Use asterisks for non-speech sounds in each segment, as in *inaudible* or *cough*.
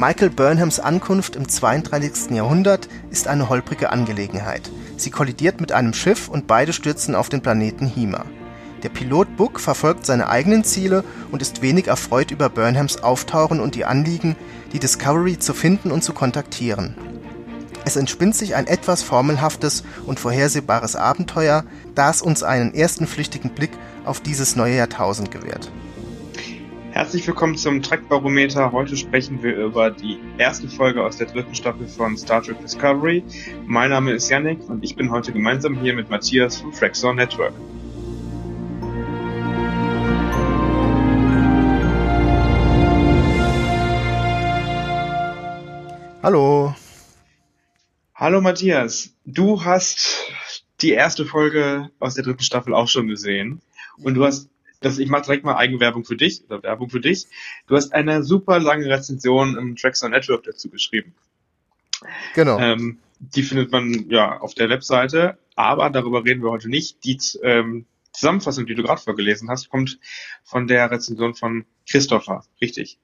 Michael Burnhams Ankunft im 32. Jahrhundert ist eine holprige Angelegenheit. Sie kollidiert mit einem Schiff und beide stürzen auf den Planeten Hima. Der Pilot Book verfolgt seine eigenen Ziele und ist wenig erfreut über Burnhams Auftauchen und die Anliegen, die Discovery zu finden und zu kontaktieren. Es entspinnt sich ein etwas formelhaftes und vorhersehbares Abenteuer, das uns einen ersten flüchtigen Blick auf dieses neue Jahrtausend gewährt Herzlich willkommen zum Trek-Barometer. Heute sprechen wir über die erste Folge aus der dritten Staffel von Star Trek Discovery. Mein Name ist Yannick und ich bin heute gemeinsam hier mit Matthias vom Frexor Network. Hallo. Hallo Matthias. Du hast die erste Folge aus der dritten Staffel auch schon gesehen und du hast das, ich mache direkt mal Eigenwerbung für dich oder Werbung für dich. Du hast eine super lange Rezension im Traxxon Network dazu geschrieben. Genau. Ähm, die findet man ja auf der Webseite, aber darüber reden wir heute nicht. Die ähm, Zusammenfassung, die du gerade vorgelesen hast, kommt von der Rezension von Christopher, richtig?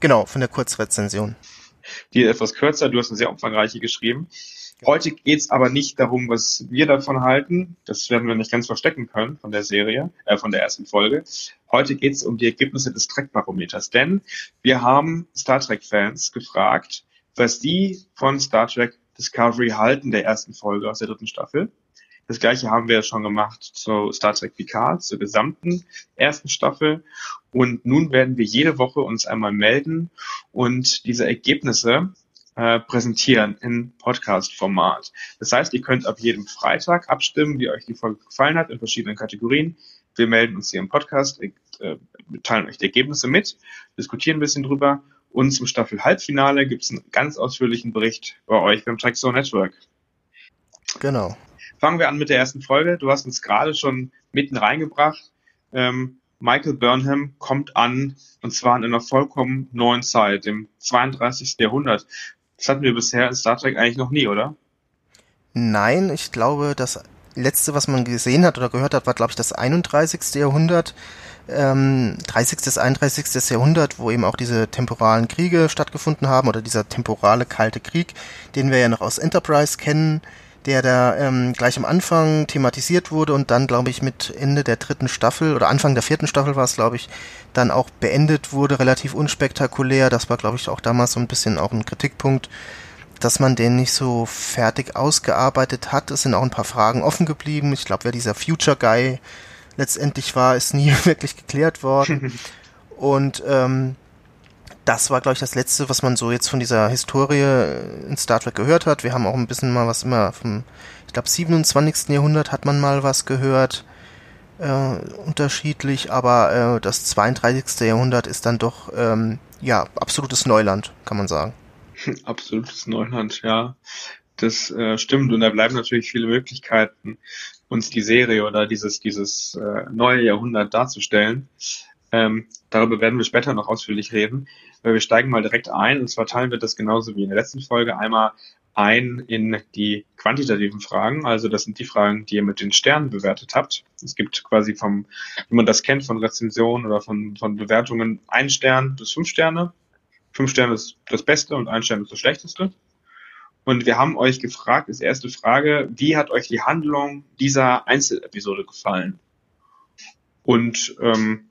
Genau, von der Kurzrezension. Die etwas kürzer, du hast eine sehr umfangreiche geschrieben. Heute geht's aber nicht darum, was wir davon halten. Das werden wir nicht ganz verstecken können von der Serie, äh, von der ersten Folge. Heute geht's um die Ergebnisse des Trek-Barometers. Denn wir haben Star Trek-Fans gefragt, was die von Star Trek Discovery halten, der ersten Folge aus der dritten Staffel. Das gleiche haben wir schon gemacht zu Star Trek Picard, zur gesamten ersten Staffel. Und nun werden wir jede Woche uns einmal melden und diese Ergebnisse äh, präsentieren in Podcast-Format. Das heißt, ihr könnt ab jedem Freitag abstimmen, wie euch die Folge gefallen hat, in verschiedenen Kategorien. Wir melden uns hier im Podcast, äh, teilen euch die Ergebnisse mit, diskutieren ein bisschen drüber und zum Staffel-Halbfinale gibt es einen ganz ausführlichen Bericht bei euch beim Trackzone Network. Genau. Fangen wir an mit der ersten Folge. Du hast uns gerade schon mitten reingebracht. Ähm, Michael Burnham kommt an, und zwar in einer vollkommen neuen Zeit, dem 32. Jahrhundert. Das hatten wir bisher in Star Trek eigentlich noch nie, oder? Nein, ich glaube, das letzte, was man gesehen hat oder gehört hat, war, glaube ich, das 31. Jahrhundert. Ähm, 30. bis 31. Jahrhundert, wo eben auch diese temporalen Kriege stattgefunden haben oder dieser temporale kalte Krieg, den wir ja noch aus Enterprise kennen, der da ähm, gleich am Anfang thematisiert wurde und dann, glaube ich, mit Ende der dritten Staffel oder Anfang der vierten Staffel war es, glaube ich, dann auch beendet wurde, relativ unspektakulär. Das war, glaube ich, auch damals so ein bisschen auch ein Kritikpunkt, dass man den nicht so fertig ausgearbeitet hat. Es sind auch ein paar Fragen offen geblieben. Ich glaube, wer dieser Future Guy letztendlich war, ist nie *laughs* wirklich geklärt worden. *laughs* und ähm, das war, glaube ich, das Letzte, was man so jetzt von dieser Historie in Star Trek gehört hat. Wir haben auch ein bisschen mal was immer vom, ich glaube, 27. Jahrhundert hat man mal was gehört, äh, unterschiedlich, aber äh, das 32. Jahrhundert ist dann doch, ähm, ja, absolutes Neuland, kann man sagen. *laughs* Absolutes Neuland, ja. Das äh, stimmt und da bleiben natürlich viele Möglichkeiten, uns die Serie oder dieses, dieses äh, neue Jahrhundert darzustellen. Ähm, darüber werden wir später noch ausführlich reden. Wir steigen mal direkt ein und zwar teilen wir das genauso wie in der letzten Folge einmal ein in die quantitativen Fragen. Also das sind die Fragen, die ihr mit den Sternen bewertet habt. Es gibt quasi vom, wie man das kennt, von Rezensionen oder von, von Bewertungen ein Stern bis fünf Sterne. Fünf Sterne ist das Beste und ein Stern ist das Schlechteste. Und wir haben euch gefragt, als erste Frage, wie hat euch die Handlung dieser Einzelepisode gefallen? Und ähm,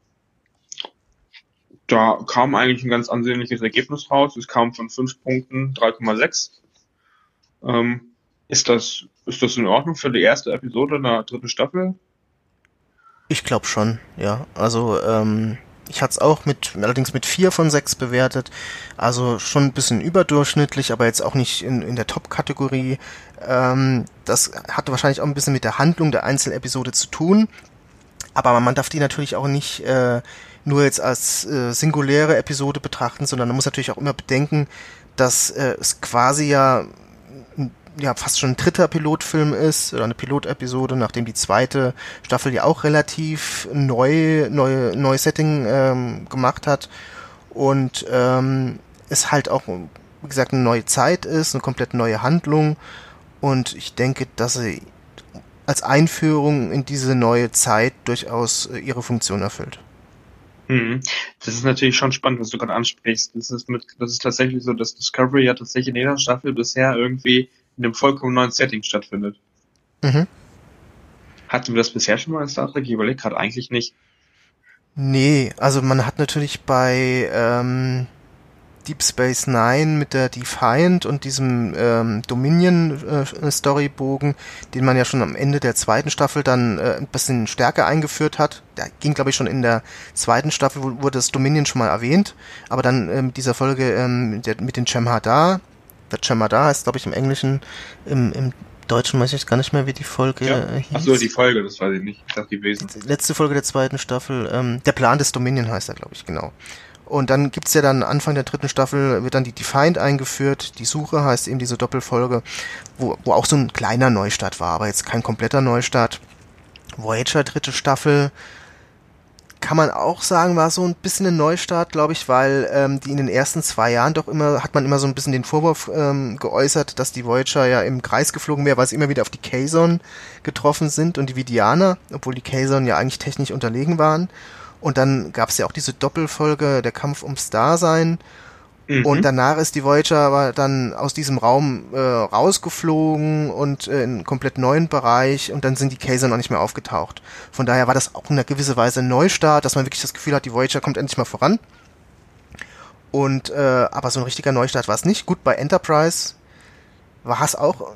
da kam eigentlich ein ganz ansehnliches Ergebnis raus. Es kam von fünf Punkten 3,6. Ähm, ist das, ist das in Ordnung für die erste Episode der dritten Staffel? Ich glaube schon, ja. Also, ähm, ich hatte es auch mit, allerdings mit vier von sechs bewertet. Also schon ein bisschen überdurchschnittlich, aber jetzt auch nicht in, in der Top-Kategorie. Ähm, das hatte wahrscheinlich auch ein bisschen mit der Handlung der Einzelepisode zu tun. Aber man darf die natürlich auch nicht äh, nur jetzt als äh, singuläre Episode betrachten, sondern man muss natürlich auch immer bedenken, dass äh, es quasi ja ja fast schon ein dritter Pilotfilm ist oder eine Pilotepisode, nachdem die zweite Staffel ja auch relativ neu neue neue Setting ähm, gemacht hat und ähm, es halt auch wie gesagt eine neue Zeit ist, eine komplett neue Handlung und ich denke, dass sie als Einführung in diese neue Zeit durchaus äh, ihre Funktion erfüllt. Mhm. Das ist natürlich schon spannend, was du gerade ansprichst. Das ist, mit, das ist tatsächlich so, dass Discovery ja tatsächlich in jeder Staffel bisher irgendwie in einem vollkommen neuen Setting stattfindet. Mhm. Hatten wir das bisher schon mal in Star Trek? Ich überlege gerade eigentlich nicht. Nee, also man hat natürlich bei ähm, Deep Space Nine mit der Defiant und diesem ähm, Dominion-Storybogen, äh, den man ja schon am Ende der zweiten Staffel dann äh, ein bisschen stärker eingeführt hat. Der ging, glaube ich, schon in der zweiten Staffel, wurde das Dominion schon mal erwähnt, aber dann äh, mit dieser Folge ähm, der, mit den Chemhadar, der Chemhadar heißt, glaube ich, im Englischen, im, im Deutschen weiß ich gar nicht mehr, wie die Folge ja. hieß. Ach so, die Folge, das weiß ich nicht. Ich dachte, die Wesen. Letzte Folge der zweiten Staffel. Ähm, der Plan des Dominion heißt er, glaube ich, genau. Und dann gibt's ja dann Anfang der dritten Staffel wird dann die Defiant eingeführt. Die Suche heißt eben diese Doppelfolge, wo, wo auch so ein kleiner Neustart war, aber jetzt kein kompletter Neustart. Voyager dritte Staffel kann man auch sagen, war so ein bisschen ein Neustart, glaube ich, weil ähm, die in den ersten zwei Jahren doch immer, hat man immer so ein bisschen den Vorwurf ähm, geäußert, dass die Voyager ja im Kreis geflogen wäre, weil sie immer wieder auf die Kazon getroffen sind und die Vidianer, obwohl die Kazon ja eigentlich technisch unterlegen waren. Und dann gab es ja auch diese Doppelfolge, der Kampf ums Dasein. Mhm. Und danach ist die Voyager aber dann aus diesem Raum äh, rausgeflogen und äh, in einen komplett neuen Bereich und dann sind die Kaiser noch nicht mehr aufgetaucht. Von daher war das auch in einer gewisser Weise ein Neustart, dass man wirklich das Gefühl hat, die Voyager kommt endlich mal voran. Und äh, aber so ein richtiger Neustart war es nicht. Gut, bei Enterprise war es auch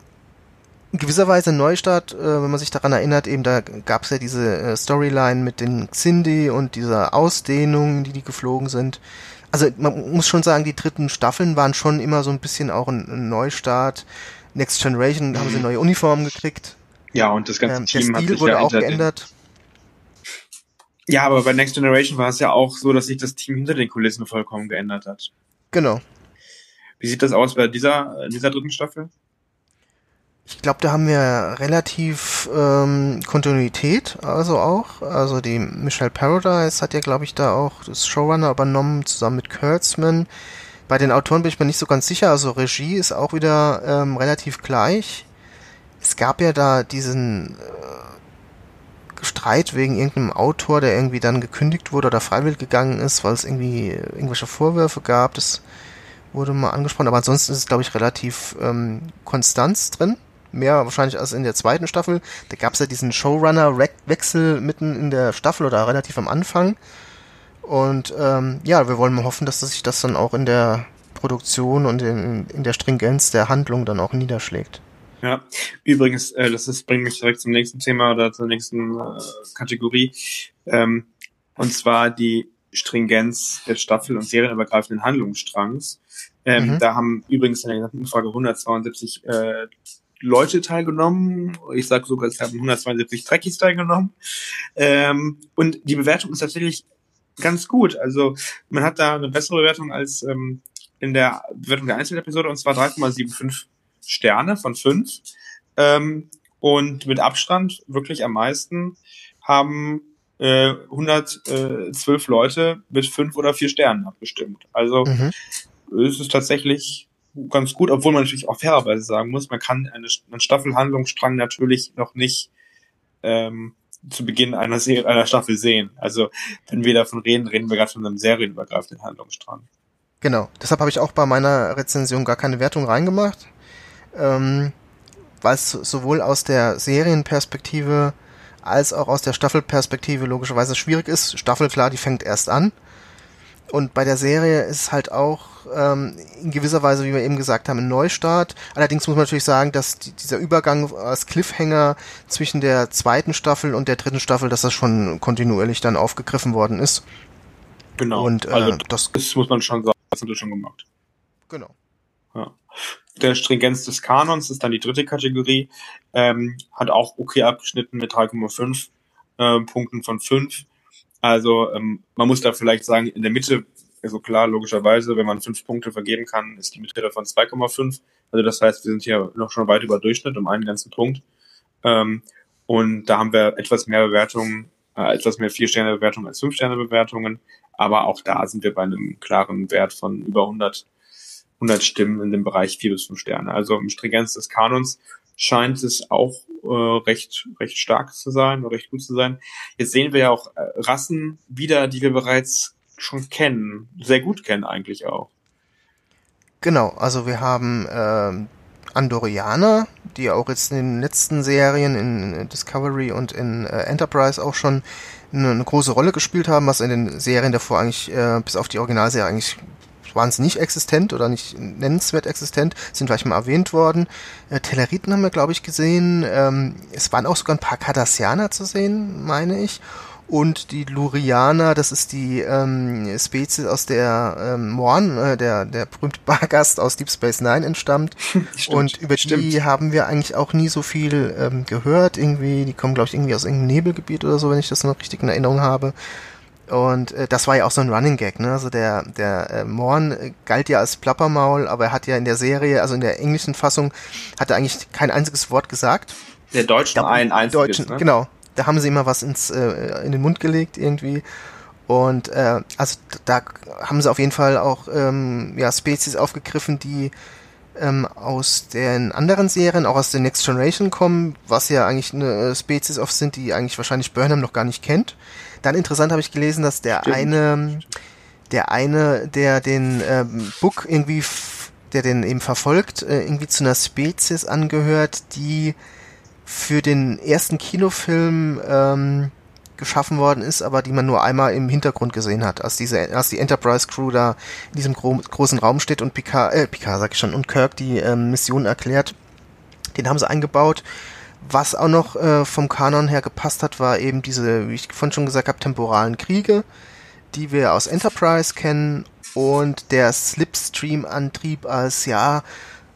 in gewisser Weise Neustart, äh, wenn man sich daran erinnert, eben da gab es ja diese äh, Storyline mit den Xindi und dieser Ausdehnung, die die geflogen sind. Also man muss schon sagen, die dritten Staffeln waren schon immer so ein bisschen auch ein, ein Neustart. Next Generation mhm. haben sie mhm. neue Uniformen gekriegt. Ja, und das ganze ähm, Team hat sich wurde ja auch geändert. Ja, aber bei Next Generation war es ja auch so, dass sich das Team hinter den Kulissen vollkommen geändert hat. Genau. Wie sieht das aus bei dieser, dieser dritten Staffel? Ich glaube, da haben wir relativ ähm, Kontinuität, also auch. Also die Michelle Paradise hat ja, glaube ich, da auch das Showrunner übernommen, zusammen mit Kurtzman. Bei den Autoren bin ich mir nicht so ganz sicher. Also Regie ist auch wieder ähm, relativ gleich. Es gab ja da diesen äh, Streit wegen irgendeinem Autor, der irgendwie dann gekündigt wurde oder freiwillig gegangen ist, weil es irgendwie irgendwelche Vorwürfe gab. Das wurde mal angesprochen. Aber ansonsten ist es, glaube ich, relativ ähm, Konstanz drin mehr wahrscheinlich als in der zweiten Staffel. Da gab es ja diesen Showrunner-Wechsel mitten in der Staffel oder relativ am Anfang. Und ähm, ja, wir wollen mal hoffen, dass sich das dann auch in der Produktion und in, in der Stringenz der Handlung dann auch niederschlägt. Ja, übrigens, äh, das ist, bringt mich direkt zum nächsten Thema oder zur nächsten äh, Kategorie. Ähm, und zwar die Stringenz des Staffel- und serienübergreifenden Handlungsstrangs. Ähm, mhm. Da haben übrigens in der gesamten Umfrage 172 äh, Leute teilgenommen. Ich sage sogar, es haben 172 Trekkies teilgenommen. Ähm, und die Bewertung ist tatsächlich ganz gut. Also man hat da eine bessere Bewertung als ähm, in der Bewertung der Einzelepisode und zwar 3,75 Sterne von 5. Ähm, und mit Abstand wirklich am meisten haben äh, 112 Leute mit fünf oder vier Sternen abgestimmt. Also mhm. es ist tatsächlich ganz gut, obwohl man natürlich auch fairerweise sagen muss, man kann eine, einen Staffelhandlungsstrang natürlich noch nicht ähm, zu Beginn einer, Serie, einer Staffel sehen. Also wenn wir davon reden, reden wir gerade von einem serienübergreifenden Handlungsstrang. Genau, deshalb habe ich auch bei meiner Rezension gar keine Wertung reingemacht, ähm, weil es sowohl aus der Serienperspektive als auch aus der Staffelperspektive logischerweise schwierig ist. Staffel, klar, die fängt erst an. Und bei der Serie ist halt auch ähm, in gewisser Weise, wie wir eben gesagt haben, ein Neustart. Allerdings muss man natürlich sagen, dass die, dieser Übergang als Cliffhanger zwischen der zweiten Staffel und der dritten Staffel, dass das schon kontinuierlich dann aufgegriffen worden ist. Genau. Und äh, also das, das muss man schon sagen, das haben wir schon gemacht. Genau. Ja. Der Stringenz des Kanons ist dann die dritte Kategorie, ähm, hat auch okay abgeschnitten mit 3,5 äh, Punkten von 5 Also ähm, man muss da vielleicht sagen, in der Mitte, also klar, logischerweise, wenn man fünf Punkte vergeben kann, ist die Mitte davon 2,5. Also das heißt, wir sind hier noch schon weit über Durchschnitt um einen ganzen Punkt. Ähm, und da haben wir etwas mehr Bewertungen, äh, etwas mehr Vier-Sterne-Bewertungen als Fünf-Sterne-Bewertungen. Aber auch da sind wir bei einem klaren Wert von über 100, 100 Stimmen in dem Bereich vier bis fünf Sterne. Also im Stringenz des Kanons scheint es auch äh, recht, recht stark zu sein, recht gut zu sein. Jetzt sehen wir ja auch äh, Rassen wieder, die wir bereits schon kennen, sehr gut kennen eigentlich auch. Genau, also wir haben äh, Andorianer, die auch jetzt in den letzten Serien in Discovery und in äh, Enterprise auch schon eine, eine, große Rolle gespielt haben, was in den Serien davor eigentlich, äh, bis auf die Originalserie eigentlich waren sie nicht existent oder nicht nennenswert existent, sind vielleicht mal erwähnt worden. Äh, Telleriten haben wir, glaube ich, gesehen. Ähm, es waren auch sogar ein paar Cardassianer zu sehen, meine ich und die Lurianer, das ist die ähm, Spezies, aus der ähm, Morn, äh, der, der berühmte *laughs* Bargast aus Deep Space Nine entstammt. *laughs* stimmt, und über stimmt. die haben wir eigentlich auch nie so viel ähm, gehört. Irgendwie, die kommen, glaube ich, irgendwie aus irgendeinem Nebelgebiet oder so, wenn ich das noch richtig in Erinnerung habe. Und äh, das war ja auch so ein Running Gag, ne? Also der, der äh, Morn äh, galt ja als Plappermaul, aber er hat ja in der Serie, also in der englischen Fassung, hat er eigentlich kein einziges Wort gesagt. Der Deutschen ein einziges, Deutschen, ne? Genau, da haben sie immer was ins, äh, in den Mund gelegt irgendwie. Und äh, also da haben sie auf jeden Fall auch ähm, ja, Spezies aufgegriffen, die ähm, aus den anderen Serien, auch aus der Next Generation kommen, was ja eigentlich eine Spezies of sind, die eigentlich wahrscheinlich Burnham noch gar nicht kennt. Dann interessant habe ich gelesen, dass der Stimmt. eine, der eine, der den ähm, Book irgendwie, der den eben verfolgt, äh, irgendwie zu einer Spezies angehört, die für den ersten Kinofilm ähm, geschaffen worden ist, aber die man nur einmal im Hintergrund gesehen hat, als diese, als die Enterprise Crew da in diesem gro großen Raum steht und Picard, äh, Picard sag ich schon, und Kirk die ähm, Mission erklärt. Den haben sie eingebaut. Was auch noch äh, vom Kanon her gepasst hat, war eben diese, wie ich vorhin schon gesagt habe, temporalen Kriege, die wir aus Enterprise kennen und der Slipstream-Antrieb als ja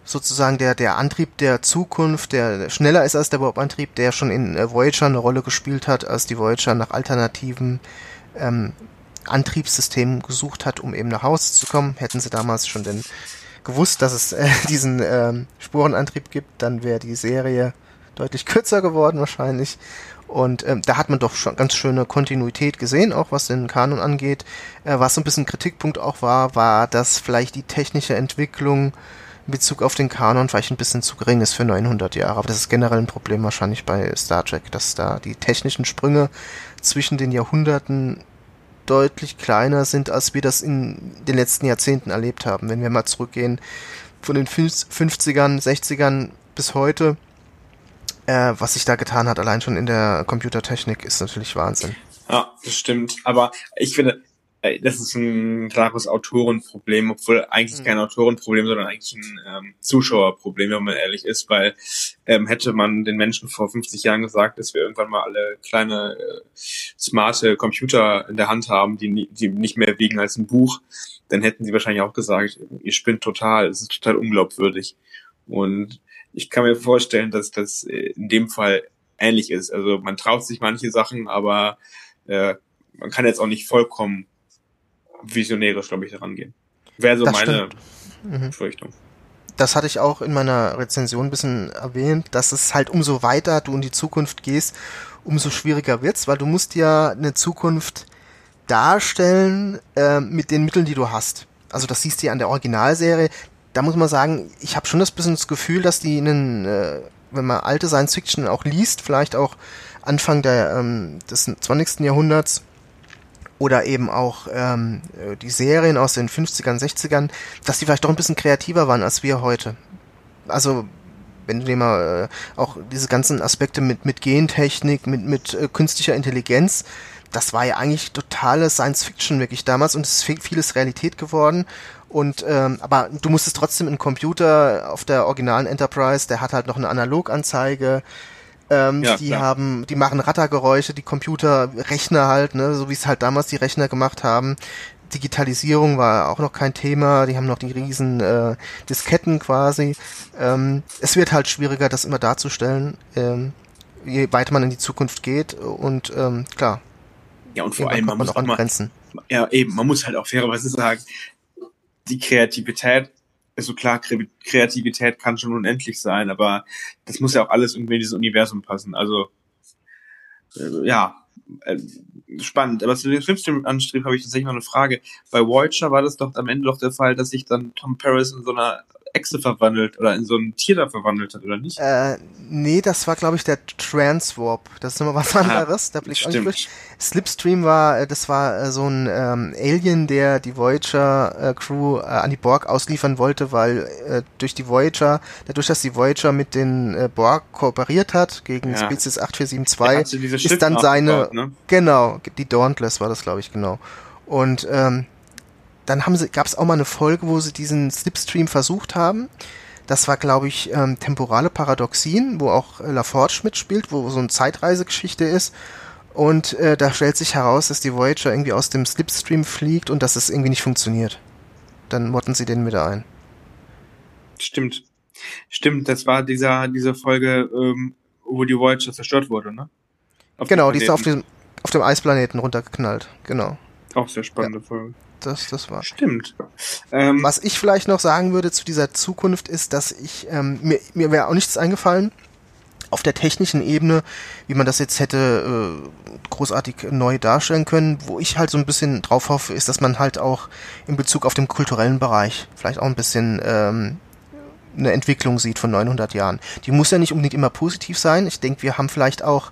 sozusagen der, der Antrieb der Zukunft, der schneller ist als der Warp-Antrieb, der schon in äh, Voyager eine Rolle gespielt hat, als die Voyager nach alternativen ähm, Antriebssystemen gesucht hat, um eben nach Hause zu kommen. Hätten sie damals schon denn gewusst, dass es äh, *laughs* diesen ähm, Spurenantrieb gibt, dann wäre die Serie deutlich kürzer geworden wahrscheinlich. Und ähm, da hat man doch schon ganz schöne Kontinuität gesehen, auch was den Kanon angeht. Äh, was so ein bisschen Kritikpunkt auch war, war, dass vielleicht die technische Entwicklung in Bezug auf den Kanon vielleicht ein bisschen zu gering ist für 900 Jahre. Aber das ist generell ein Problem wahrscheinlich bei Star Trek, dass da die technischen Sprünge zwischen den Jahrhunderten deutlich kleiner sind, als wir das in den letzten Jahrzehnten erlebt haben. Wenn wir mal zurückgehen von den 50ern, 60ern bis heute, äh, was sich da getan hat, allein schon in der Computertechnik, ist natürlich Wahnsinn. Ja, das stimmt. Aber ich finde, das ist ein klares Autorenproblem, obwohl eigentlich mhm. kein Autorenproblem, sondern eigentlich ein ähm, Zuschauerproblem, wenn man ehrlich ist, weil ähm, hätte man den Menschen vor 50 Jahren gesagt, dass wir irgendwann mal alle kleine äh, smarte Computer in der Hand haben, die, die nicht mehr wiegen als ein Buch, dann hätten sie wahrscheinlich auch gesagt, ihr spinnt total, es ist total unglaubwürdig. Und ich kann mir vorstellen, dass das äh, in dem Fall ähnlich ist. Also man traut sich manche Sachen, aber äh, man kann jetzt auch nicht vollkommen visionärisch, glaube ich, herangehen. Wäre so das meine mhm. Befürchtung. Das hatte ich auch in meiner Rezension ein bisschen erwähnt, dass es halt umso weiter du in die Zukunft gehst, umso schwieriger wird's, weil du musst ja eine Zukunft darstellen äh, mit den Mitteln, die du hast. Also das siehst du ja an der Originalserie. Da muss man sagen, ich habe schon das bisschen das Gefühl, dass die in äh, wenn man alte Science Fiction auch liest, vielleicht auch Anfang der, ähm, des 20. Jahrhunderts, oder eben auch ähm, die Serien aus den 50ern, 60ern, dass die vielleicht doch ein bisschen kreativer waren als wir heute. Also wenn du dir mal äh, auch diese ganzen Aspekte mit mit Gentechnik, mit mit äh, künstlicher Intelligenz, das war ja eigentlich totale Science Fiction wirklich damals und es ist vieles Realität geworden. Und ähm, aber du musstest trotzdem einen Computer auf der originalen Enterprise, der hat halt noch eine Analoganzeige, ähm, ja, die klar. haben, die machen Rattergeräusche, die Computer, Rechner halt, ne, so wie es halt damals die Rechner gemacht haben. Digitalisierung war auch noch kein Thema, die haben noch die riesen äh, Disketten quasi. Ähm, es wird halt schwieriger, das immer darzustellen, ähm, je weiter man in die Zukunft geht. Und ähm, klar, Ja, und vor allem, man muss auch mal, ja, eben, man muss halt auch fairerweise sagen, die Kreativität, also klar, Kreativität kann schon unendlich sein, aber das muss ja auch alles irgendwie in dieses Universum passen. Also, äh, ja, äh, spannend. Aber zu dem Filmstream-Anstrieb habe ich tatsächlich noch eine Frage. Bei Voyager war das doch am Ende doch der Fall, dass sich dann Tom Paris in so einer Echse verwandelt oder in so ein Tier da verwandelt hat, oder nicht? Äh, nee, das war, glaube ich, der Transwarp. Das ist nochmal was anderes. Ah, da blick ich durch. Slipstream war, äh, das war äh, so ein ähm, Alien, der die Voyager-Crew äh, äh, an die Borg ausliefern wollte, weil äh, durch die Voyager, dadurch, dass die Voyager mit den äh, Borg kooperiert hat gegen ja. Spezies 8472, ist dann seine, ne? genau, die Dauntless war das, glaube ich, genau. Und ähm, dann haben sie, gab es auch mal eine Folge, wo sie diesen Slipstream versucht haben. Das war, glaube ich, ähm, temporale Paradoxien, wo auch äh, LaForge mitspielt, wo so eine Zeitreisegeschichte ist. Und äh, da stellt sich heraus, dass die Voyager irgendwie aus dem Slipstream fliegt und dass es irgendwie nicht funktioniert. Dann motten sie den wieder ein. Stimmt. Stimmt, das war dieser, diese Folge, ähm, wo die Voyager zerstört wurde, ne? Auf genau, die ist auf dem, auf dem Eisplaneten runtergeknallt, genau. Auch sehr spannende ja. Folge das, das war. Stimmt. Ähm, Was ich vielleicht noch sagen würde zu dieser Zukunft ist, dass ich, ähm, mir, mir wäre auch nichts eingefallen auf der technischen Ebene, wie man das jetzt hätte äh, großartig neu darstellen können. Wo ich halt so ein bisschen drauf hoffe, ist, dass man halt auch in Bezug auf den kulturellen Bereich vielleicht auch ein bisschen ähm, eine Entwicklung sieht von 900 Jahren. Die muss ja nicht unbedingt immer positiv sein. Ich denke, wir haben vielleicht auch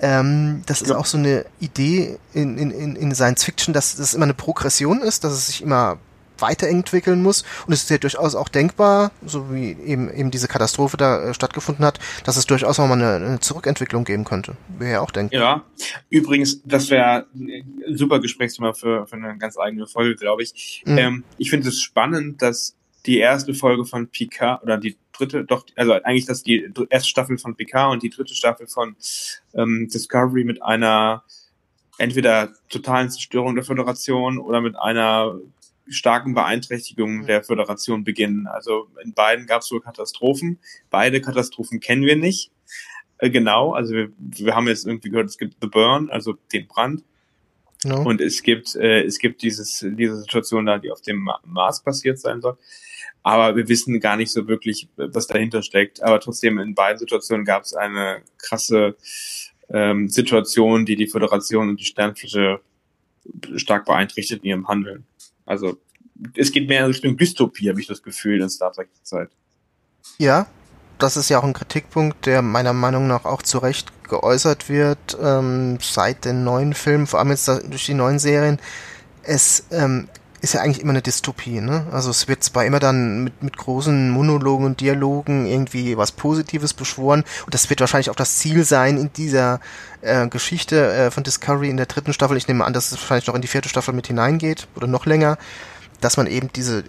ähm, das ist ja. auch so eine Idee in, in, in Science Fiction, dass das immer eine Progression ist, dass es sich immer weiterentwickeln muss. Und es ist ja durchaus auch denkbar, so wie eben, eben diese Katastrophe da äh, stattgefunden hat, dass es durchaus auch mal eine, eine Zurückentwicklung geben könnte. Wäre ja auch denkbar. Ja, übrigens, das wäre ein super Gesprächsthema für, für eine ganz eigene Folge, glaube ich. Mhm. Ähm, ich finde es spannend, dass die erste Folge von Picard oder die dritte, doch, also eigentlich das die erste Staffel von Picard und die dritte Staffel von ähm, Discovery mit einer entweder totalen Zerstörung der Föderation oder mit einer starken Beeinträchtigung der Föderation beginnen. Also in beiden gab es wohl Katastrophen. Beide Katastrophen kennen wir nicht. Äh, genau, also wir, wir haben jetzt irgendwie gehört, es gibt The Burn, also den Brand. No. Und es gibt, äh, es gibt dieses, diese Situation da, die auf dem Mars passiert sein soll aber wir wissen gar nicht so wirklich, was dahinter steckt. Aber trotzdem in beiden Situationen gab es eine krasse ähm, Situation, die die Föderation und die Sternflotte stark beeinträchtigt in ihrem Handeln. Also es geht mehr in Richtung Dystopie, habe ich das Gefühl, in Star Trek Zeit. Ja, das ist ja auch ein Kritikpunkt, der meiner Meinung nach auch zu Recht geäußert wird ähm, seit den neuen Filmen, vor allem jetzt durch die neuen Serien. Es ähm, ist ja eigentlich immer eine Dystopie, ne? Also es wird zwar immer dann mit, mit großen Monologen und Dialogen irgendwie was Positives beschworen und das wird wahrscheinlich auch das Ziel sein in dieser äh, Geschichte äh, von Discovery in der dritten Staffel. Ich nehme an, dass es wahrscheinlich noch in die vierte Staffel mit hineingeht oder noch länger, dass man eben diese,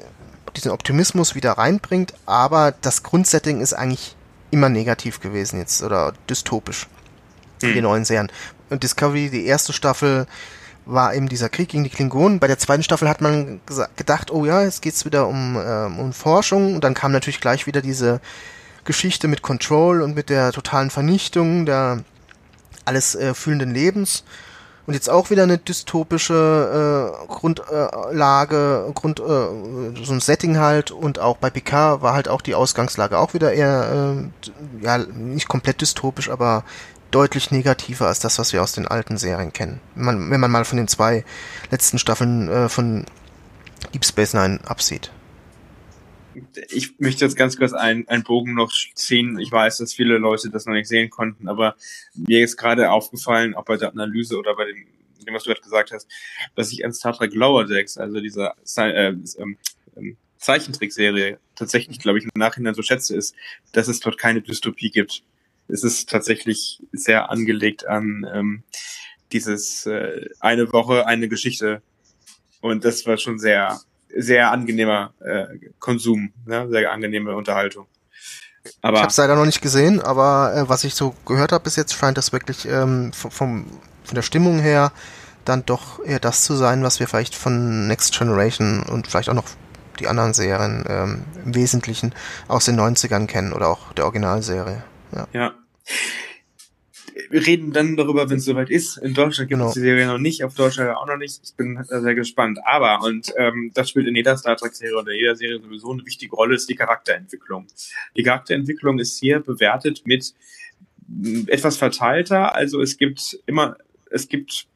diesen Optimismus wieder reinbringt, aber das Grundsetting ist eigentlich immer negativ gewesen jetzt oder dystopisch. Hm. Die neuen Serien. Und Discovery, die erste Staffel, war eben dieser Krieg gegen die Klingonen. Bei der zweiten Staffel hat man gedacht, oh ja, jetzt geht's wieder um, ähm, um Forschung. Und dann kam natürlich gleich wieder diese Geschichte mit Control und mit der totalen Vernichtung der alles äh, fühlenden Lebens. Und jetzt auch wieder eine dystopische äh, Grundlage, äh, Grund, äh, so ein Setting halt. Und auch bei Picard war halt auch die Ausgangslage auch wieder eher, äh, ja, nicht komplett dystopisch, aber deutlich negativer als das, was wir aus den alten Serien kennen. Wenn man, wenn man mal von den zwei letzten Staffeln äh, von Deep Space Nine absieht. Ich möchte jetzt ganz kurz einen, einen Bogen noch ziehen. Ich weiß, dass viele Leute das noch nicht sehen konnten, aber mir ist gerade aufgefallen, auch bei der Analyse oder bei dem, dem was du gerade gesagt hast, dass ich an Star Trek Lower Decks, also dieser äh, ähm, ähm, Zeichentrickserie, tatsächlich, glaube ich, im Nachhinein so schätze, ist, dass es dort keine Dystopie gibt es ist tatsächlich sehr angelegt an ähm, dieses äh, eine Woche, eine Geschichte. Und das war schon sehr, sehr angenehmer äh, Konsum, ne? sehr angenehme Unterhaltung. Aber ich habe es leider noch nicht gesehen, aber äh, was ich so gehört habe bis jetzt, scheint das wirklich ähm, vom, vom, von der Stimmung her dann doch eher das zu sein, was wir vielleicht von Next Generation und vielleicht auch noch die anderen Serien ähm, im Wesentlichen aus den 90ern kennen oder auch der Originalserie. Ja. ja. wir reden dann darüber, wenn es soweit ist. In Deutschland gibt es genau. die Serie noch nicht, auf Deutsch auch noch nicht. Ich bin sehr gespannt. Aber, und ähm, das spielt in jeder Star Trek-Serie oder jeder Serie sowieso eine wichtige Rolle, ist die Charakterentwicklung. Die Charakterentwicklung ist hier bewertet mit etwas verteilter. Also es gibt immer, es gibt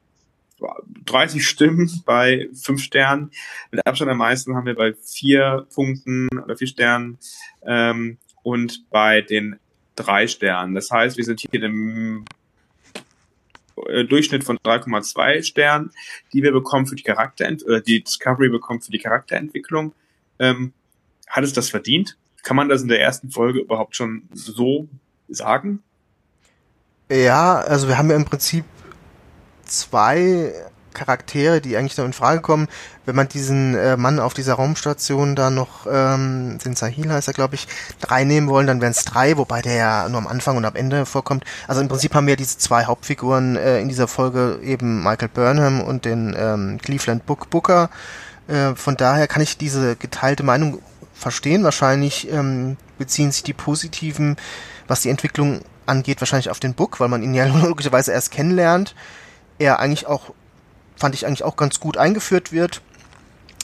30 Stimmen bei fünf Sternen. Mit Abstand am meisten haben wir bei vier Punkten oder vier Sternen ähm, und bei den drei Sternen. Das heißt, wir sind hier im äh, Durchschnitt von 3,2 Sternen, die wir bekommen für die Charakterent äh, die Discovery bekommt für die Charakterentwicklung. Ähm, hat es das verdient? Kann man das in der ersten Folge überhaupt schon so sagen? Ja, also wir haben ja im Prinzip zwei Charaktere, die eigentlich noch in Frage kommen. Wenn man diesen äh, Mann auf dieser Raumstation da noch, ähm, den Sahil heißt er, glaube ich, drei nehmen wollen, dann wären es drei, wobei der ja nur am Anfang und am Ende vorkommt. Also im Prinzip haben wir diese zwei Hauptfiguren äh, in dieser Folge, eben Michael Burnham und den ähm, Cleveland Book Booker. Äh, von daher kann ich diese geteilte Meinung verstehen. Wahrscheinlich ähm, beziehen sich die positiven, was die Entwicklung angeht, wahrscheinlich auf den Book, weil man ihn ja *laughs* logischerweise erst kennenlernt. Er eigentlich auch fand ich eigentlich auch ganz gut eingeführt wird.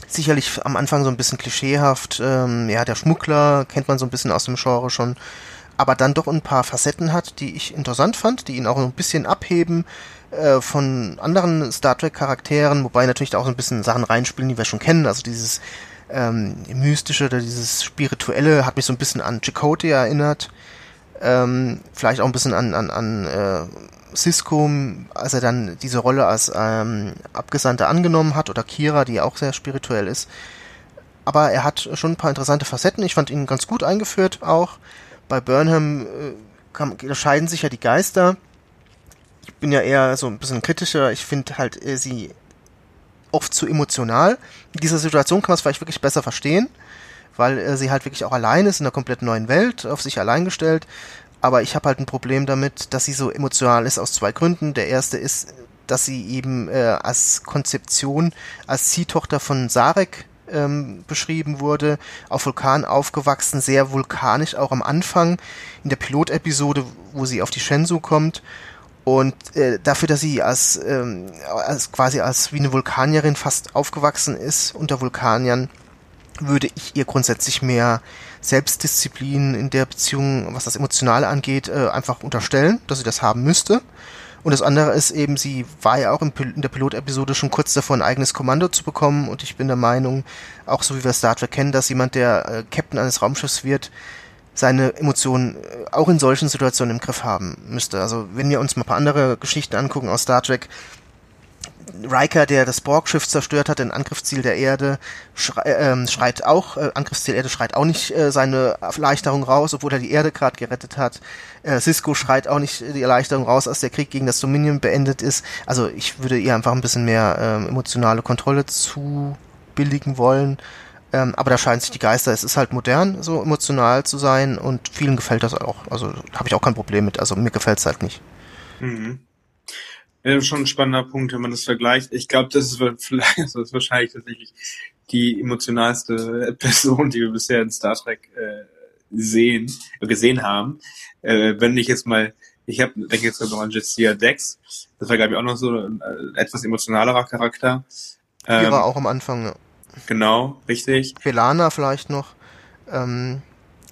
Sicherlich am Anfang so ein bisschen klischeehaft, ähm, ja, der Schmuggler kennt man so ein bisschen aus dem Genre schon, aber dann doch ein paar Facetten hat, die ich interessant fand, die ihn auch ein bisschen abheben äh, von anderen Star Trek Charakteren, wobei natürlich da auch so ein bisschen Sachen reinspielen, die wir schon kennen, also dieses ähm, mystische oder dieses spirituelle hat mich so ein bisschen an Chakotay erinnert, ähm, vielleicht auch ein bisschen an, an, an äh, Cisco, als er dann diese Rolle als ähm, Abgesandter angenommen hat, oder Kira, die auch sehr spirituell ist. Aber er hat schon ein paar interessante Facetten. Ich fand ihn ganz gut eingeführt auch. Bei Burnham äh, sich ja die Geister. Ich bin ja eher so ein bisschen kritischer. Ich finde halt äh, sie oft zu emotional. In dieser Situation kann man es vielleicht wirklich besser verstehen, weil äh, sie halt wirklich auch allein ist in einer komplett neuen Welt, auf sich allein gestellt aber ich habe halt ein Problem damit, dass sie so emotional ist aus zwei Gründen. Der erste ist, dass sie eben äh, als Konzeption, als Ziehtochter von Sarek ähm, beschrieben wurde, auf Vulkan aufgewachsen, sehr vulkanisch auch am Anfang in der Pilotepisode, wo sie auf die Shenzhou kommt. Und äh, dafür, dass sie als, ähm, als quasi als wie eine Vulkanierin fast aufgewachsen ist unter Vulkaniern, würde ich ihr grundsätzlich mehr Selbstdisziplin in der Beziehung, was das Emotionale angeht, äh, einfach unterstellen, dass sie das haben müsste. Und das andere ist eben, sie war ja auch in der Pilotepisode schon kurz davor, ein eigenes Kommando zu bekommen. Und ich bin der Meinung, auch so wie wir Star Trek kennen, dass jemand, der äh, Captain eines Raumschiffs wird, seine Emotionen äh, auch in solchen Situationen im Griff haben müsste. Also wenn wir uns mal ein paar andere Geschichten angucken aus Star Trek, Riker, der das Borg-Schiff zerstört hat, ein Angriffsziel der Erde, schrei, äh, schreit auch, äh, Angriffsziel Erde schreit auch nicht äh, seine Erleichterung raus, obwohl er die Erde gerade gerettet hat. Äh, Cisco schreit auch nicht die Erleichterung raus, als der Krieg gegen das Dominion beendet ist. Also ich würde ihr einfach ein bisschen mehr äh, emotionale Kontrolle zubilligen wollen. Ähm, aber da scheinen sich die Geister. Es ist halt modern, so emotional zu sein und vielen gefällt das auch. Also habe ich auch kein Problem mit. Also mir gefällt es halt nicht. Mhm. Ja, schon ein spannender Punkt, wenn man das vergleicht. Ich glaube, das *laughs* das ist wahrscheinlich tatsächlich die emotionalste *laughs* Person, die wir bisher in Star Trek äh, sehen, gesehen haben. Äh, wenn ich jetzt mal, ich habe, denke jetzt noch an Jessia Dex. Das war glaube ich auch noch so ein äh, etwas emotionalerer Charakter. Ähm, die war auch am Anfang. Genau, richtig. Belana vielleicht noch. Ähm,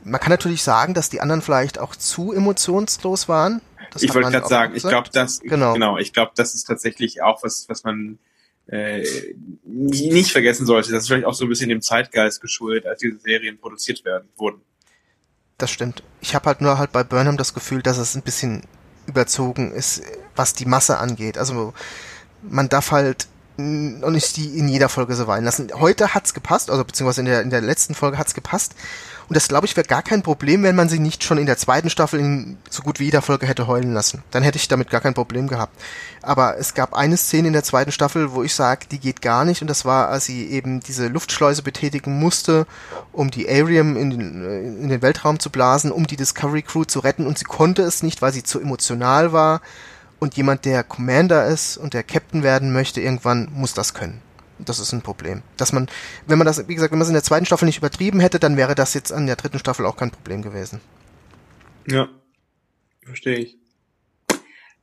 man kann natürlich sagen, dass die anderen vielleicht auch zu emotionslos waren. Das ich wollte gerade sagen, ich glaube, das genau, genau ich glaube, das ist tatsächlich auch was, was man äh, nicht vergessen sollte. Das ist vielleicht auch so ein bisschen dem Zeitgeist geschuldet, als diese Serien produziert werden wurden. Das stimmt. Ich habe halt nur halt bei Burnham das Gefühl, dass es ein bisschen überzogen ist, was die Masse angeht. Also man darf halt noch nicht die in jeder Folge so weinen lassen. Heute hat's gepasst, also beziehungsweise in der, in der letzten Folge hat's gepasst. Und das, glaube ich, wäre gar kein Problem, wenn man sie nicht schon in der zweiten Staffel in so gut wie jeder Folge hätte heulen lassen. Dann hätte ich damit gar kein Problem gehabt. Aber es gab eine Szene in der zweiten Staffel, wo ich sage, die geht gar nicht. Und das war, als sie eben diese Luftschleuse betätigen musste, um die Arium in den, in den Weltraum zu blasen, um die Discovery Crew zu retten. Und sie konnte es nicht, weil sie zu emotional war. Und jemand, der Commander ist und der Captain werden möchte, irgendwann muss das können. Das ist ein Problem. Dass man, wenn man das, wie gesagt, wenn man es in der zweiten Staffel nicht übertrieben hätte, dann wäre das jetzt an der dritten Staffel auch kein Problem gewesen. Ja, verstehe ich.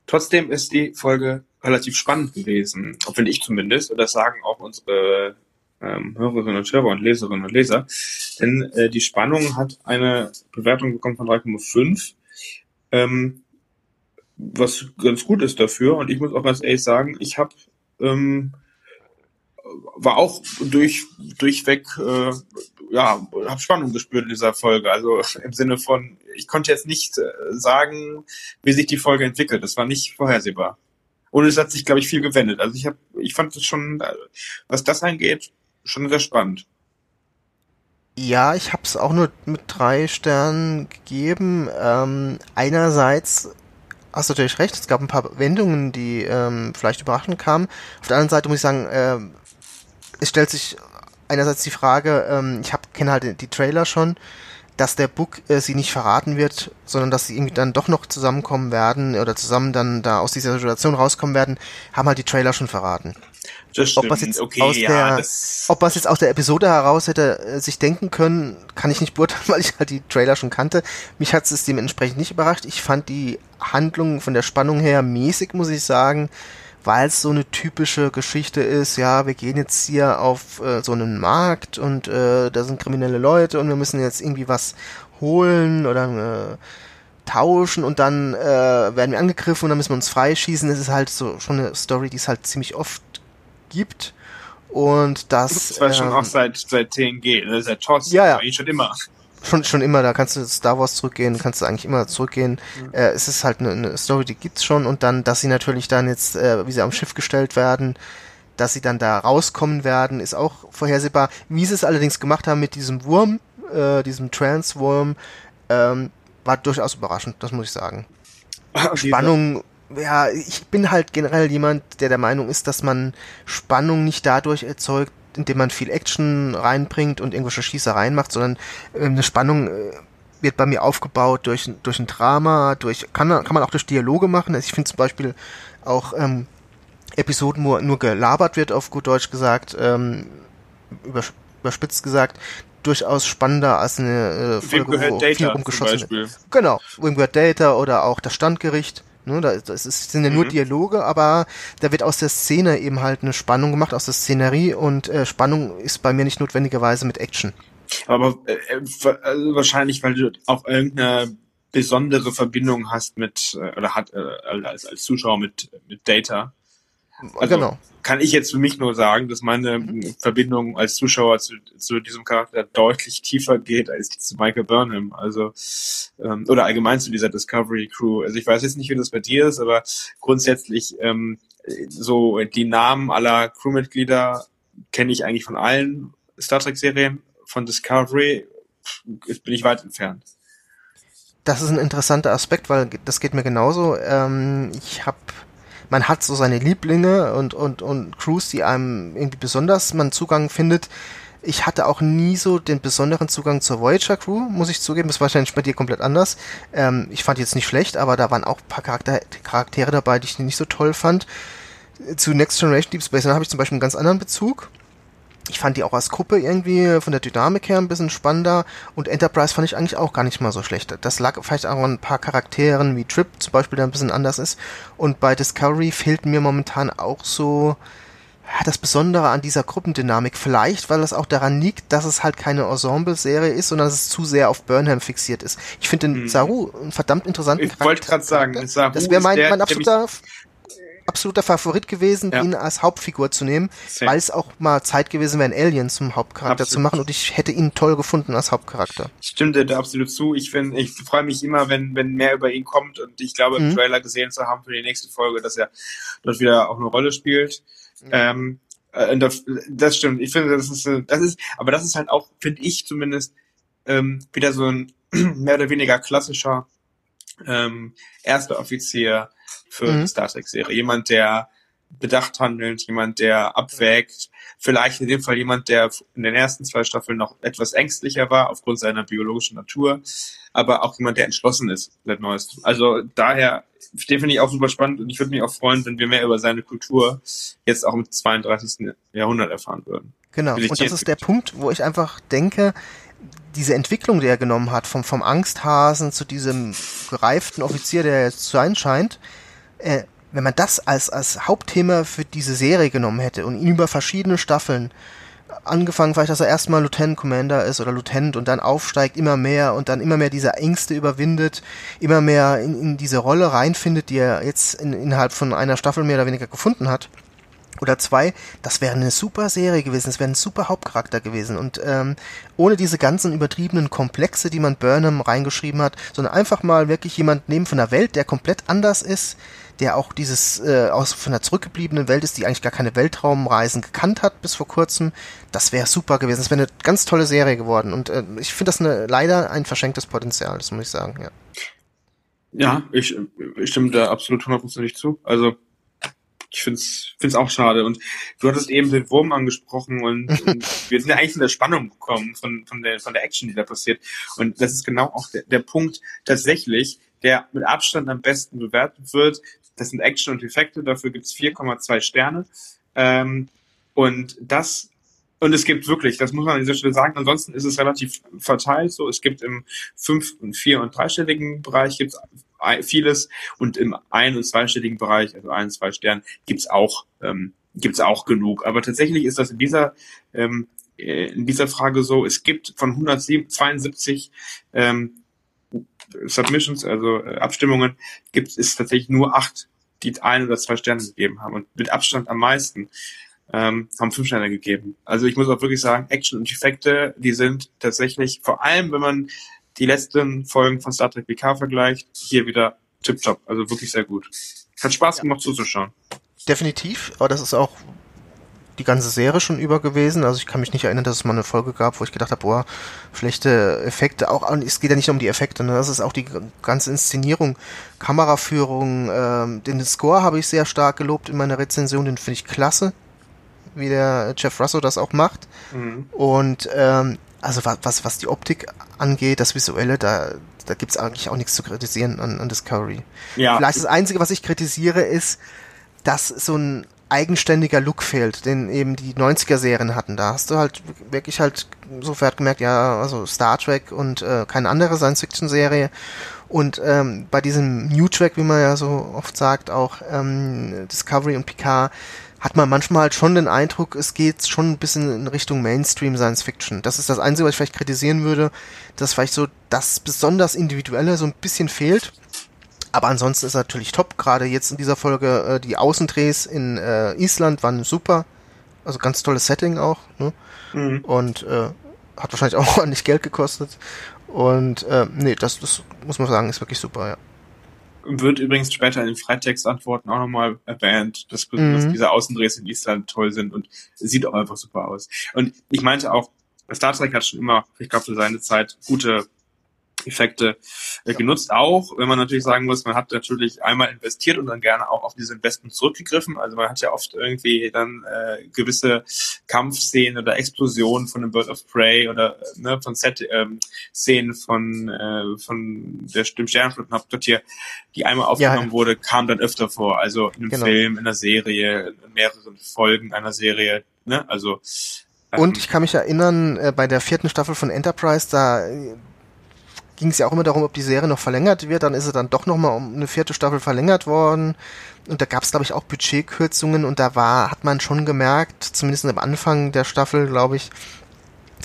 Trotzdem ist die Folge relativ spannend gewesen, finde ich zumindest, und das sagen auch unsere ähm, Hörerinnen und Hörer und Leserinnen und Leser. Denn äh, die Spannung hat eine Bewertung bekommen von 3,5, ähm, was ganz gut ist dafür. Und ich muss auch ganz ehrlich sagen, ich habe ähm, war auch durch durchweg äh, ja habe Spannung gespürt in dieser Folge. Also *laughs* im Sinne von ich konnte jetzt nicht äh, sagen, wie sich die Folge entwickelt. Das war nicht vorhersehbar. Und es hat sich, glaube ich, viel gewendet. Also ich habe, ich fand es schon, äh, was das angeht, schon sehr spannend. Ja, ich habe es auch nur mit drei Sternen gegeben. Ähm, einerseits hast natürlich recht, es gab ein paar Wendungen, die ähm, vielleicht überraschend kamen. Auf der anderen Seite muss ich sagen, äh, es stellt sich einerseits die Frage, ähm, ich kenne halt die Trailer schon, dass der Book äh, sie nicht verraten wird, sondern dass sie irgendwie dann doch noch zusammenkommen werden oder zusammen dann da aus dieser Situation rauskommen werden, haben halt die Trailer schon verraten. Das ob was jetzt okay, aus ja, der, ob jetzt aus der Episode heraus hätte äh, sich denken können, kann ich nicht beurteilen, *laughs* weil ich halt die Trailer schon kannte. Mich hat es dementsprechend nicht überrascht. Ich fand die Handlung von der Spannung her mäßig, muss ich sagen, weil es so eine typische Geschichte ist. Ja, wir gehen jetzt hier auf äh, so einen Markt und äh, da sind kriminelle Leute und wir müssen jetzt irgendwie was holen oder äh, tauschen und dann äh, werden wir angegriffen und dann müssen wir uns freischießen. Das ist halt so schon eine Story, die es halt ziemlich oft gibt. Und das. Das war ähm, schon auch seit, seit TNG, ne? seit TOS, ja, ja. eigentlich schon immer. Schon, schon immer, da kannst du Star Wars zurückgehen, kannst du eigentlich immer zurückgehen. Mhm. Äh, es ist halt eine, eine Story, die gibt's schon und dann, dass sie natürlich dann jetzt, äh, wie sie am Schiff gestellt werden, dass sie dann da rauskommen werden, ist auch vorhersehbar. Wie sie es allerdings gemacht haben mit diesem Wurm, äh, diesem Transwurm, ähm, war durchaus überraschend, das muss ich sagen. *laughs* Spannung ja, ich bin halt generell jemand, der der Meinung ist, dass man Spannung nicht dadurch erzeugt, indem man viel Action reinbringt und irgendwelche Schießereien macht, sondern äh, eine Spannung äh, wird bei mir aufgebaut durch, durch ein Drama, durch, kann, kann man auch durch Dialoge machen. Also ich finde zum Beispiel auch ähm, Episoden, wo nur gelabert wird, auf gut Deutsch gesagt, ähm, überspitzt gesagt, durchaus spannender als eine äh, Folge, wo viel rumgeschossen wird. Genau, Wim Data oder auch das Standgericht. Ne, da, das ist, sind ja nur mhm. Dialoge, aber da wird aus der Szene eben halt eine Spannung gemacht, aus der Szenerie und äh, Spannung ist bei mir nicht notwendigerweise mit Action. Aber äh, also wahrscheinlich, weil du auch irgendeine besondere Verbindung hast mit, äh, oder hat äh, als, als Zuschauer mit, mit Data. Also genau. kann ich jetzt für mich nur sagen, dass meine mhm. Verbindung als Zuschauer zu, zu diesem Charakter deutlich tiefer geht als zu Michael Burnham. Also ähm, oder allgemein zu dieser Discovery Crew. Also ich weiß jetzt nicht, wie das bei dir ist, aber grundsätzlich ähm, so die Namen aller Crewmitglieder kenne ich eigentlich von allen Star Trek Serien. Von Discovery bin ich weit entfernt. Das ist ein interessanter Aspekt, weil das geht mir genauso. Ähm, ich habe man hat so seine Lieblinge und, und, und Crews, die einem irgendwie besonders man Zugang findet. Ich hatte auch nie so den besonderen Zugang zur Voyager Crew, muss ich zugeben. Das war wahrscheinlich bei dir komplett anders. Ähm, ich fand jetzt nicht schlecht, aber da waren auch ein paar Charakter Charaktere dabei, die ich nicht so toll fand. Zu Next Generation Deep Space, da habe ich zum Beispiel einen ganz anderen Bezug ich fand die auch als Gruppe irgendwie von der Dynamik her ein bisschen spannender und Enterprise fand ich eigentlich auch gar nicht mal so schlecht. Das lag vielleicht auch an ein paar Charakteren wie Trip zum Beispiel, der ein bisschen anders ist. Und bei Discovery fehlt mir momentan auch so das Besondere an dieser Gruppendynamik. Vielleicht, weil es auch daran liegt, dass es halt keine Ensemble-Serie ist, sondern dass es zu sehr auf Burnham fixiert ist. Ich finde den mhm. Saru einen verdammt interessanten Ich wollte gerade sagen, Saru das wäre mein, mein absoluter absoluter Favorit gewesen, ja. ihn als Hauptfigur zu nehmen, weil es auch mal Zeit gewesen wäre, einen Alien zum Hauptcharakter absolut. zu machen und ich hätte ihn toll gefunden als Hauptcharakter. Stimmt dir da absolut zu. Ich ich freue mich immer, wenn, wenn mehr über ihn kommt und ich glaube, mhm. im Trailer gesehen zu haben für die nächste Folge, dass er dort wieder auch eine Rolle spielt. Mhm. Ähm, äh, das, das stimmt. Ich finde, das ist, das ist, aber das ist halt auch, finde ich zumindest, ähm, wieder so ein *clears throat* mehr oder weniger klassischer ähm, erster Offizier, für mhm. Star Trek-Serie. Jemand, der bedacht handelt, jemand, der abwägt, vielleicht in dem Fall jemand, der in den ersten zwei Staffeln noch etwas ängstlicher war aufgrund seiner biologischen Natur, aber auch jemand, der entschlossen ist seit neuestem. Also daher, den finde ich auch super spannend und ich würde mich auch freuen, wenn wir mehr über seine Kultur jetzt auch im 32. Jahrhundert erfahren würden. Genau, und das ist der Punkt, wo ich einfach denke, diese Entwicklung, die er genommen hat, vom, vom Angsthasen zu diesem gereiften Offizier, der er jetzt zu sein scheint, äh, wenn man das als, als Hauptthema für diese Serie genommen hätte und ihn über verschiedene Staffeln angefangen vielleicht, dass er erstmal Lieutenant Commander ist oder Lieutenant und dann aufsteigt immer mehr und dann immer mehr diese Ängste überwindet, immer mehr in, in diese Rolle reinfindet, die er jetzt in, innerhalb von einer Staffel mehr oder weniger gefunden hat. Oder zwei, das wäre eine super Serie gewesen, es wäre ein super Hauptcharakter gewesen. Und ähm, ohne diese ganzen übertriebenen Komplexe, die man Burnham reingeschrieben hat, sondern einfach mal wirklich jemand nehmen von der Welt, der komplett anders ist, der auch dieses äh, aus von der zurückgebliebenen Welt ist, die eigentlich gar keine Weltraumreisen gekannt hat bis vor kurzem. Das wäre super gewesen. Das wäre eine ganz tolle Serie geworden. Und äh, ich finde das eine, leider ein verschenktes Potenzial, das muss ich sagen. Ja, ja ich, ich stimme da absolut hundertprozentig zu. Also ich finde es auch schade. Und du hattest eben den Wurm angesprochen und, *laughs* und wir sind ja eigentlich in der Spannung gekommen von, von, der, von der Action, die da passiert. Und das ist genau auch der, der Punkt tatsächlich, der mit Abstand am besten bewertet wird, das sind Action und Effekte, dafür gibt's 4,2 Sterne. Ähm, und das und es gibt wirklich, das muss man an dieser Stelle sagen, ansonsten ist es relativ verteilt. So, es gibt im fünf- und vier- und dreistelligen Bereich gibt's vieles und im ein- und zweistelligen Bereich, also ein, zwei Sternen, gibt's auch ähm, gibt's auch genug. Aber tatsächlich ist das in dieser ähm, äh, in dieser Frage so: Es gibt von 172 ähm, Submissions, also äh, Abstimmungen, gibt es tatsächlich nur acht, die ein oder zwei Sterne gegeben haben und mit Abstand am meisten ähm, haben fünf Sterne gegeben. Also ich muss auch wirklich sagen, Action und Effekte, die sind tatsächlich, vor allem wenn man die letzten Folgen von Star Trek PK vergleicht, hier wieder tipptopp, also wirklich sehr gut. Hat Spaß gemacht zuzuschauen. Definitiv, aber das ist auch die ganze Serie schon über gewesen. Also ich kann mich nicht erinnern, dass es mal eine Folge gab, wo ich gedacht habe, boah, schlechte Effekte. Auch es geht ja nicht um die Effekte, ne? Das ist auch die ganze Inszenierung, Kameraführung. Ähm, den Score habe ich sehr stark gelobt in meiner Rezension. Den finde ich klasse, wie der Jeff Russo das auch macht. Mhm. Und ähm, also was, was, was die Optik angeht, das Visuelle, da, da gibt's eigentlich auch nichts zu kritisieren an, an Discovery. Ja. Vielleicht das Einzige, was ich kritisiere, ist, dass so ein eigenständiger Look fehlt, den eben die 90er-Serien hatten. Da hast du halt wirklich halt sofort gemerkt, ja, also Star Trek und äh, keine andere Science-Fiction-Serie. Und ähm, bei diesem New Track, wie man ja so oft sagt, auch ähm, Discovery und Picard, hat man manchmal halt schon den Eindruck, es geht schon ein bisschen in Richtung Mainstream Science Fiction. Das ist das Einzige, was ich vielleicht kritisieren würde, dass vielleicht so das besonders Individuelle so ein bisschen fehlt. Aber ansonsten ist natürlich top. Gerade jetzt in dieser Folge äh, die Außendrehs in äh, Island waren super. Also ganz tolles Setting auch. Ne? Mhm. Und äh, hat wahrscheinlich *laughs* auch ordentlich Geld gekostet. Und äh, nee, das, das muss man sagen, ist wirklich super, ja. Wird übrigens später in den Freitextantworten auch nochmal erwähnt, dass, mhm. dass diese Außendrehs in Island toll sind und sieht auch einfach super aus. Und ich meinte auch, Star Trek hat schon immer, ich glaube, für seine Zeit gute Effekte äh, genutzt. Auch, wenn man natürlich sagen muss, man hat natürlich einmal investiert und dann gerne auch auf diese Investment zurückgegriffen. Also man hat ja oft irgendwie dann äh, gewisse Kampfszenen oder Explosionen von einem Bird of Prey oder ne, von Set-Szenen ähm, von äh, von der dem Sternenflottenhauptquartier, die einmal aufgenommen ja. wurde, kam dann öfter vor. Also in einem genau. Film, in einer Serie, in mehreren Folgen einer Serie. Ne? Also und ich kann mich erinnern, äh, bei der vierten Staffel von Enterprise, da ging es ja auch immer darum, ob die Serie noch verlängert wird. Dann ist sie dann doch nochmal um eine vierte Staffel verlängert worden. Und da gab es, glaube ich, auch Budgetkürzungen und da war, hat man schon gemerkt, zumindest am Anfang der Staffel, glaube ich,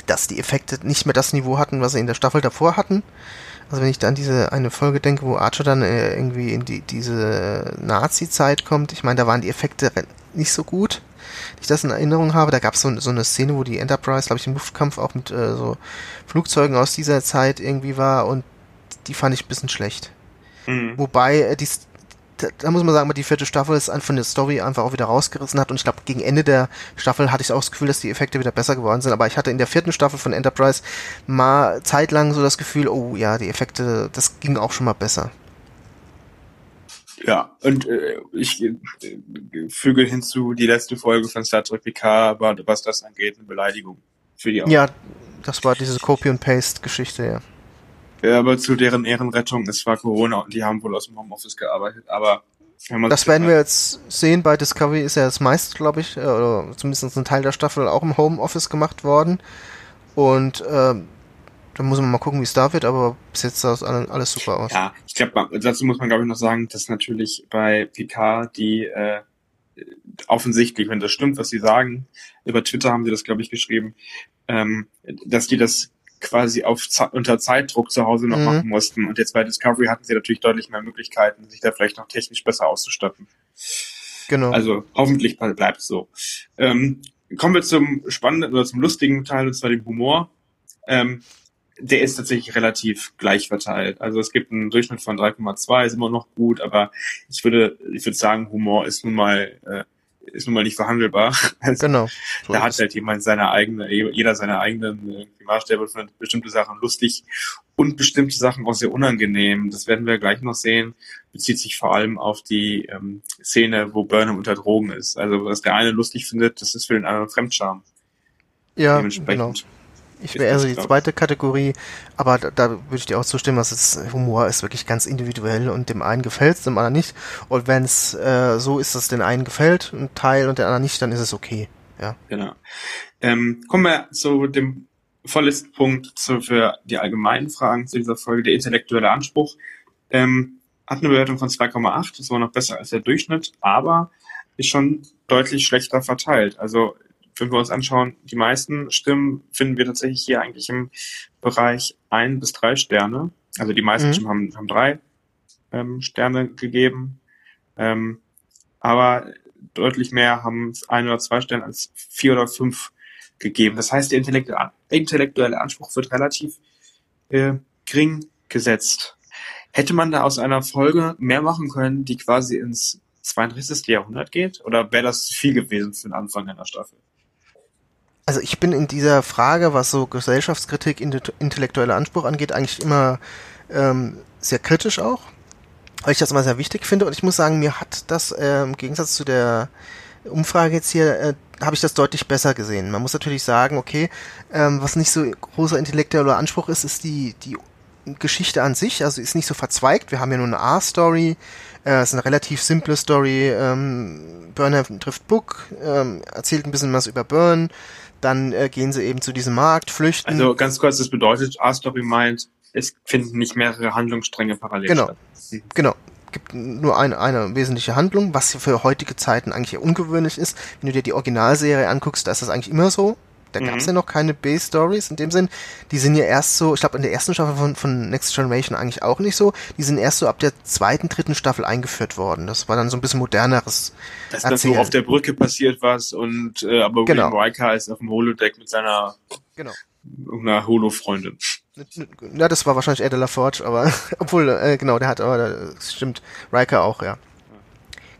dass die Effekte nicht mehr das Niveau hatten, was sie in der Staffel davor hatten. Also wenn ich dann diese eine Folge denke, wo Archer dann äh, irgendwie in die, diese Nazi-Zeit kommt, ich meine, da waren die Effekte nicht so gut ich das in Erinnerung habe. Da gab es so, so eine Szene, wo die Enterprise, glaube ich, im Luftkampf auch mit äh, so Flugzeugen aus dieser Zeit irgendwie war und die fand ich ein bisschen schlecht. Mhm. Wobei, äh, die, da, da, muss man sagen, die vierte Staffel ist von der Story einfach auch wieder rausgerissen hat und ich glaube, gegen Ende der Staffel hatte ich auch das Gefühl, dass die Effekte wieder besser geworden sind, aber ich hatte in der vierten Staffel von Enterprise mal zeitlang so das Gefühl, oh ja, die Effekte, das ging auch schon mal besser. Ja, und äh, ich äh, füge hinzu, die letzte Folge von Star Trek PK war, was das angeht, eine Beleidigung für die Augen. Ja, das war diese Copy and Paste Geschichte, ja. Ja, aber zu deren Ehrenrettung, es war Corona und die haben wohl aus dem Homeoffice gearbeitet, aber das werden wir jetzt sehen. Bei Discovery ist ja das meist, glaube ich, äh, oder zumindest ein Teil der Staffel auch im Homeoffice gemacht worden. Und ähm, Dann muss man mal gucken, wie es da wird, aber bis jetzt sah es alles super aus. Ja, ich glaube, dazu muss man, glaube ich, noch sagen, dass natürlich bei PK die äh, offensichtlich, wenn das stimmt, was sie sagen, über Twitter haben sie das, glaube ich, geschrieben, ähm, dass die das quasi auf unter Zeitdruck zu Hause noch mhm. machen mussten. Und jetzt bei Discovery hatten sie natürlich deutlich mehr Möglichkeiten, sich da vielleicht noch technisch besser auszustatten. Genau. Also hoffentlich bleibt es so. Ähm, kommen wir zum spannenden oder zum lustigen Teil, und zwar dem Humor. Ähm, der ist tatsächlich relativ gleich verteilt. Also es gibt einen Durchschnitt von 3,2, ist immer noch gut, aber ich würde, ich würde sagen, Humor ist nun mal äh, ist nun mal nicht verhandelbar. Also, *laughs* genau. So da hat halt jemand seine eigene, jeder seine eigenen Maßstäbe für bestimmte Sachen lustig und bestimmte Sachen auch sehr unangenehm. Das werden wir gleich noch sehen. Bezieht sich vor allem auf die ähm, Szene, wo Burnham unter Drogen ist. Also was der eine lustig findet, das ist für den anderen Fremdscham. Ja, genau. Ich wäre eher so die zweite Kategorie, aber da, da würde ich dir auch zustimmen, dass es Humor ist wirklich ganz individuell und dem einen gefällt es, dem anderen nicht. Und wenn es äh, so ist, dass den einen gefällt, ein Teil und der anderen nicht, dann ist es okay. Ja. Genau. Ähm, kommen wir zu dem vorletzten Punkt zu, für die allgemeinen Fragen zu dieser Folge, der intellektuelle Anspruch. Ähm, hat eine Bewertung von 2,8, das war noch besser als der Durchschnitt, aber ist schon deutlich schlechter verteilt. Also wenn wir uns anschauen, die meisten Stimmen finden wir tatsächlich hier eigentlich im Bereich ein bis drei Sterne. Also die meisten mhm. Stimmen haben, haben drei ähm, Sterne gegeben. Ähm, aber deutlich mehr haben ein oder zwei Sterne als vier oder fünf gegeben. Das heißt, der intellektuelle Anspruch wird relativ äh, gering gesetzt. Hätte man da aus einer Folge mehr machen können, die quasi ins 32. Jahrhundert geht? Oder wäre das viel gewesen für den Anfang einer Staffel? Also ich bin in dieser Frage, was so Gesellschaftskritik, intellektueller Anspruch angeht, eigentlich immer ähm, sehr kritisch auch, weil ich das immer sehr wichtig finde. Und ich muss sagen, mir hat das äh, im Gegensatz zu der Umfrage jetzt hier, äh, habe ich das deutlich besser gesehen. Man muss natürlich sagen, okay, ähm, was nicht so großer intellektueller Anspruch ist, ist die, die Geschichte an sich, also ist nicht so verzweigt. Wir haben ja nur eine A-Story, äh, ist eine relativ simple Story. Ähm, Burner trifft Book, ähm, erzählt ein bisschen was über Burn, dann äh, gehen sie eben zu diesem Markt, flüchten. Also ganz kurz, das bedeutet, A-Story meint, es finden nicht mehrere Handlungsstränge parallel genau. statt. Genau. Gibt nur eine, eine wesentliche Handlung, was für heutige Zeiten eigentlich ungewöhnlich ist. Wenn du dir die Originalserie anguckst, da ist das eigentlich immer so. Da mhm. gab es ja noch keine B-Stories in dem Sinn. Die sind ja erst so, ich glaube in der ersten Staffel von, von Next Generation eigentlich auch nicht so. Die sind erst so ab der zweiten, dritten Staffel eingeführt worden. Das war dann so ein bisschen moderneres. Das ist so auf der Brücke passiert was und äh, aber genau. William Riker ist auf dem Holodeck mit seiner genau. irgendeiner Holo-Freundin. Ja, das war wahrscheinlich Ed LaForge, aber *laughs* obwohl, äh, genau, der hat, aber das stimmt, Riker auch, ja.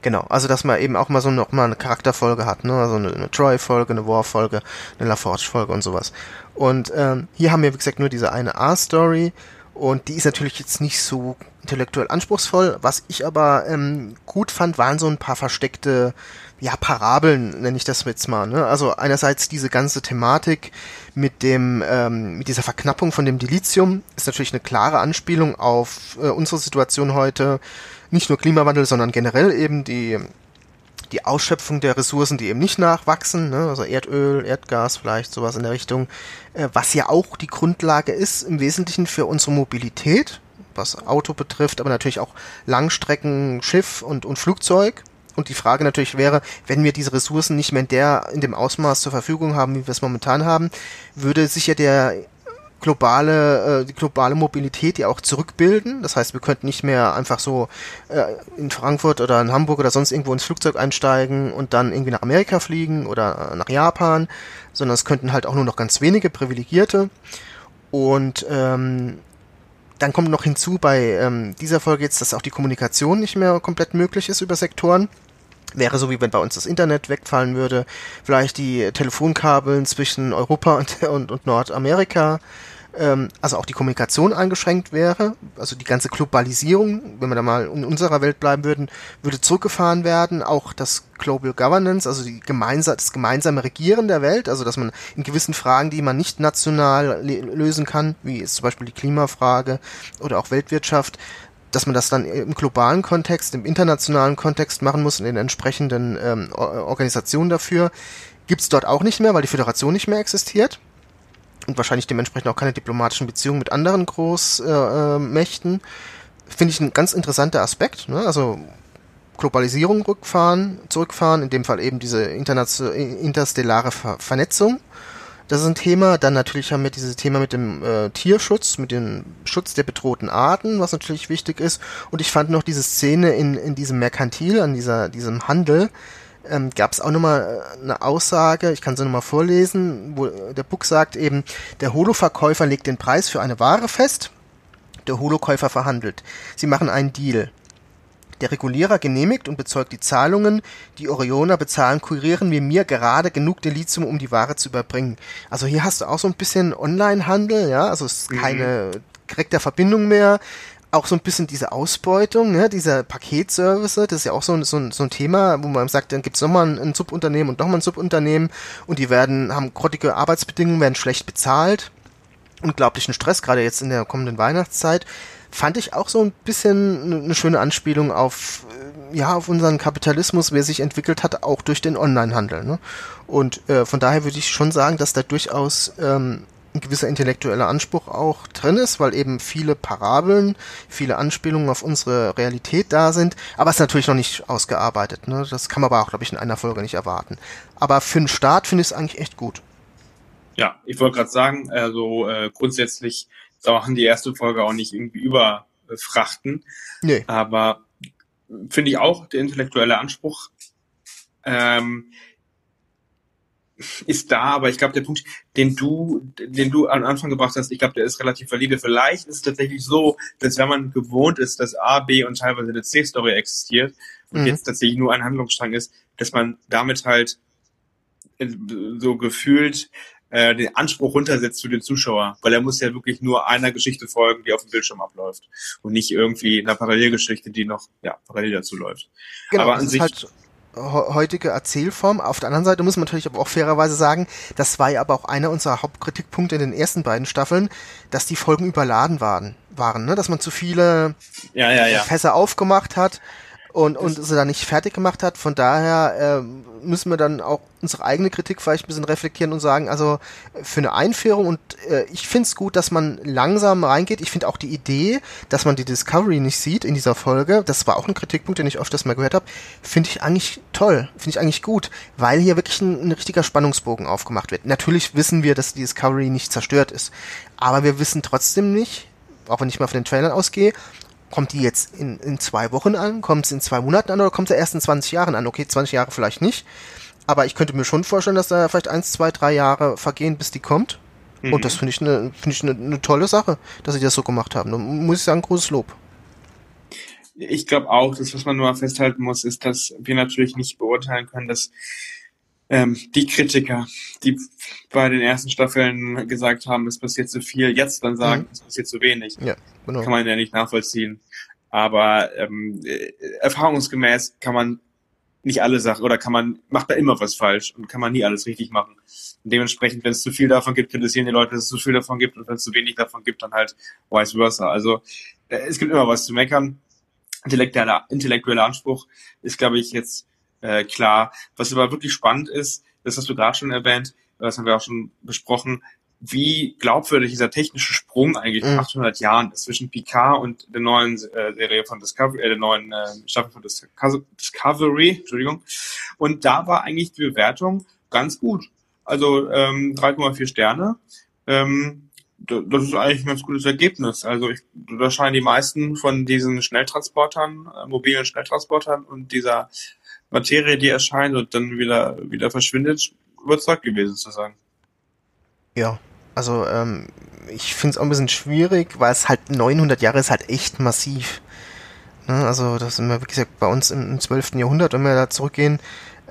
Genau, also dass man eben auch mal so noch mal eine Charakterfolge hat, ne? Also eine, eine Troy-Folge, eine War-Folge, eine LaForge-Folge und sowas. Und ähm, hier haben wir, wie gesagt, nur diese eine A-Story und die ist natürlich jetzt nicht so intellektuell anspruchsvoll. Was ich aber ähm, gut fand, waren so ein paar versteckte, ja, Parabeln, nenne ich das jetzt mal. Ne? Also einerseits diese ganze Thematik mit dem, ähm, mit dieser Verknappung von dem Dilithium ist natürlich eine klare Anspielung auf äh, unsere Situation heute nicht nur Klimawandel, sondern generell eben die, die Ausschöpfung der Ressourcen, die eben nicht nachwachsen, ne? also Erdöl, Erdgas vielleicht, sowas in der Richtung, äh, was ja auch die Grundlage ist im Wesentlichen für unsere Mobilität, was Auto betrifft, aber natürlich auch Langstrecken, Schiff und, und Flugzeug. Und die Frage natürlich wäre, wenn wir diese Ressourcen nicht mehr in der, in dem Ausmaß zur Verfügung haben, wie wir es momentan haben, würde sich ja der globale, äh, die globale Mobilität ja auch zurückbilden. Das heißt, wir könnten nicht mehr einfach so äh, in Frankfurt oder in Hamburg oder sonst irgendwo ins Flugzeug einsteigen und dann irgendwie nach Amerika fliegen oder nach Japan, sondern es könnten halt auch nur noch ganz wenige Privilegierte. Und ähm, dann kommt noch hinzu bei ähm, dieser Folge jetzt, dass auch die Kommunikation nicht mehr komplett möglich ist über Sektoren. Wäre so, wie wenn bei uns das Internet wegfallen würde, vielleicht die Telefonkabeln zwischen Europa und, *laughs* und, und Nordamerika, ähm, also auch die Kommunikation eingeschränkt wäre, also die ganze Globalisierung, wenn wir da mal in unserer Welt bleiben würden, würde zurückgefahren werden, auch das Global Governance, also die gemeinsam, das gemeinsame Regieren der Welt, also dass man in gewissen Fragen, die man nicht national lösen kann, wie zum Beispiel die Klimafrage oder auch Weltwirtschaft, dass man das dann im globalen Kontext, im internationalen Kontext machen muss, in den entsprechenden ähm, Organisationen dafür, gibt's dort auch nicht mehr, weil die Föderation nicht mehr existiert. und wahrscheinlich dementsprechend auch keine diplomatischen Beziehungen mit anderen Großmächten. Äh, Finde ich ein ganz interessanter Aspekt. Ne? Also Globalisierung rückfahren, zurückfahren, in dem Fall eben diese interstellare Ver Vernetzung. Das ist ein Thema. Dann natürlich haben wir dieses Thema mit dem äh, Tierschutz, mit dem Schutz der bedrohten Arten, was natürlich wichtig ist. Und ich fand noch diese Szene in, in diesem Merkantil, an dieser, diesem Handel, ähm, gab es auch nochmal äh, eine Aussage, ich kann sie nochmal vorlesen, wo der Buch sagt eben, der Holo-Verkäufer legt den Preis für eine Ware fest, der Holo-Käufer verhandelt. Sie machen einen Deal. Der Regulierer genehmigt und bezeugt die Zahlungen, die Orioner bezahlen, kurieren wir mir gerade genug Delizium, um die Ware zu überbringen. Also hier hast du auch so ein bisschen Online-Handel, ja, also es ist mhm. keine direkte Verbindung mehr, auch so ein bisschen diese Ausbeutung, ne, dieser Paketservice, das ist ja auch so ein, so ein, so ein Thema, wo man sagt, dann gibt's nochmal ein, ein Subunternehmen und nochmal ein Subunternehmen und die werden, haben grottige Arbeitsbedingungen, werden schlecht bezahlt, unglaublichen Stress, gerade jetzt in der kommenden Weihnachtszeit fand ich auch so ein bisschen eine schöne Anspielung auf äh, ja auf unseren Kapitalismus, wer sich entwickelt hat, auch durch den Onlinehandel. Ne? Und äh, von daher würde ich schon sagen, dass da durchaus ähm, ein gewisser intellektueller Anspruch auch drin ist, weil eben viele Parabeln, viele Anspielungen auf unsere Realität da sind, aber es ist natürlich noch nicht ausgearbeitet. Ne? Das kann man aber auch, glaube ich, in einer Folge nicht erwarten. Aber für den Start finde ich es eigentlich echt gut. Ja, ich wollte gerade sagen, also äh, grundsätzlich auch die erste Folge auch nicht irgendwie überfrachten. Nee. Aber finde ich auch, der intellektuelle Anspruch ähm, ist da, aber ich glaube, der Punkt, den du, den du am Anfang gebracht hast, ich glaube, der ist relativ valide. Vielleicht ist es tatsächlich so, dass wenn man gewohnt ist, dass A, B und teilweise eine C-Story existiert und mhm. jetzt tatsächlich nur ein Handlungsstrang ist, dass man damit halt so gefühlt äh, den Anspruch runtersetzt für den Zuschauer, weil er muss ja wirklich nur einer Geschichte folgen, die auf dem Bildschirm abläuft und nicht irgendwie einer Parallelgeschichte, die noch ja parallel dazu läuft. Genau, aber an sich halt heutige Erzählform. Auf der anderen Seite muss man natürlich aber auch fairerweise sagen, das war ja aber auch einer unserer Hauptkritikpunkte in den ersten beiden Staffeln, dass die Folgen überladen waren, waren, ne? dass man zu viele ja, ja, ja. Fässer aufgemacht hat und, und sie dann nicht fertig gemacht hat. Von daher äh, müssen wir dann auch unsere eigene Kritik vielleicht ein bisschen reflektieren und sagen, also für eine Einführung und äh, ich finde es gut, dass man langsam reingeht. Ich finde auch die Idee, dass man die Discovery nicht sieht in dieser Folge, das war auch ein Kritikpunkt, den ich öfters mal gehört habe, finde ich eigentlich toll, finde ich eigentlich gut, weil hier wirklich ein, ein richtiger Spannungsbogen aufgemacht wird. Natürlich wissen wir, dass die Discovery nicht zerstört ist, aber wir wissen trotzdem nicht, auch wenn ich mal von den Trailern ausgehe, kommt die jetzt in, in zwei Wochen an, kommt es in zwei Monaten an oder kommt sie erst in 20 Jahren an? Okay, 20 Jahre vielleicht nicht, aber ich könnte mir schon vorstellen, dass da vielleicht eins, zwei, drei Jahre vergehen, bis die kommt. Mhm. Und das finde ich eine finde ich eine, eine tolle Sache, dass sie das so gemacht haben. Da muss ich sagen, großes Lob. Ich glaube auch, das, was man nur festhalten muss, ist, dass wir natürlich nicht beurteilen können, dass ähm, die Kritiker, die bei den ersten Staffeln gesagt haben, es passiert zu viel, jetzt dann sagen, mhm. es passiert zu wenig. Ja, genau. Kann man ja nicht nachvollziehen. Aber ähm, äh, erfahrungsgemäß kann man nicht alle Sachen oder kann man, macht da immer was falsch und kann man nie alles richtig machen. Und dementsprechend, wenn es zu viel davon gibt, kritisieren die Leute, dass es zu viel davon gibt und wenn es zu wenig davon gibt, dann halt vice versa. Also äh, es gibt immer was zu meckern. Intellektueller, intellektueller Anspruch ist, glaube ich, jetzt äh, klar. Was aber wirklich spannend ist, das hast du gerade schon erwähnt, das haben wir auch schon besprochen, wie glaubwürdig dieser technische Sprung eigentlich mhm. 800 Jahren ist zwischen Picard und der neuen äh, Serie von Discovery, äh, der neuen äh, Staffel von Discovery, Entschuldigung. Und da war eigentlich die Bewertung ganz gut. Also ähm, 3,4 Sterne. Ähm, das ist eigentlich ein ganz gutes Ergebnis. Also ich, da scheinen die meisten von diesen Schnelltransportern, äh, mobilen Schnelltransportern und dieser Materie, die erscheint und dann wieder, wieder verschwindet, überzeugt gewesen zu sein. Ja, also ähm, ich finde es auch ein bisschen schwierig, weil es halt 900 Jahre ist halt echt massiv. Ne? Also das sind wir, wie gesagt, bei uns im, im 12. Jahrhundert, wenn wir da zurückgehen.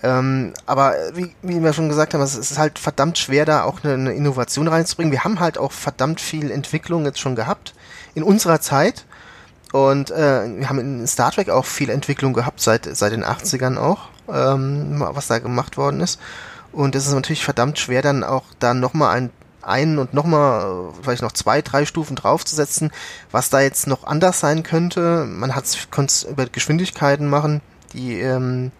Ähm, aber wie, wie wir schon gesagt haben, es ist halt verdammt schwer, da auch eine, eine Innovation reinzubringen. Wir haben halt auch verdammt viel Entwicklung jetzt schon gehabt in unserer Zeit. Und äh, wir haben in Star Trek auch viel Entwicklung gehabt, seit, seit den 80ern auch, ähm, was da gemacht worden ist. Und es ist natürlich verdammt schwer, dann auch da nochmal ein, einen und nochmal, vielleicht noch zwei, drei Stufen draufzusetzen, was da jetzt noch anders sein könnte. Man hat es über Geschwindigkeiten machen, die ähm,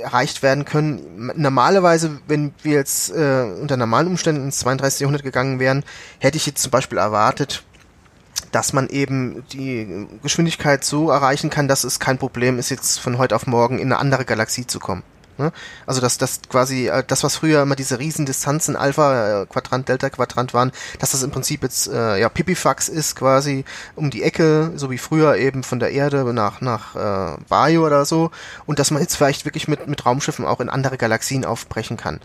erreicht werden können. Normalerweise, wenn wir jetzt äh, unter normalen Umständen ins 32. Jahrhundert gegangen wären, hätte ich jetzt zum Beispiel erwartet, dass man eben die Geschwindigkeit so erreichen kann, dass es kein Problem ist, jetzt von heute auf morgen in eine andere Galaxie zu kommen. Ne? Also dass das quasi äh, das, was früher immer diese Riesendistanzen Alpha äh, Quadrant, Delta Quadrant waren, dass das im Prinzip jetzt äh, ja Pipifax ist quasi um die Ecke, so wie früher eben von der Erde nach nach äh, Bayo oder so und dass man jetzt vielleicht wirklich mit mit Raumschiffen auch in andere Galaxien aufbrechen kann.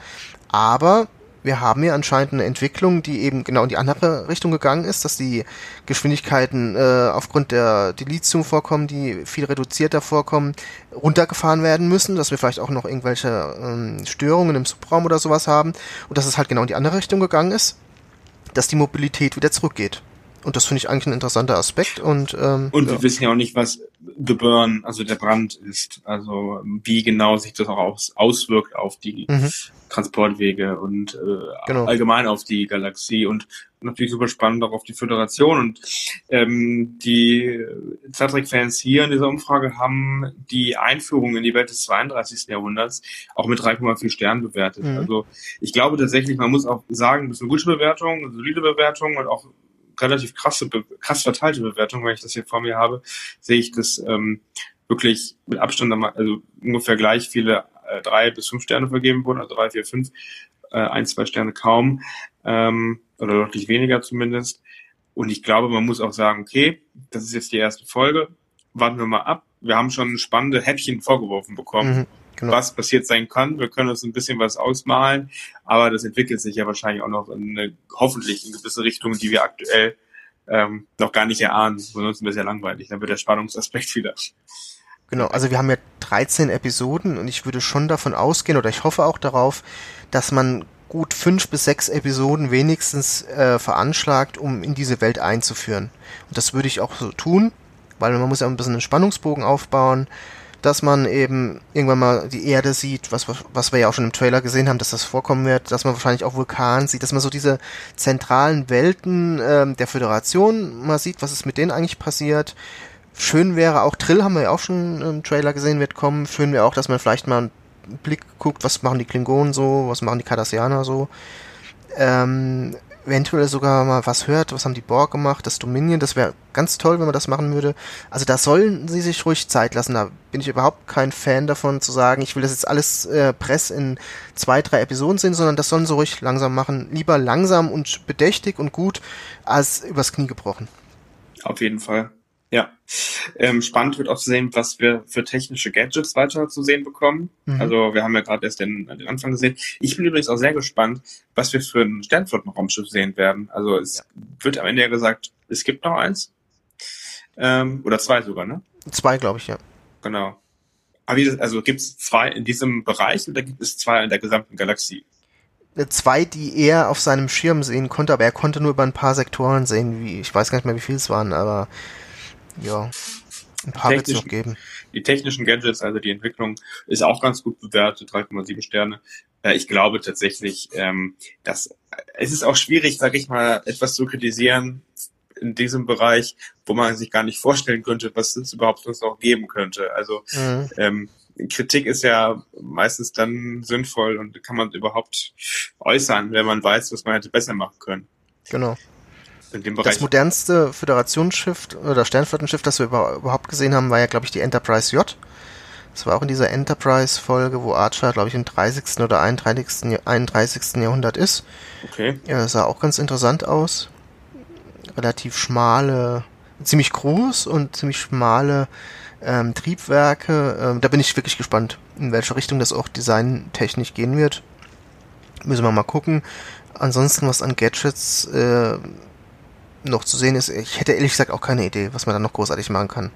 Aber wir haben ja anscheinend eine Entwicklung, die eben genau in die andere Richtung gegangen ist, dass die Geschwindigkeiten äh, aufgrund der Deletion vorkommen, die viel reduzierter vorkommen, runtergefahren werden müssen, dass wir vielleicht auch noch irgendwelche ähm, Störungen im Subraum oder sowas haben und dass es halt genau in die andere Richtung gegangen ist, dass die Mobilität wieder zurückgeht. Und das finde ich eigentlich ein interessanter Aspekt. Und, ähm, und wir ja. wissen ja auch nicht, was The Burn, also der Brand ist. Also wie genau sich das auch aus, auswirkt auf die mhm. Transportwege und äh, genau. allgemein auf die Galaxie und natürlich super spannend auch auf die Föderation. Und ähm, die Star Trek-Fans hier in dieser Umfrage haben die Einführung in die Welt des 32. Jahrhunderts auch mit 3,4 Sternen bewertet. Mhm. Also ich glaube tatsächlich, man muss auch sagen, das ist eine gute Bewertung, eine solide Bewertung und auch relativ krasse, krass verteilte Bewertung, wenn ich das hier vor mir habe, sehe ich das ähm, wirklich mit Abstand, also ungefähr gleich viele äh, drei bis fünf Sterne vergeben wurden, also drei, vier, fünf, äh, ein, zwei Sterne kaum, ähm, oder deutlich weniger zumindest. Und ich glaube, man muss auch sagen, okay, das ist jetzt die erste Folge, warten wir mal ab. Wir haben schon spannende Häppchen vorgeworfen bekommen. Mhm genau. was passiert sein kann. Wir können uns ein bisschen was ausmalen, aber das entwickelt sich ja wahrscheinlich auch noch in eine, hoffentlich in gewisse Richtungen, die wir aktuell ähm, noch gar nicht erahnen. Sonst wäre es ja langweilig. Dann wird der Spannungsaspekt *laughs* wieder. Genau, also wir haben ja 13 Episoden und ich würde schon davon ausgehen oder ich hoffe auch darauf, dass man gut fünf bis sechs Episoden wenigstens äh, veranschlagt, um in diese Welt einzuführen. Und das würde ich auch so tun, weil man muss ja ein bisschen einen Spannungsbogen aufbauen dass man eben irgendwann mal die Erde sieht, was, was wir ja auch schon im Trailer gesehen haben, dass das vorkommen wird, dass man wahrscheinlich auch Vulkan sieht, dass man so diese zentralen Welten ähm, der Föderation mal sieht, was ist mit denen eigentlich passiert. Schön wäre auch, Trill haben wir ja auch schon im Trailer gesehen, wird kommen. Schön wäre auch, dass man vielleicht mal einen Blick guckt, was machen die Klingonen so, was machen die Cardassianer so. Ähm, eventuell sogar mal was hört, was haben die Borg gemacht, das Dominion, das wäre ganz toll, wenn man das machen würde. Also da sollen sie sich ruhig Zeit lassen. Da bin ich überhaupt kein Fan davon zu sagen, ich will das jetzt alles äh, Press in zwei, drei Episoden sehen, sondern das sollen sie ruhig langsam machen. Lieber langsam und bedächtig und gut, als übers Knie gebrochen. Auf jeden Fall. Ja. Ähm, spannend wird auch zu sehen, was wir für technische Gadgets weiter zu sehen bekommen. Mhm. Also wir haben ja gerade erst den, den Anfang gesehen. Ich bin übrigens auch sehr gespannt, was wir für ein Sternflottenraumschiff sehen werden. Also es ja. wird am Ende ja gesagt, es gibt noch eins. Ähm, oder zwei sogar, ne? Zwei, glaube ich, ja. Genau. Aber wie, also gibt es zwei in diesem Bereich oder gibt es zwei in der gesamten Galaxie? Zwei, die er auf seinem Schirm sehen konnte, aber er konnte nur über ein paar Sektoren sehen, wie ich weiß gar nicht mehr, wie viel es waren, aber ja, ein paar wird es noch geben. Die technischen Gadgets, also die Entwicklung, ist auch ganz gut bewertet, 3,7 Sterne. Ich glaube tatsächlich, ähm, dass es ist auch schwierig, sage ich mal, etwas zu kritisieren in diesem Bereich, wo man sich gar nicht vorstellen könnte, was es überhaupt sonst noch geben könnte. Also mhm. ähm, Kritik ist ja meistens dann sinnvoll und kann man überhaupt äußern, wenn man weiß, was man hätte besser machen können. Genau in dem Bereich. Das modernste Föderationsschiff oder Sternflottenschiff, das wir überhaupt gesehen haben, war ja, glaube ich, die Enterprise J. Das war auch in dieser Enterprise-Folge, wo Archer, glaube ich, im 30. oder 31. 31. Jahrhundert ist. Okay. Ja, das sah auch ganz interessant aus. Relativ schmale, ziemlich groß und ziemlich schmale ähm, Triebwerke. Ähm, da bin ich wirklich gespannt, in welche Richtung das auch designtechnisch gehen wird. Müssen wir mal gucken. Ansonsten, was an Gadgets äh, noch zu sehen ist. Ich hätte ehrlich gesagt auch keine Idee, was man da noch großartig machen kann.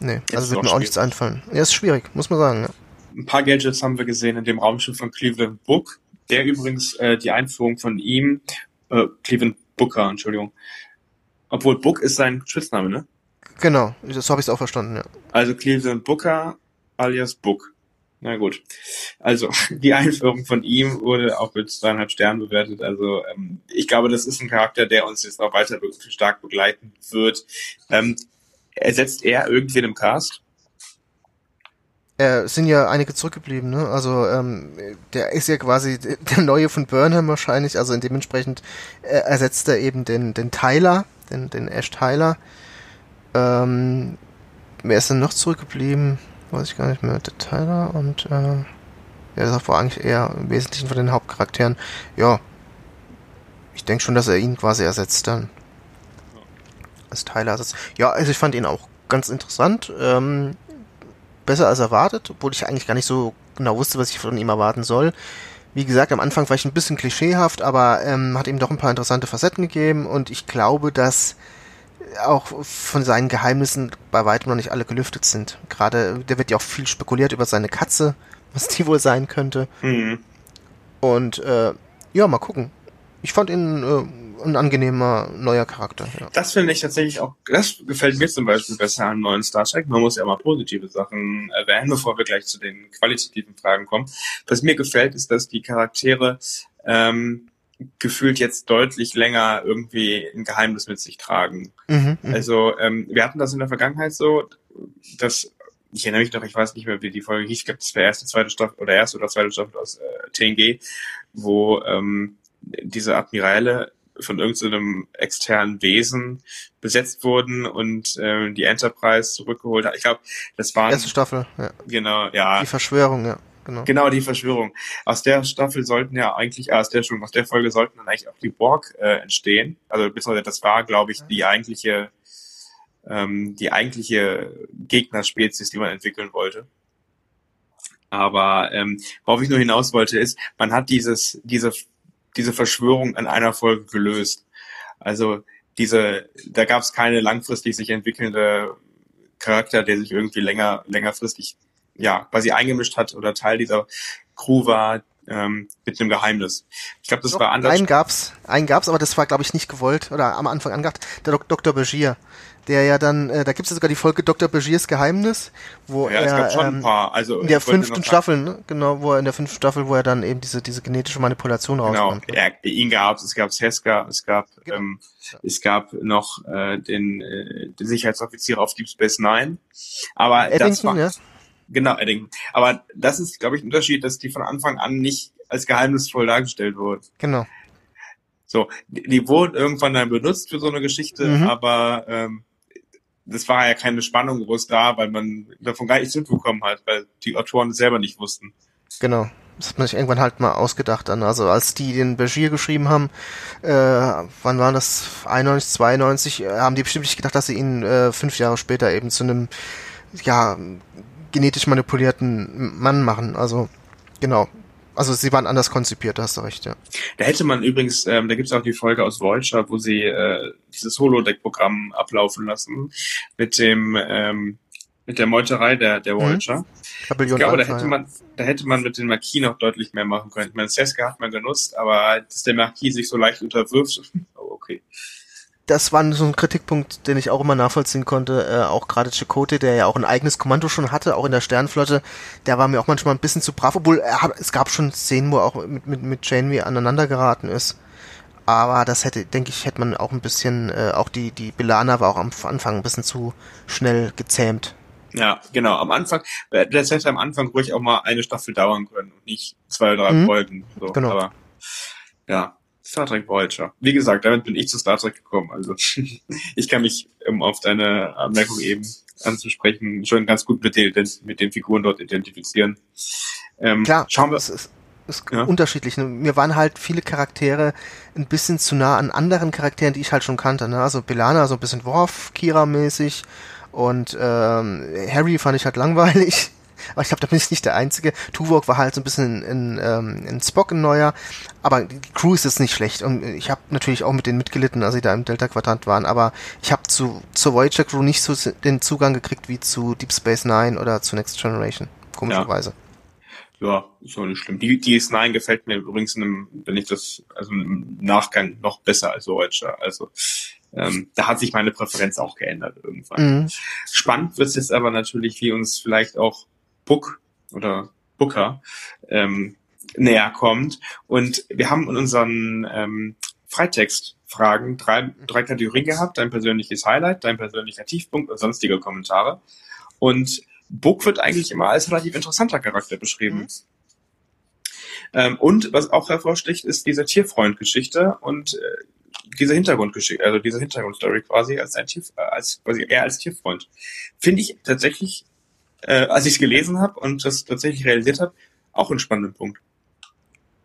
Nee, Jetzt also wird mir auch nichts einfallen. Ja, ist schwierig, muss man sagen. Ja. Ein paar Gadgets haben wir gesehen in dem Raumschiff von Cleveland Book, der übrigens äh, die Einführung von ihm, äh, Cleveland Booker, Entschuldigung. Obwohl Book ist sein Spitzname, ne? Genau, so habe ich es auch verstanden, ja. Also Cleveland Booker alias Book. Na gut. Also *laughs* die Einführung von ihm wurde auch mit zweieinhalb Sternen bewertet. Also ähm, ich glaube, das ist ein Charakter, der uns jetzt noch weiter stark begleiten wird. Ähm, ersetzt er irgendwen im Cast? Äh, sind ja einige zurückgeblieben, ne? Also ähm, der ist ja quasi der neue von Burnham wahrscheinlich, also dementsprechend äh, ersetzt er eben den, den Tyler, den, den Ash Tyler. Ähm, wer ist denn noch zurückgeblieben? Weiß ich gar nicht mehr. Der Tyler und äh, ja, das war eigentlich eher im Wesentlichen von den Hauptcharakteren. Ja, ich denke schon, dass er ihn quasi ersetzt dann. Als Tyler ersetzt. Ja, also ich fand ihn auch ganz interessant. Ähm, besser als erwartet, obwohl ich eigentlich gar nicht so genau wusste, was ich von ihm erwarten soll. Wie gesagt, am Anfang war ich ein bisschen klischeehaft, aber ähm, hat ihm doch ein paar interessante Facetten gegeben und ich glaube, dass auch von seinen Geheimnissen bei weitem noch nicht alle gelüftet sind. Gerade, der wird ja auch viel spekuliert über seine Katze, was die wohl sein könnte. Mhm. Und äh, ja, mal gucken. Ich fand ihn äh, ein angenehmer neuer Charakter. Ja. Das finde ich tatsächlich auch, das gefällt mir zum Beispiel besser an neuen Star Trek. Man muss ja mal positive Sachen erwähnen, bevor wir gleich zu den qualitativen Fragen kommen. Was mir gefällt, ist, dass die Charaktere ähm, gefühlt jetzt deutlich länger irgendwie ein Geheimnis mit sich tragen. Mhm, mhm, also ähm, wir hatten das in der Vergangenheit so, dass ich erinnere mich noch, ich weiß nicht mehr, wie die Folge hieß, ich glaube, das war erste, zweite Staffel oder erste oder zweite Staffel aus äh, TNG, wo ähm, diese Admirale von irgendeinem so externen Wesen besetzt wurden und äh, die Enterprise zurückgeholt hat. Ich glaube, das war erste Staffel. Ja. Genau, ja. Die Verschwörung, ja. Genau. genau, die Verschwörung. Aus der Staffel sollten ja eigentlich, äh, aus der schon, aus der Folge sollten dann eigentlich auch die Borg äh, entstehen. Also beziehungsweise das war, glaube ich, die eigentliche, ähm, die eigentliche Gegnerspezies, die man entwickeln wollte. Aber ähm, worauf ich nur hinaus wollte, ist, man hat dieses, diese diese Verschwörung in einer Folge gelöst. Also diese, da gab es keine langfristig sich entwickelnde Charakter, der sich irgendwie länger, längerfristig, ja, quasi eingemischt hat oder Teil dieser Crew war, ähm, mit einem Geheimnis. Ich glaube, das Doch, war anders. Einen gab's, einen gab's, aber das war, glaube ich, nicht gewollt oder am Anfang angedacht. Der Dok Dr. Begier der ja dann, äh, da gibt es ja sogar die Folge Dr. Begiers Geheimnis, wo ja, er, es gab schon ähm, ein paar. Also, in der fünften Staffel, ne? genau, wo er in der fünften Staffel, wo er dann eben diese diese genetische Manipulation rauskommt. Genau, ja, ihn gab es, gab Seska, es gab genau. ähm, es gab noch äh, den, äh, den Sicherheitsoffizier auf Deep Space Nine, aber Eddington, das war, ja. Genau, Eddington. Aber das ist, glaube ich, ein Unterschied, dass die von Anfang an nicht als geheimnisvoll dargestellt wurden. Genau. So, die, die wurden irgendwann dann benutzt für so eine Geschichte, mhm. aber ähm, das war ja keine Spannung groß da, weil man davon gar nichts mitbekommen hat, weil die Autoren es selber nicht wussten. Genau. Das hat man sich irgendwann halt mal ausgedacht dann. Also als die den Bashir geschrieben haben, äh, wann war das? 91, 92, äh, haben die bestimmt nicht gedacht, dass sie ihn äh, fünf Jahre später eben zu einem, ja, genetisch manipulierten Mann machen. Also, genau. Also sie waren anders konzipiert, da hast du recht, ja. Da hätte man übrigens, ähm, da gibt es auch die Folge aus Voyager, wo sie äh, dieses Holodeck-Programm ablaufen lassen mit dem ähm, mit der Meuterei der, der. Voyager. Mhm. Ich glaube, da hätte man, da hätte man mit den Marquis noch deutlich mehr machen können. Ich meine, Seska hat man genutzt, aber dass der Marquis sich so leicht unterwirft, *laughs* oh, okay das war so ein Kritikpunkt, den ich auch immer nachvollziehen konnte. Äh, auch gerade Chakotay, der ja auch ein eigenes Kommando schon hatte, auch in der Sternflotte, der war mir auch manchmal ein bisschen zu brav, obwohl er hat, es gab schon Szenen, wo er auch mit, mit, mit Janeway aneinander geraten ist. Aber das hätte, denke ich, hätte man auch ein bisschen, äh, auch die, die Belana war auch am Anfang ein bisschen zu schnell gezähmt. Ja, genau. Am Anfang, äh, das hätte am Anfang ruhig auch mal eine Staffel dauern können und nicht zwei oder drei mhm. Folgen. So. Genau. Aber ja, Star Trek Voyager. Wie gesagt, damit bin ich zu Star Trek gekommen. Also *laughs* ich kann mich, um auf deine Anmerkung eben anzusprechen, schon ganz gut mit den, mit den Figuren dort identifizieren. Ähm, Klar, schauen wir. Es ist, ist ja? unterschiedlich. Mir waren halt viele Charaktere ein bisschen zu nah an anderen Charakteren, die ich halt schon kannte. Ne? Also Belana so ein bisschen Worf-Kira-mäßig und ähm, Harry fand ich halt langweilig. Aber ich glaube, da bin ich nicht der Einzige. Tuvok war halt so ein bisschen in, in, ähm, in Spock ein neuer. Aber die Crew ist jetzt nicht schlecht. Und ich habe natürlich auch mit denen mitgelitten, als sie da im Delta-Quadrant waren. Aber ich habe zu zur Voyager Crew nicht so den Zugang gekriegt wie zu Deep Space Nine oder zu Next Generation. Komischerweise. Ja. ja, ist auch nicht schlimm. Die DS9 gefällt mir übrigens, in einem, wenn ich das, also im Nachgang noch besser als Voyager. Also ähm, da hat sich meine Präferenz auch geändert irgendwann. Mhm. Spannend wird es jetzt aber natürlich, wie uns vielleicht auch Book oder Booker ähm, näher kommt. Und wir haben in unseren ähm, Freitext-Fragen drei, drei Kategorien gehabt. Dein persönliches Highlight, dein persönlicher Tiefpunkt und sonstige Kommentare. Und Book wird eigentlich immer als relativ interessanter Charakter beschrieben. Mhm. Ähm, und was auch hervorsticht, ist diese Tierfreund-Geschichte und äh, diese Hintergrundgeschichte, also diese Hintergrundstory quasi als ein Tier, äh, als quasi er als Tierfreund. Finde ich tatsächlich, äh, als ich es gelesen habe und das tatsächlich realisiert habe, auch einen spannenden Punkt.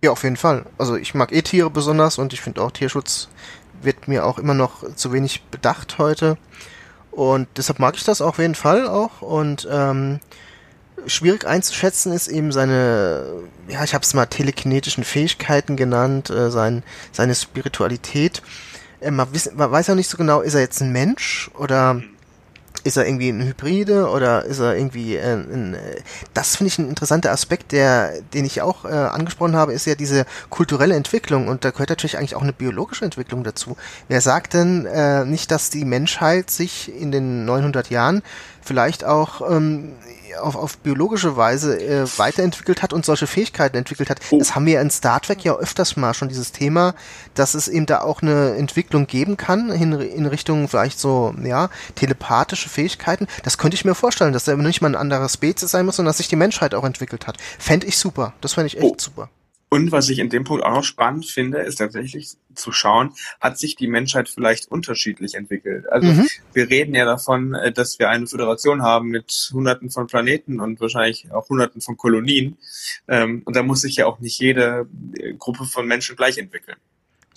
Ja, auf jeden Fall. Also ich mag eh Tiere besonders und ich finde auch Tierschutz wird mir auch immer noch zu wenig bedacht heute. Und deshalb mag ich das auf jeden Fall auch. Und ähm, schwierig einzuschätzen ist eben seine, ja, ich habe es mal telekinetischen Fähigkeiten genannt, äh, sein, seine Spiritualität. Äh, man, wiss, man weiß ja nicht so genau, ist er jetzt ein Mensch oder mhm ist er irgendwie ein Hybride oder ist er irgendwie äh, ein, äh, das finde ich ein interessanter Aspekt, der, den ich auch äh, angesprochen habe, ist ja diese kulturelle Entwicklung und da gehört natürlich eigentlich auch eine biologische Entwicklung dazu. Wer sagt denn äh, nicht, dass die Menschheit sich in den 900 Jahren vielleicht auch ähm, auf, auf biologische Weise äh, weiterentwickelt hat und solche Fähigkeiten entwickelt hat. Oh. Das haben wir in Star Trek ja öfters mal schon dieses Thema, dass es eben da auch eine Entwicklung geben kann in, in Richtung vielleicht so, ja, telepathische Fähigkeiten. Das könnte ich mir vorstellen, dass da nicht mal ein anderer Spezies sein muss, sondern dass sich die Menschheit auch entwickelt hat. Fände ich super. Das fände ich echt oh. super. Und was ich in dem Punkt auch noch spannend finde, ist tatsächlich zu schauen, hat sich die Menschheit vielleicht unterschiedlich entwickelt. Also mhm. wir reden ja davon, äh, dass wir eine Föderation haben mit hunderten von Planeten und wahrscheinlich auch hunderten von Kolonien. Ähm, und da muss sich ja auch nicht jede äh, Gruppe von Menschen gleich entwickeln.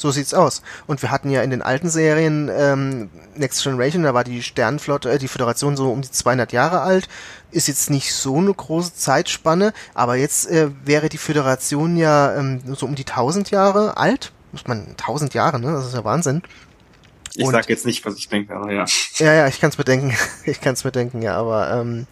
So sieht's aus. Und wir hatten ja in den alten Serien ähm, Next Generation, da war die Sternflotte, äh, die Föderation so um die 200 Jahre alt. Ist jetzt nicht so eine große Zeitspanne, aber jetzt äh, wäre die Föderation ja ähm, so um die 1000 Jahre alt. Muss man 1000 Jahre, ne? Das ist ja Wahnsinn. Ich Und, sag jetzt nicht, was ich denke, aber ja. Ja, ja, ich kann's bedenken. *laughs* ich kann's bedenken, ja, aber ähm,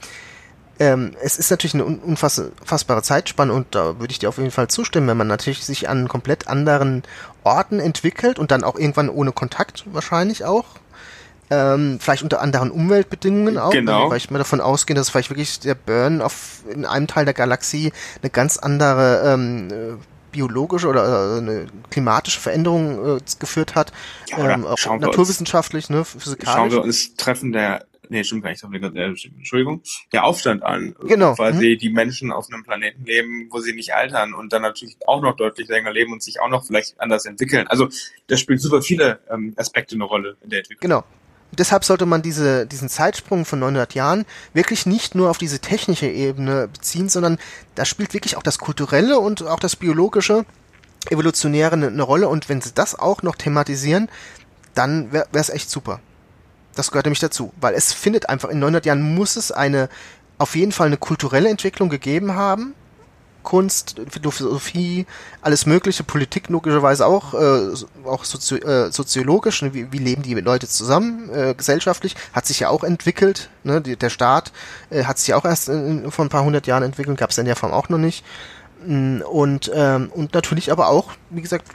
ähm, es ist natürlich eine unfassbare Zeitspanne und da würde ich dir auf jeden Fall zustimmen, wenn man natürlich sich an komplett anderen Orten entwickelt und dann auch irgendwann ohne Kontakt wahrscheinlich auch. Ähm, vielleicht unter anderen Umweltbedingungen auch, genau. weil ich mal davon ausgehe, dass vielleicht wirklich der Burn auf in einem Teil der Galaxie eine ganz andere ähm, äh, biologische oder äh, eine klimatische Veränderung äh, geführt hat, ja, ähm, auch naturwissenschaftlich, uns, ne, physikalisch. Schauen wir uns Treffen der nee, stimmt gar nicht, äh, Entschuldigung, der Aufstand an. Genau. Quasi mhm. die Menschen auf einem Planeten leben, wo sie nicht altern und dann natürlich auch noch deutlich länger leben und sich auch noch vielleicht anders entwickeln. Also das spielt super viele ähm, Aspekte eine Rolle in der Entwicklung. Genau. Deshalb sollte man diese, diesen Zeitsprung von 900 Jahren wirklich nicht nur auf diese technische Ebene beziehen, sondern da spielt wirklich auch das kulturelle und auch das biologische, evolutionäre eine, eine Rolle. Und wenn sie das auch noch thematisieren, dann wäre es echt super. Das gehört nämlich dazu, weil es findet einfach in 900 Jahren muss es eine auf jeden Fall eine kulturelle Entwicklung gegeben haben. Kunst, Philosophie, alles Mögliche, Politik logischerweise auch, äh, auch Sozi äh, soziologisch, ne, wie, wie leben die Leute zusammen, äh, gesellschaftlich, hat sich ja auch entwickelt, ne, die, der Staat äh, hat sich ja auch erst in, vor ein paar hundert Jahren entwickelt, gab es in der Form auch noch nicht. Mm, und, ähm, und natürlich aber auch, wie gesagt,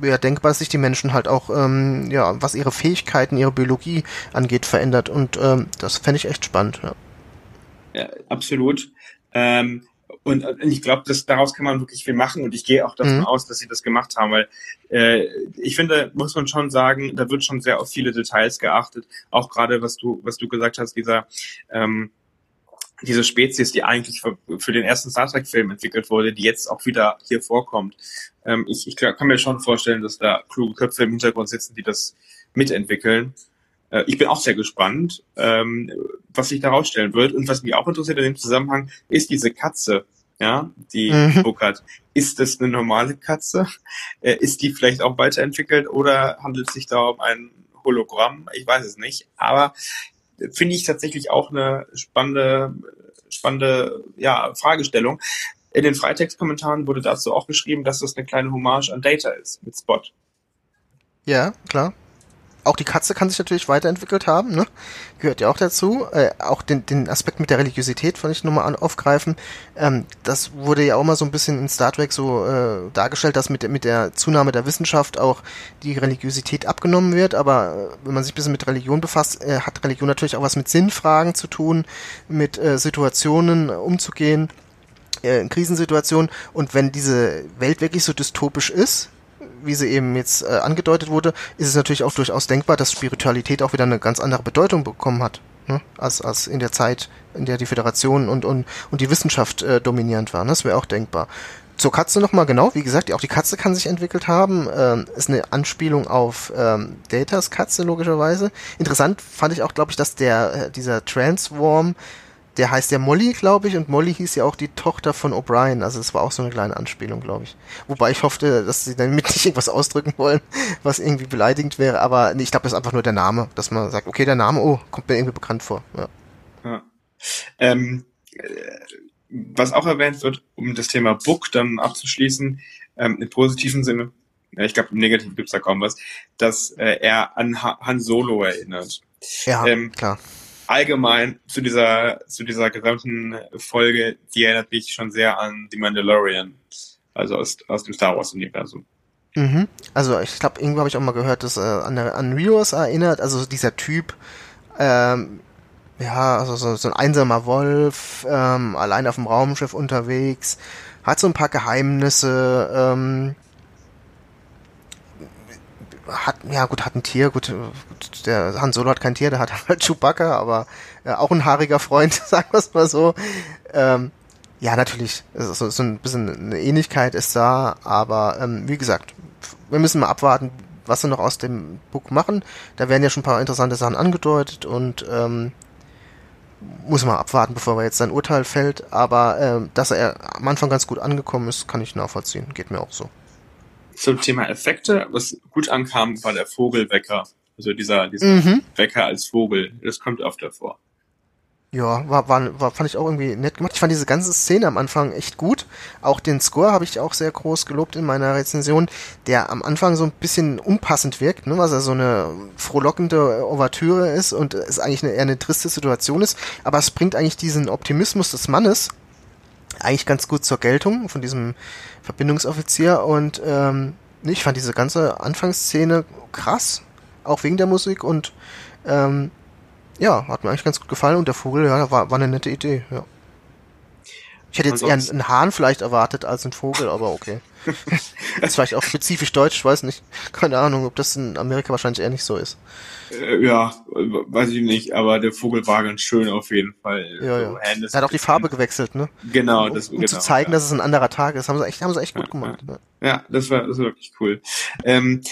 wäre denkbar, dass sich die Menschen halt auch, ähm, ja, was ihre Fähigkeiten, ihre Biologie angeht, verändert. Und ähm, das fände ich echt spannend. Ja, ja absolut. Ähm, und ich glaube, dass daraus kann man wirklich viel machen und ich gehe auch davon mhm. aus, dass sie das gemacht haben, weil äh, ich finde, muss man schon sagen, da wird schon sehr auf viele Details geachtet. Auch gerade was du, was du gesagt hast, dieser ähm, diese Spezies, die eigentlich für, für den ersten Star Trek-Film entwickelt wurde, die jetzt auch wieder hier vorkommt. Ähm, ich, ich kann mir schon vorstellen, dass da kluge Köpfe im Hintergrund sitzen, die das mitentwickeln. Äh, ich bin auch sehr gespannt, ähm, was sich da rausstellen wird. Und was mich auch interessiert in dem Zusammenhang, ist diese Katze, ja, die mhm. Book hat. Ist das eine normale Katze? Äh, ist die vielleicht auch weiterentwickelt oder handelt es sich da um ein Hologramm? Ich weiß es nicht. Aber finde ich tatsächlich auch eine spannende, spannende ja, Fragestellung. In den Freitext-Kommentaren wurde dazu auch geschrieben, dass das eine kleine Hommage an Data ist mit Spot. Ja, klar auch die Katze kann sich natürlich weiterentwickelt haben, ne? Gehört ja auch dazu. Äh, auch den, den Aspekt mit der Religiosität wollte ich nochmal an, aufgreifen. Ähm, das wurde ja auch mal so ein bisschen in Star Trek so äh, dargestellt, dass mit, mit der Zunahme der Wissenschaft auch die Religiosität abgenommen wird. Aber äh, wenn man sich ein bisschen mit Religion befasst, äh, hat Religion natürlich auch was mit Sinnfragen zu tun, mit äh, Situationen umzugehen, äh, in Krisensituationen. Und wenn diese Welt wirklich so dystopisch ist, wie sie eben jetzt äh, angedeutet wurde, ist es natürlich auch durchaus denkbar, dass Spiritualität auch wieder eine ganz andere Bedeutung bekommen hat. ne? als, als in der Zeit, in der die Föderation und, und, und die Wissenschaft äh, dominierend waren. Das wäre auch denkbar. Zur Katze nochmal genau, wie gesagt, auch die Katze kann sich entwickelt haben. Ähm, ist eine Anspielung auf ähm, Datas Katze, logischerweise. Interessant fand ich auch, glaube ich, dass der, äh, dieser Transworm, der heißt ja Molly, glaube ich, und Molly hieß ja auch die Tochter von O'Brien. Also es war auch so eine kleine Anspielung, glaube ich. Wobei ich hoffte, dass sie damit *laughs* nicht irgendwas ausdrücken wollen, was irgendwie beleidigend wäre. Aber nee, ich glaube, das ist einfach nur der Name, dass man sagt, okay, der Name, oh, kommt mir irgendwie bekannt vor. Ja. ja. Ähm, äh, was auch erwähnt wird, um das Thema Book dann abzuschließen, ähm, im positiven Sinne, ja, ich glaube im Negativen gibt's da kaum was, dass äh, er an ha Han Solo erinnert. Ja, ähm, klar. Allgemein zu dieser zu dieser gesamten Folge, die erinnert mich schon sehr an The Mandalorian, also aus, aus dem Star Wars Universum. Mhm. Also ich glaube, irgendwo habe ich auch mal gehört, dass äh, an, an Rios erinnert, also dieser Typ, ähm, ja, also so, so ein einsamer Wolf, ähm, allein auf dem Raumschiff unterwegs, hat so ein paar Geheimnisse, ähm, hat, ja gut, hat ein Tier, gut, der Han Solo hat kein Tier, der hat *laughs* halt Chewbacca, aber äh, auch ein haariger Freund, *laughs* sagen wir es mal so. Ähm, ja, natürlich, so, so ein bisschen eine Ähnlichkeit ist da, aber ähm, wie gesagt, wir müssen mal abwarten, was sie noch aus dem Buch machen. Da werden ja schon ein paar interessante Sachen angedeutet und ähm, muss man abwarten, bevor er jetzt sein Urteil fällt. Aber äh, dass er am Anfang ganz gut angekommen ist, kann ich nachvollziehen. Geht mir auch so. Zum Thema Effekte, was gut ankam, war der Vogelwecker. Also dieser, dieser mhm. Wecker als Vogel. Das kommt öfter vor. Ja, war, war, war, fand ich auch irgendwie nett gemacht. Ich fand diese ganze Szene am Anfang echt gut. Auch den Score habe ich auch sehr groß gelobt in meiner Rezension, der am Anfang so ein bisschen unpassend wirkt, ne, was er so eine frohlockende Ouvertüre ist und es eigentlich eine, eher eine triste Situation ist. Aber es bringt eigentlich diesen Optimismus des Mannes eigentlich ganz gut zur Geltung von diesem Verbindungsoffizier und ähm, ich fand diese ganze Anfangsszene krass, auch wegen der Musik und ähm, ja, hat mir eigentlich ganz gut gefallen und der Vogel, ja, war, war eine nette Idee, ja. Ich hätte jetzt eher einen Hahn vielleicht erwartet als einen Vogel, aber okay. *laughs* das ist vielleicht auch spezifisch deutsch, ich weiß nicht. Keine Ahnung, ob das in Amerika wahrscheinlich eher nicht so ist. Äh, ja, weiß ich nicht, aber der Vogel war ganz schön auf jeden Fall. Ja, ja. er hat auch die Farbe gewechselt, ne? Genau, das um, um genau, zu zeigen, ja. dass es ein anderer Tag ist, haben sie echt, haben sie echt gut gemacht. Ja, ja. das war, das war wirklich cool. Ähm,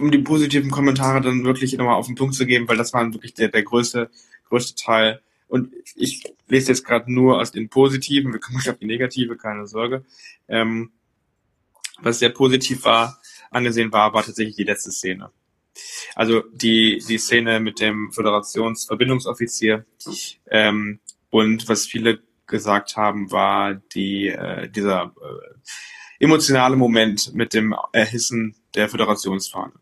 um die positiven Kommentare dann wirklich nochmal auf den Punkt zu geben, weil das war wirklich der, der größte, größte Teil. Und ich lese jetzt gerade nur aus den positiven, wir kommen *laughs* auf die negative, keine Sorge. Ähm, was sehr positiv war, angesehen war, war tatsächlich die letzte Szene. Also die, die Szene mit dem Föderationsverbindungsoffizier ähm, und was viele gesagt haben, war die, äh, dieser äh, emotionale Moment mit dem Erhissen der Föderationsfahne.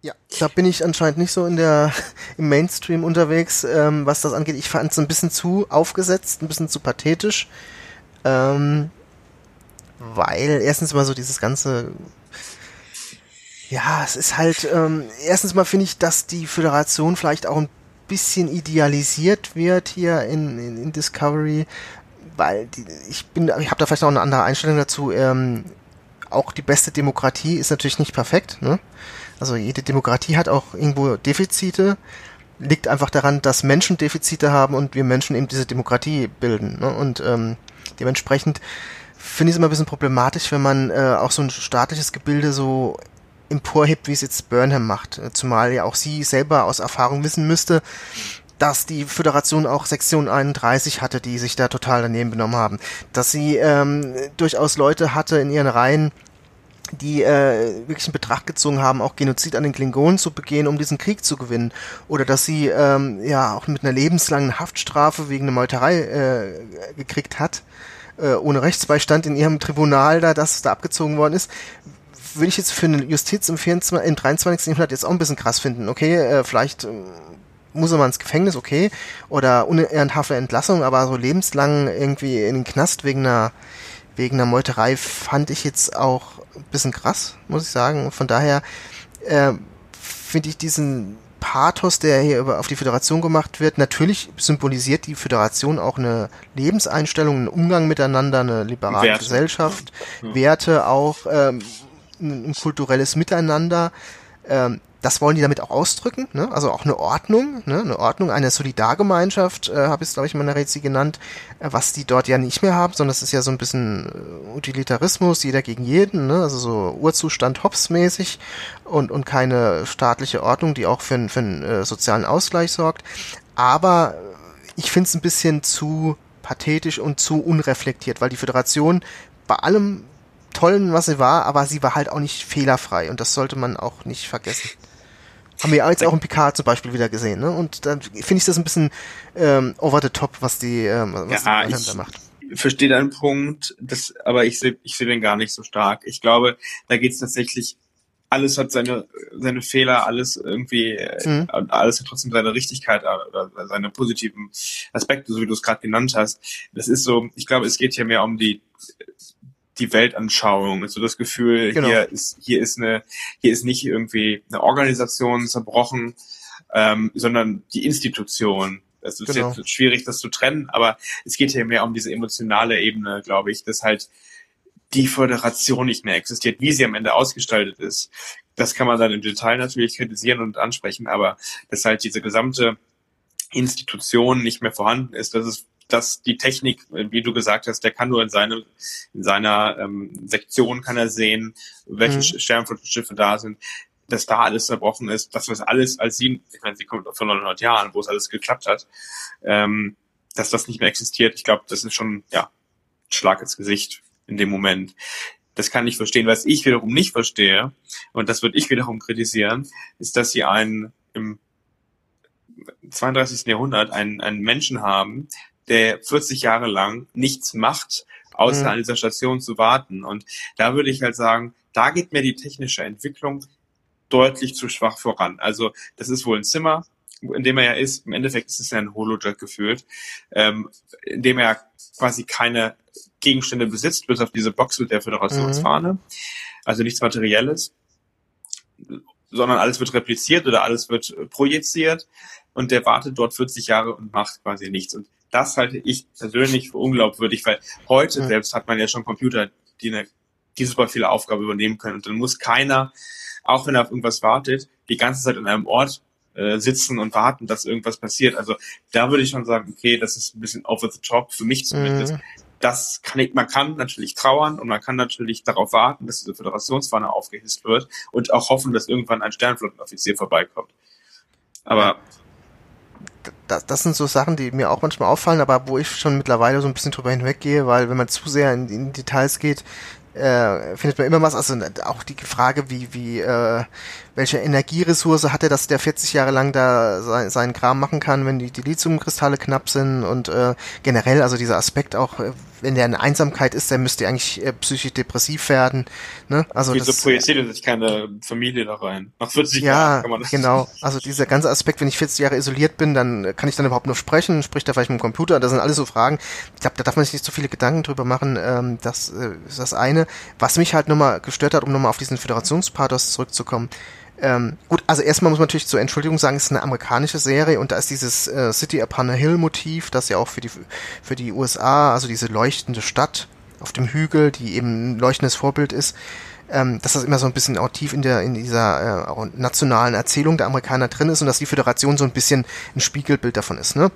Ja, da bin ich anscheinend nicht so in der *laughs* im Mainstream unterwegs, ähm, was das angeht. Ich fand es ein bisschen zu aufgesetzt, ein bisschen zu pathetisch, ähm, weil erstens mal so dieses ganze ja, es ist halt ähm, erstens mal finde ich, dass die Föderation vielleicht auch ein bisschen idealisiert wird hier in, in, in Discovery, weil die, ich bin, ich habe da vielleicht auch eine andere Einstellung dazu. Ähm, auch die beste Demokratie ist natürlich nicht perfekt. Ne? Also jede Demokratie hat auch irgendwo Defizite. Liegt einfach daran, dass Menschen Defizite haben und wir Menschen eben diese Demokratie bilden. Ne? Und ähm, dementsprechend finde ich es immer ein bisschen problematisch, wenn man äh, auch so ein staatliches Gebilde so emporhebt, wie es jetzt Burnham macht. Zumal ja auch sie selber aus Erfahrung wissen müsste, dass die Föderation auch Sektion 31 hatte, die sich da total daneben benommen haben. Dass sie ähm, durchaus Leute hatte in ihren Reihen, die äh, wirklich in Betracht gezogen haben, auch Genozid an den Klingonen zu begehen, um diesen Krieg zu gewinnen. Oder dass sie ähm, ja auch mit einer lebenslangen Haftstrafe wegen einer Meuterei äh, gekriegt hat, äh, ohne Rechtsbeistand in ihrem Tribunal da, das da abgezogen worden ist würde ich jetzt für eine Justiz im, 24, im 23. Jahrhundert jetzt auch ein bisschen krass finden. Okay, äh, vielleicht äh, muss er mal ins Gefängnis, okay, oder unehrenhafte Entlassung, aber so lebenslang irgendwie in den Knast wegen einer wegen einer Meuterei fand ich jetzt auch ein bisschen krass, muss ich sagen. Von daher äh, finde ich diesen Pathos, der hier über, auf die Föderation gemacht wird, natürlich symbolisiert die Föderation auch eine Lebenseinstellung, einen Umgang miteinander, eine liberale Werte. Gesellschaft, ja. Werte auch, ähm, ein, ein kulturelles Miteinander. Ähm, das wollen die damit auch ausdrücken, ne? also auch eine Ordnung, ne? eine Ordnung, eine Solidargemeinschaft, äh, habe ich es, glaube ich, in meiner Rätsel genannt, äh, was die dort ja nicht mehr haben, sondern es ist ja so ein bisschen äh, Utilitarismus, jeder gegen jeden, ne? also so Urzustand Hobbes-mäßig und, und keine staatliche Ordnung, die auch für, für einen äh, sozialen Ausgleich sorgt. Aber ich finde es ein bisschen zu pathetisch und zu unreflektiert, weil die Föderation bei allem Tollen, was sie war, aber sie war halt auch nicht fehlerfrei und das sollte man auch nicht vergessen. Haben wir jetzt auch in Picard zum Beispiel wieder gesehen, ne? Und dann finde ich das ein bisschen ähm, over the top, was die, ähm, was ja, die da macht. Ich verstehe deinen Punkt, das, aber ich sehe ich seh den gar nicht so stark. Ich glaube, da geht es tatsächlich, alles hat seine, seine Fehler, alles irgendwie, mhm. alles hat trotzdem seine Richtigkeit oder seine positiven Aspekte, so wie du es gerade genannt hast. Das ist so, ich glaube, es geht hier mehr um die die Weltanschauung. Also das Gefühl, genau. hier ist hier ist eine hier ist nicht irgendwie eine Organisation zerbrochen, ähm, sondern die Institution. Es ist genau. jetzt schwierig, das zu trennen, aber es geht hier mehr um diese emotionale Ebene, glaube ich, dass halt die Föderation nicht mehr existiert, wie sie am Ende ausgestaltet ist. Das kann man dann im Detail natürlich kritisieren und ansprechen, aber dass halt diese gesamte Institution nicht mehr vorhanden ist, das ist dass die Technik, wie du gesagt hast, der kann nur in, seine, in seiner ähm, Sektion kann er sehen, welche mhm. Sternflottenschiffe da sind, dass da alles zerbrochen ist, dass das alles als sie, ich meine, sie kommt von 900 Jahren, wo es alles geklappt hat, ähm, dass das nicht mehr existiert. Ich glaube, das ist schon ja Schlag ins Gesicht in dem Moment. Das kann ich verstehen. Was ich wiederum nicht verstehe, und das würde ich wiederum kritisieren, ist, dass sie einen im 32. Jahrhundert einen, einen Menschen haben, der 40 Jahre lang nichts macht, außer mhm. an dieser Station zu warten. Und da würde ich halt sagen, da geht mir die technische Entwicklung deutlich zu schwach voran. Also das ist wohl ein Zimmer, in dem er ja ist. Im Endeffekt ist es ja ein Holojet gefühlt, ähm, in dem er quasi keine Gegenstände besitzt, bis auf diese Box mit der Föderationsfahne. Mhm. Also nichts Materielles, sondern alles wird repliziert oder alles wird projiziert und der wartet dort 40 Jahre und macht quasi nichts. Und das halte ich persönlich für unglaubwürdig, weil heute ja. selbst hat man ja schon Computer, die, eine, die super viele Aufgaben übernehmen können. Und dann muss keiner, auch wenn er auf irgendwas wartet, die ganze Zeit an einem Ort äh, sitzen und warten, dass irgendwas passiert. Also da würde ich schon sagen, okay, das ist ein bisschen over the top, für mich zumindest. Mhm. Das kann ich, man kann natürlich trauern und man kann natürlich darauf warten, dass diese Föderationsfahne aufgehisst wird und auch hoffen, dass irgendwann ein Sternflottenoffizier vorbeikommt. Aber das, das sind so Sachen, die mir auch manchmal auffallen, aber wo ich schon mittlerweile so ein bisschen drüber hinweggehe, weil wenn man zu sehr in, in Details geht, äh, findet man immer was. Also auch die Frage, wie, wie äh, welche Energieressource hat er, dass der 40 Jahre lang da sein, seinen Kram machen kann, wenn die, die Lithiumkristalle knapp sind und äh, generell, also dieser Aspekt auch, äh, wenn der in Einsamkeit ist, der müsste eigentlich äh, psychisch depressiv werden. Ne? Also Wieso projiziert sich keine Familie da rein? Nach 40 ja, Jahren kann man das genau. Also dieser ganze Aspekt, wenn ich 40 Jahre isoliert bin, dann kann ich dann überhaupt nur sprechen, spricht er vielleicht mit dem Computer, das sind alles so Fragen. Ich glaube, da darf man sich nicht so viele Gedanken drüber machen. Ähm, das äh, ist das eine. Was mich halt nochmal gestört hat, um nochmal auf diesen Föderationspathos zurückzukommen, ähm, gut, also erstmal muss man natürlich zur Entschuldigung sagen, es ist eine amerikanische Serie und da ist dieses äh, City upon a Hill Motiv, das ja auch für die für die USA, also diese leuchtende Stadt auf dem Hügel, die eben ein leuchtendes Vorbild ist, ähm, dass das immer so ein bisschen auch tief in der in dieser äh, nationalen Erzählung der Amerikaner drin ist und dass die Föderation so ein bisschen ein Spiegelbild davon ist, ne?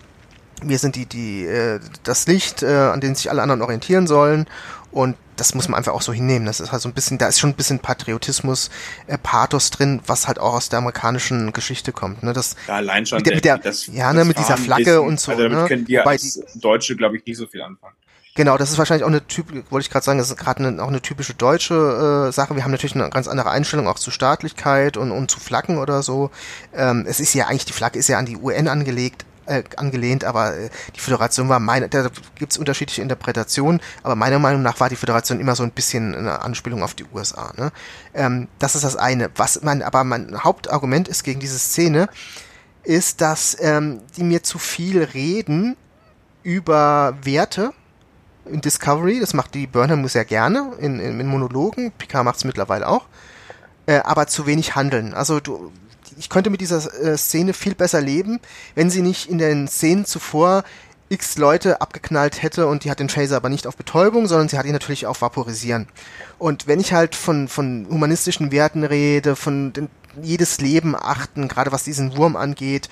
Wir sind die die äh, das Licht, äh, an dem sich alle anderen orientieren sollen und das muss man einfach auch so hinnehmen. Das ist halt so ein bisschen, da ist schon ein bisschen Patriotismus, äh, Pathos drin, was halt auch aus der amerikanischen Geschichte kommt. Ne? Das, ja, allein schon. Mit der, mit der das, ja, ne, mit dieser Flagge bisschen, und so. Also damit ne? können wir als die, Deutsche, glaube ich, nicht so viel anfangen. Genau, das ist wahrscheinlich auch eine typ, wollte ich gerade sagen, das ist gerade eine, auch eine typische deutsche äh, Sache. Wir haben natürlich eine ganz andere Einstellung auch zu Staatlichkeit und, und zu Flaggen oder so. Ähm, es ist ja eigentlich, die Flagge ist ja an die UN angelegt, äh, angelehnt, aber äh, die Föderation war meine, da gibt es unterschiedliche Interpretationen, aber meiner Meinung nach war die Föderation immer so ein bisschen eine Anspielung auf die USA. Ne? Ähm, das ist das eine. Was mein, aber mein Hauptargument ist gegen diese Szene, ist, dass ähm, die mir zu viel reden über Werte in Discovery. Das macht die Burnham sehr gerne in, in, in Monologen. Picard macht es mittlerweile auch. Äh, aber zu wenig handeln. Also du, ich könnte mit dieser äh, Szene viel besser leben, wenn sie nicht in den Szenen zuvor x Leute abgeknallt hätte und die hat den Phaser aber nicht auf Betäubung, sondern sie hat ihn natürlich auf Vaporisieren. Und wenn ich halt von, von humanistischen Werten rede, von den jedes Leben achten, gerade was diesen Wurm angeht.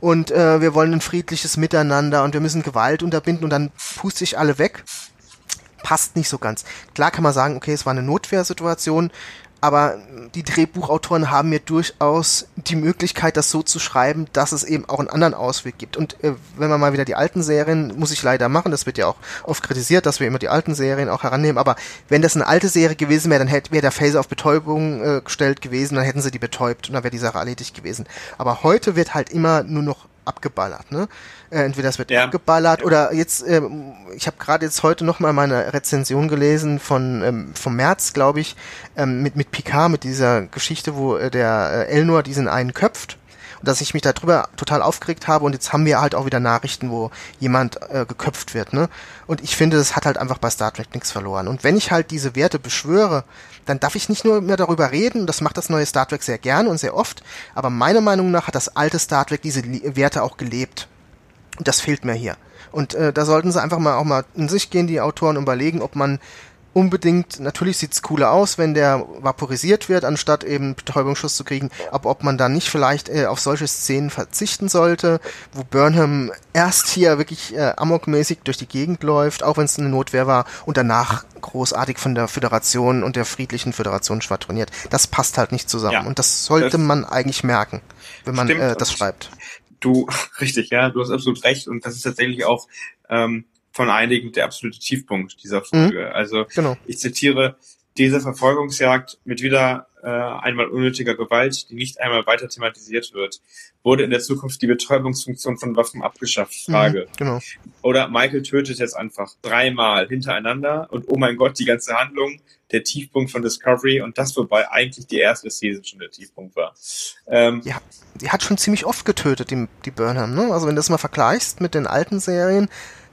Und äh, wir wollen ein friedliches Miteinander und wir müssen Gewalt unterbinden und dann pust sich alle weg. Passt nicht so ganz. Klar kann man sagen, okay, es war eine Notwehrsituation, aber die Drehbuchautoren haben mir durchaus die Möglichkeit, das so zu schreiben, dass es eben auch einen anderen Ausweg gibt. Und äh, wenn man mal wieder die alten Serien, muss ich leider machen, das wird ja auch oft kritisiert, dass wir immer die alten Serien auch herannehmen, aber wenn das eine alte Serie gewesen wäre, dann hätte wäre der Phaser auf Betäubung äh, gestellt gewesen, dann hätten sie die betäubt und dann wäre die Sache erledigt gewesen. Aber heute wird halt immer nur noch abgeballert, ne? Äh, entweder es wird ja. abgeballert oder jetzt, äh, ich habe gerade jetzt heute noch mal meine Rezension gelesen von ähm, vom März, glaube ich, ähm, mit mit Picard, mit dieser Geschichte, wo äh, der äh, Elnor diesen einen köpft dass ich mich darüber total aufgeregt habe und jetzt haben wir halt auch wieder Nachrichten, wo jemand äh, geköpft wird, ne? Und ich finde, das hat halt einfach bei Star Trek nichts verloren. Und wenn ich halt diese Werte beschwöre, dann darf ich nicht nur mehr darüber reden, das macht das neue Star Trek sehr gerne und sehr oft, aber meiner Meinung nach hat das alte Star Trek diese Werte auch gelebt. Und das fehlt mir hier. Und äh, da sollten sie einfach mal auch mal in sich gehen, die Autoren, überlegen, ob man unbedingt, natürlich sieht's cooler aus, wenn der vaporisiert wird, anstatt eben Betäubungsschuss zu kriegen, aber ob man dann nicht vielleicht äh, auf solche Szenen verzichten sollte, wo Burnham erst hier wirklich äh, amokmäßig durch die Gegend läuft, auch wenn es eine Notwehr war, und danach großartig von der Föderation und der friedlichen Föderation schwadroniert. Das passt halt nicht zusammen. Ja, und das sollte das man eigentlich merken, wenn man äh, das schreibt. Du, *laughs* richtig, ja, du hast absolut recht. Und das ist tatsächlich auch ähm, von einigen der absolute Tiefpunkt dieser Folge. Mhm. Also genau. ich zitiere, diese Verfolgungsjagd mit wieder äh, einmal unnötiger Gewalt, die nicht einmal weiter thematisiert wird, wurde in der Zukunft die Betäubungsfunktion von Waffen abgeschafft. Frage. Mhm, genau. Oder Michael tötet jetzt einfach dreimal hintereinander und oh mein Gott, die ganze Handlung, der Tiefpunkt von Discovery und das, wobei eigentlich die erste Season schon der Tiefpunkt war. Ähm, ja, die hat schon ziemlich oft getötet, die, die Burnham, ne? Also wenn du das mal vergleichst mit den alten Serien,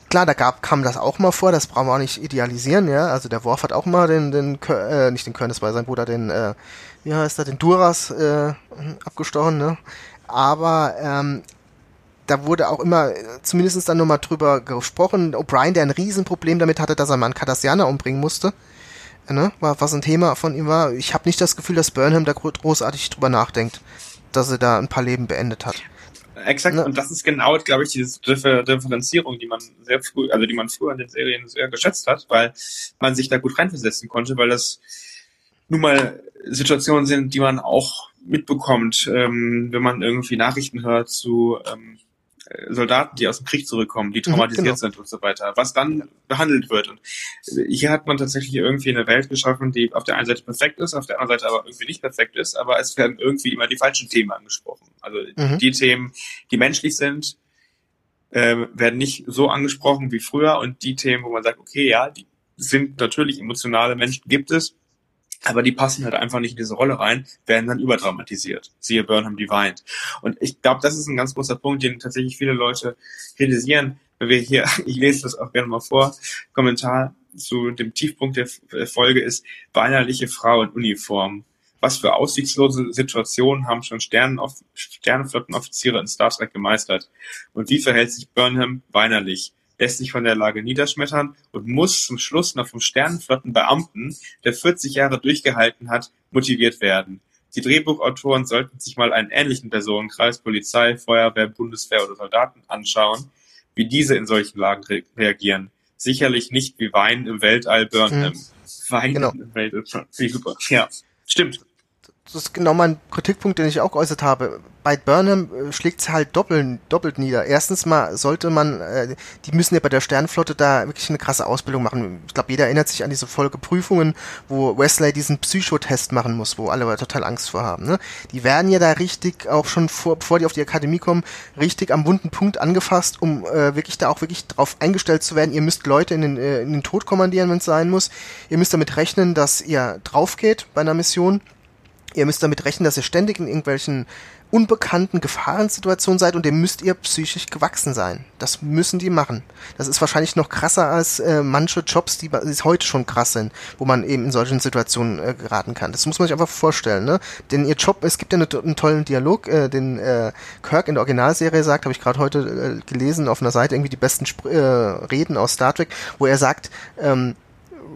Klar, da gab, kam das auch mal vor, das brauchen wir auch nicht idealisieren, ja. Also der Worf hat auch mal den, den äh, nicht den das war sein Bruder, den, äh, wie heißt er, den Duras äh, abgestochen, ne? Aber ähm, da wurde auch immer zumindest dann nochmal drüber gesprochen. O'Brien, der ein Riesenproblem damit hatte, dass er mal einen Cardassianer umbringen musste. Ne? War, was ein Thema von ihm war. Ich habe nicht das Gefühl, dass Burnham da großartig drüber nachdenkt, dass er da ein paar Leben beendet hat. Exakt, ne? und das ist genau, glaube ich, diese Differ Differenzierung, die man sehr früh, also die man früher in den Serien sehr geschätzt hat, weil man sich da gut reinversetzen konnte, weil das nun mal Situationen sind, die man auch mitbekommt, ähm, wenn man irgendwie Nachrichten hört zu ähm, Soldaten, die aus dem Krieg zurückkommen, die mhm, traumatisiert genau. sind und so weiter, was dann behandelt wird. Und hier hat man tatsächlich irgendwie eine Welt geschaffen, die auf der einen Seite perfekt ist, auf der anderen Seite aber irgendwie nicht perfekt ist, aber es werden irgendwie immer die falschen Themen angesprochen. Also mhm. die Themen, die menschlich sind, äh, werden nicht so angesprochen wie früher und die Themen, wo man sagt, okay, ja, die sind natürlich emotionale Menschen, gibt es, aber die passen halt einfach nicht in diese Rolle rein, werden dann überdramatisiert. Siehe Burnham Divine. Und ich glaube, das ist ein ganz großer Punkt, den tatsächlich viele Leute kritisieren, wenn wir hier, *laughs* ich lese das auch gerne mal vor, Kommentar zu dem Tiefpunkt der Folge ist weinerliche Frau in Uniform. Was für aussichtslose Situationen haben schon Sternenflottenoffiziere in Star Trek gemeistert? Und wie verhält sich Burnham weinerlich? Lässt sich von der Lage niederschmettern und muss zum Schluss noch vom Sternenflottenbeamten, der 40 Jahre durchgehalten hat, motiviert werden. Die Drehbuchautoren sollten sich mal einen ähnlichen Personenkreis, Polizei, Feuerwehr, Bundeswehr oder Soldaten anschauen, wie diese in solchen Lagen re reagieren. Sicherlich nicht wie Wein im Weltall Burnham. Hm. Wein genau. im Weltall. Super. Ja, stimmt das ist genau mein Kritikpunkt, den ich auch geäußert habe. Bei Burnham äh, schlägt es halt doppelt, doppelt nieder. Erstens mal sollte man, äh, die müssen ja bei der Sternflotte da wirklich eine krasse Ausbildung machen. Ich glaube, jeder erinnert sich an diese Folge Prüfungen, wo Wesley diesen Psychotest machen muss, wo alle total Angst vor haben. Ne? Die werden ja da richtig, auch schon vor, bevor die auf die Akademie kommen, richtig am wunden Punkt angefasst, um äh, wirklich da auch wirklich drauf eingestellt zu werden. Ihr müsst Leute in den, äh, in den Tod kommandieren, wenn es sein muss. Ihr müsst damit rechnen, dass ihr drauf geht bei einer Mission Ihr müsst damit rechnen, dass ihr ständig in irgendwelchen unbekannten Gefahrensituationen seid und dem müsst ihr psychisch gewachsen sein. Das müssen die machen. Das ist wahrscheinlich noch krasser als äh, manche Jobs, die, die heute schon krass sind, wo man eben in solchen Situationen äh, geraten kann. Das muss man sich einfach vorstellen. Ne? Denn ihr Job, es gibt ja eine, einen tollen Dialog, äh, den äh, Kirk in der Originalserie sagt, habe ich gerade heute äh, gelesen auf einer Seite, irgendwie die besten Sp äh, Reden aus Star Trek, wo er sagt, ähm,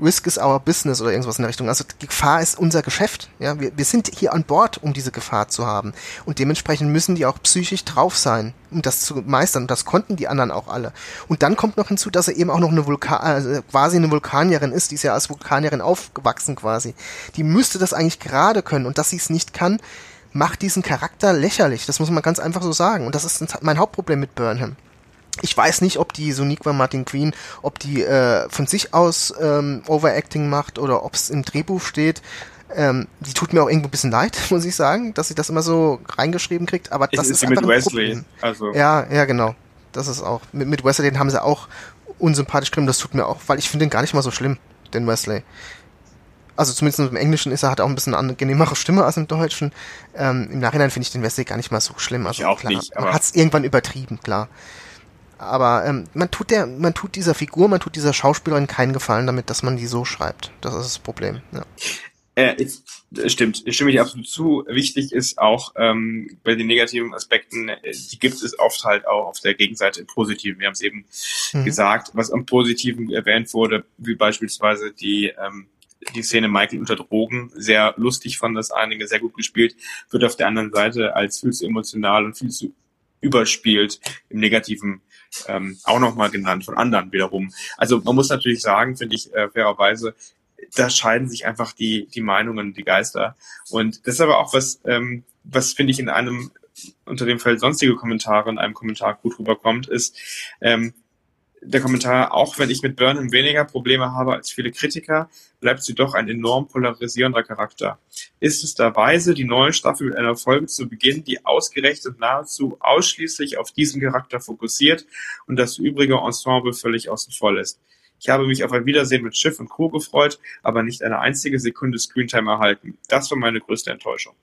Risk is our business oder irgendwas in der Richtung. Also Gefahr ist unser Geschäft. Ja, wir, wir sind hier an Bord, um diese Gefahr zu haben. Und dementsprechend müssen die auch psychisch drauf sein, um das zu meistern. Und das konnten die anderen auch alle. Und dann kommt noch hinzu, dass er eben auch noch eine Vulkan, also quasi eine Vulkanierin ist. Die ist ja als Vulkanierin aufgewachsen quasi. Die müsste das eigentlich gerade können. Und dass sie es nicht kann, macht diesen Charakter lächerlich. Das muss man ganz einfach so sagen. Und das ist mein Hauptproblem mit Burnham. Ich weiß nicht, ob die Soniqua Martin Green, ob die äh, von sich aus ähm, Overacting macht oder ob es im Drehbuch steht. Ähm, die tut mir auch irgendwo ein bisschen leid, *laughs* muss ich sagen, dass sie das immer so reingeschrieben kriegt. Aber das ist, ist einfach mit Wesley. Also. Ja, ja, genau. Das ist auch. Mit, mit Wesley, den haben sie auch unsympathisch geschrieben. Das tut mir auch, weil ich finde den gar nicht mal so schlimm, den Wesley. Also zumindest im Englischen ist er hat auch ein bisschen eine angenehmere Stimme als im Deutschen. Ähm, Im Nachhinein finde ich den Wesley gar nicht mal so schlimm. Also ich auch klar, nicht. Man hat es irgendwann übertrieben, klar. Aber ähm, man tut der, man tut dieser Figur, man tut dieser Schauspielerin keinen Gefallen damit, dass man die so schreibt. Das ist das Problem. Ja. Äh, ist, stimmt, ich stimme dir absolut zu. Wichtig ist auch ähm, bei den negativen Aspekten, äh, die gibt es oft halt auch auf der Gegenseite im Positiven. Wir haben es eben mhm. gesagt, was am Positiven erwähnt wurde, wie beispielsweise die ähm, die Szene Michael unter Drogen sehr lustig fand das einige, sehr gut gespielt, wird auf der anderen Seite als viel zu emotional und viel zu überspielt im negativen ähm, auch nochmal genannt von anderen wiederum. Also man muss natürlich sagen, finde ich äh, fairerweise, da scheiden sich einfach die, die Meinungen, die Geister. Und das ist aber auch was, ähm, was finde ich in einem unter dem Feld sonstige Kommentare in einem Kommentar gut rüberkommt, ist, ähm, der Kommentar, auch wenn ich mit Burnham weniger Probleme habe als viele Kritiker, bleibt sie doch ein enorm polarisierender Charakter. Ist es da weise, die neue Staffel mit einer Folge zu beginnen, die ausgerechnet nahezu ausschließlich auf diesen Charakter fokussiert und das übrige Ensemble völlig außen vor lässt? Ich habe mich auf ein Wiedersehen mit Schiff und Crew gefreut, aber nicht eine einzige Sekunde Screentime erhalten. Das war meine größte Enttäuschung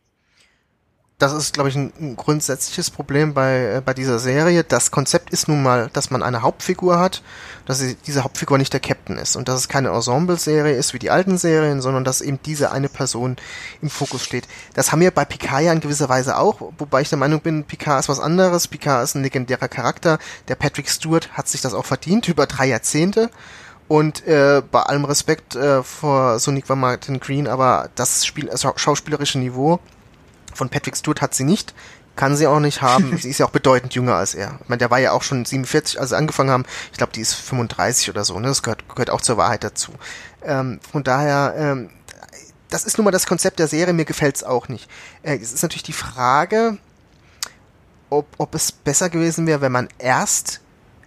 das ist, glaube ich, ein, ein, grundsätzliches Problem bei, äh, bei dieser Serie. Das Konzept ist nun mal, dass man eine Hauptfigur hat, dass sie, diese Hauptfigur nicht der Captain ist und dass es keine Ensemble-Serie ist wie die alten Serien, sondern dass eben diese eine Person im Fokus steht. Das haben wir bei Picard ja in gewisser Weise auch, wobei ich der Meinung bin, Picard ist was anderes. Picard ist ein legendärer Charakter. Der Patrick Stewart hat sich das auch verdient über drei Jahrzehnte. Und äh, bei allem Respekt äh, vor Sonic Martin Green, aber das Spiel, also schauspielerische Niveau von Patrick Stewart hat sie nicht, kann sie auch nicht haben. *laughs* sie ist ja auch bedeutend jünger als er. Ich meine, der war ja auch schon 47, als sie angefangen haben. Ich glaube, die ist 35 oder so. Ne? Das gehört, gehört auch zur Wahrheit dazu. Ähm, von daher, ähm, das ist nun mal das Konzept der Serie. Mir gefällt's auch nicht. Äh, es ist natürlich die Frage, ob, ob es besser gewesen wäre, wenn man erst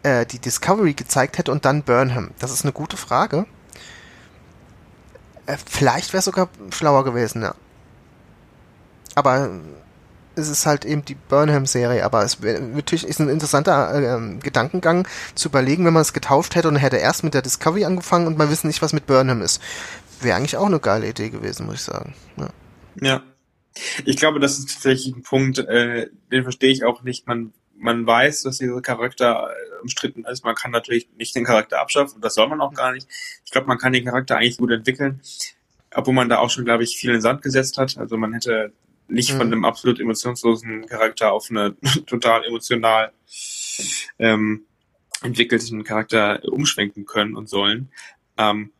äh, die Discovery gezeigt hätte und dann Burnham. Das ist eine gute Frage. Äh, vielleicht wäre es sogar schlauer gewesen, ja aber es ist halt eben die Burnham-Serie, aber es natürlich ist ein interessanter äh, Gedankengang zu überlegen, wenn man es getauft hätte und hätte erst mit der Discovery angefangen und man wissen nicht, was mit Burnham ist. Wäre eigentlich auch eine geile Idee gewesen, muss ich sagen. Ja. ja. Ich glaube, das ist tatsächlich ein Punkt, äh, den verstehe ich auch nicht. Man, man weiß, dass dieser Charakter äh, umstritten ist. Man kann natürlich nicht den Charakter abschaffen, das soll man auch gar nicht. Ich glaube, man kann den Charakter eigentlich gut entwickeln, obwohl man da auch schon, glaube ich, viel in den Sand gesetzt hat. Also man hätte nicht mhm. von einem absolut emotionslosen Charakter auf eine *laughs* total emotional ähm, entwickelten Charakter umschwenken können und sollen. Ähm,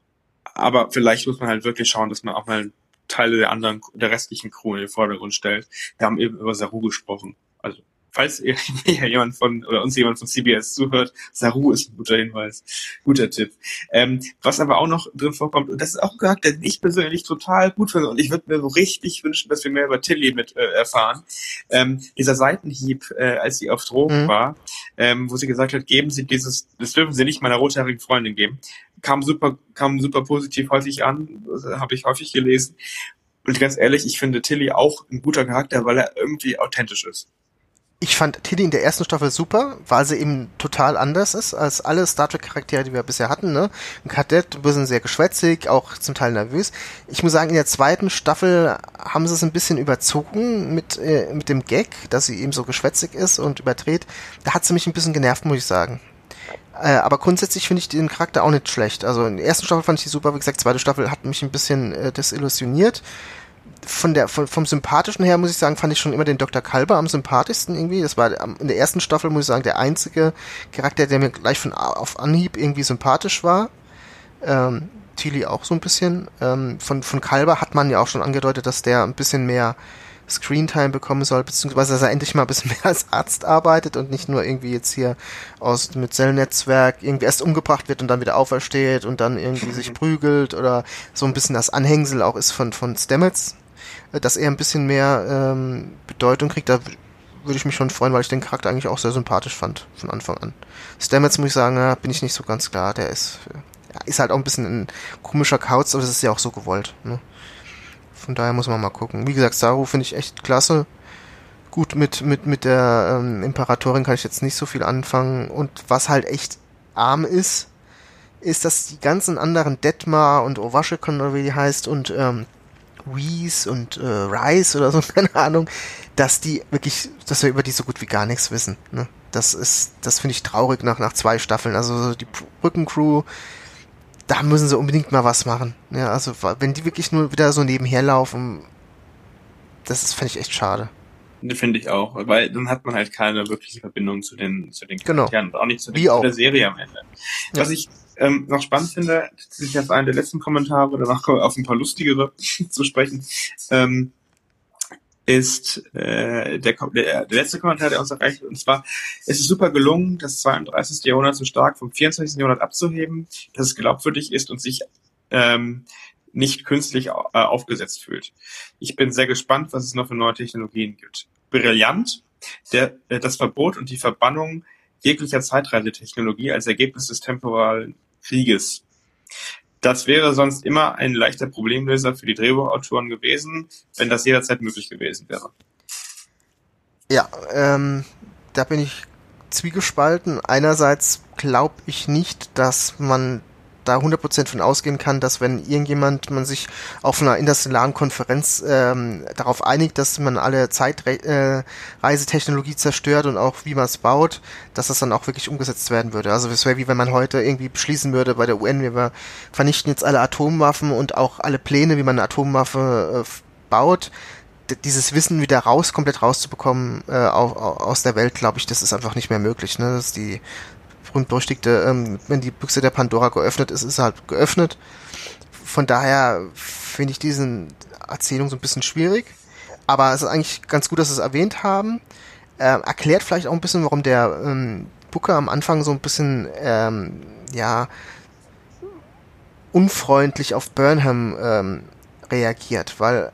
aber vielleicht muss man halt wirklich schauen, dass man auch mal Teile der anderen, der restlichen Crew in den Vordergrund stellt. Wir haben eben über Saru gesprochen. Also falls ihr *laughs* jemand von oder uns jemand von CBS zuhört, Saru ist ein guter Hinweis, guter Tipp. Ähm, was aber auch noch drin vorkommt, und das ist auch ein Charakter, den ich persönlich total gut finde, und ich würde mir so richtig wünschen, dass wir mehr über Tilly mit äh, erfahren. Ähm, dieser Seitenhieb, äh, als sie auf Drogen mhm. war, ähm, wo sie gesagt hat, geben Sie dieses, das dürfen Sie nicht meiner rothaarigen Freundin geben, kam super, kam super positiv häufig an, habe ich häufig gelesen. Und ganz ehrlich, ich finde Tilly auch ein guter Charakter, weil er irgendwie authentisch ist ich fand Tilly in der ersten Staffel super, weil sie eben total anders ist als alle Star Trek Charaktere, die wir bisher hatten. Ne? Ein Kadett, ein bisschen sehr geschwätzig, auch zum Teil nervös. Ich muss sagen, in der zweiten Staffel haben sie es ein bisschen überzogen mit äh, mit dem Gag, dass sie eben so geschwätzig ist und überdreht. Da hat sie mich ein bisschen genervt, muss ich sagen. Äh, aber grundsätzlich finde ich den Charakter auch nicht schlecht. Also in der ersten Staffel fand ich die super, wie gesagt, zweite Staffel hat mich ein bisschen äh, desillusioniert von der, von, vom Sympathischen her muss ich sagen, fand ich schon immer den Dr. Kalber am sympathischsten irgendwie. Das war in der ersten Staffel, muss ich sagen, der einzige Charakter, der mir gleich von auf Anhieb irgendwie sympathisch war. Ähm, Tilly auch so ein bisschen. Ähm, von, von Kalber hat man ja auch schon angedeutet, dass der ein bisschen mehr Screentime bekommen soll, beziehungsweise dass er endlich mal ein bisschen *laughs* mehr als Arzt arbeitet und nicht nur irgendwie jetzt hier aus mit Zellnetzwerk irgendwie erst umgebracht wird und dann wieder aufersteht und dann irgendwie sich *laughs* prügelt oder so ein bisschen das Anhängsel auch ist von, von Stamets, dass er ein bisschen mehr ähm, Bedeutung kriegt, da würde ich mich schon freuen, weil ich den Charakter eigentlich auch sehr sympathisch fand von Anfang an. Stamets muss ich sagen, bin ich nicht so ganz klar, der ist, ist halt auch ein bisschen ein komischer Kauz, aber das ist ja auch so gewollt. Ne? Von daher muss man mal gucken. Wie gesagt, Saru finde ich echt klasse. Gut, mit, mit, mit der ähm, Imperatorin kann ich jetzt nicht so viel anfangen. Und was halt echt arm ist, ist, dass die ganzen anderen Detmar und oder wie die heißt und ähm, Reese und äh, Rice oder so, *laughs* keine Ahnung, dass die wirklich, dass wir über die so gut wie gar nichts wissen. Ne? Das ist, das finde ich traurig nach, nach zwei Staffeln. Also die Brückencrew, da müssen sie unbedingt mal was machen. Ja, also wenn die wirklich nur wieder so nebenher laufen, das finde ich echt schade. Finde ich auch, weil dann hat man halt keine wirkliche Verbindung zu den, zu den genau. Charakteren genau. und auch nicht zu, den, zu der Serie am Ende. Ja. Was ich ähm, noch spannend finde, ist jetzt einer der letzten Kommentare, danach kommen wir auf ein paar lustigere *laughs* zu sprechen. Ähm, ist äh, der, der, der letzte Kommentar, der uns erreicht. Und zwar, es ist super gelungen, das 32. Jahrhundert so stark vom 24. Jahrhundert abzuheben, dass es glaubwürdig ist und sich ähm, nicht künstlich äh, aufgesetzt fühlt. Ich bin sehr gespannt, was es noch für neue Technologien gibt. Brillant, der, äh, das Verbot und die Verbannung jeglicher Zeitreisetechnologie als Ergebnis des temporalen Krieges. Das wäre sonst immer ein leichter Problemlöser für die Drehbuchautoren gewesen, wenn das jederzeit möglich gewesen wäre. Ja, ähm, da bin ich zwiegespalten. Einerseits glaube ich nicht, dass man da 100% von ausgehen kann, dass wenn irgendjemand man sich auf einer internationalen Konferenz ähm, darauf einigt, dass man alle Zeitreisetechnologie äh, zerstört und auch wie man es baut, dass das dann auch wirklich umgesetzt werden würde. Also es wäre wie wenn man heute irgendwie beschließen würde bei der UN, wir vernichten jetzt alle Atomwaffen und auch alle Pläne, wie man eine Atomwaffe äh, baut. Dieses Wissen wieder raus, komplett rauszubekommen äh, aus der Welt, glaube ich, das ist einfach nicht mehr möglich. Ne? Das ist die berühmt-berüchtigte, ähm, wenn die Büchse der Pandora geöffnet ist, ist halt geöffnet. Von daher finde ich diesen Erzählung so ein bisschen schwierig. Aber es ist eigentlich ganz gut, dass sie es erwähnt haben. Ähm, erklärt vielleicht auch ein bisschen, warum der ähm, Booker am Anfang so ein bisschen, ähm, ja, unfreundlich auf Burnham ähm, reagiert, weil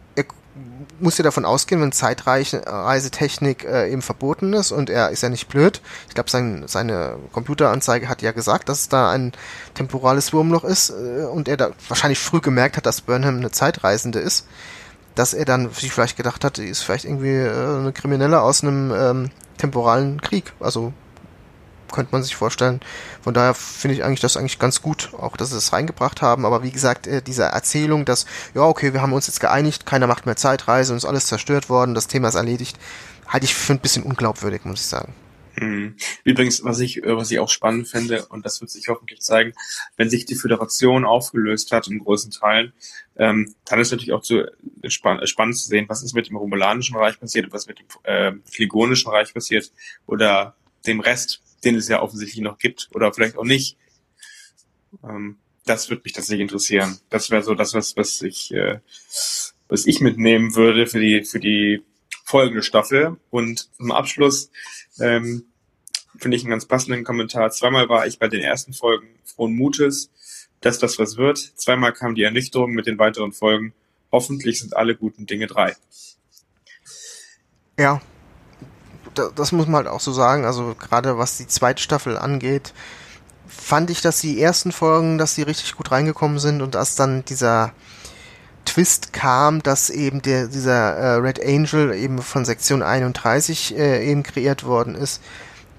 muss ja davon ausgehen, wenn Zeitreisetechnik äh, eben verboten ist und er ist ja nicht blöd. Ich glaube, sein, seine Computeranzeige hat ja gesagt, dass es da ein temporales Wurmloch ist äh, und er da wahrscheinlich früh gemerkt hat, dass Burnham eine Zeitreisende ist, dass er dann sich vielleicht gedacht hat, die ist vielleicht irgendwie äh, eine Kriminelle aus einem ähm, temporalen Krieg. Also könnte man sich vorstellen. Von daher finde ich eigentlich das eigentlich ganz gut, auch dass sie es reingebracht haben. Aber wie gesagt, äh, diese Erzählung, dass, ja, okay, wir haben uns jetzt geeinigt, keiner macht mehr Zeitreise ist alles zerstört worden, das Thema ist erledigt, halte ich für ein bisschen unglaubwürdig, muss ich sagen. Mhm. Übrigens, was ich, äh, was ich auch spannend finde, und das wird sich hoffentlich zeigen, wenn sich die Föderation aufgelöst hat in großen Teilen, ähm, dann ist natürlich auch zu, äh, spann spannend zu sehen, was ist mit dem Romulanischen Reich passiert was mit dem äh, Klingonischen Reich passiert oder dem Rest den es ja offensichtlich noch gibt oder vielleicht auch nicht. Ähm, das würde mich tatsächlich interessieren. Das wäre so das, was, was ich, äh, was ich mitnehmen würde für die, für die folgende Staffel. Und zum Abschluss ähm, finde ich einen ganz passenden Kommentar. Zweimal war ich bei den ersten Folgen frohen Mutes, dass das was wird. Zweimal kam die Ernüchterung mit den weiteren Folgen. Hoffentlich sind alle guten Dinge drei. Ja, das muss man halt auch so sagen, also gerade was die zweite Staffel angeht, fand ich, dass die ersten Folgen, dass die richtig gut reingekommen sind und dass dann dieser Twist kam, dass eben der, dieser äh, Red Angel eben von Sektion 31 äh, eben kreiert worden ist,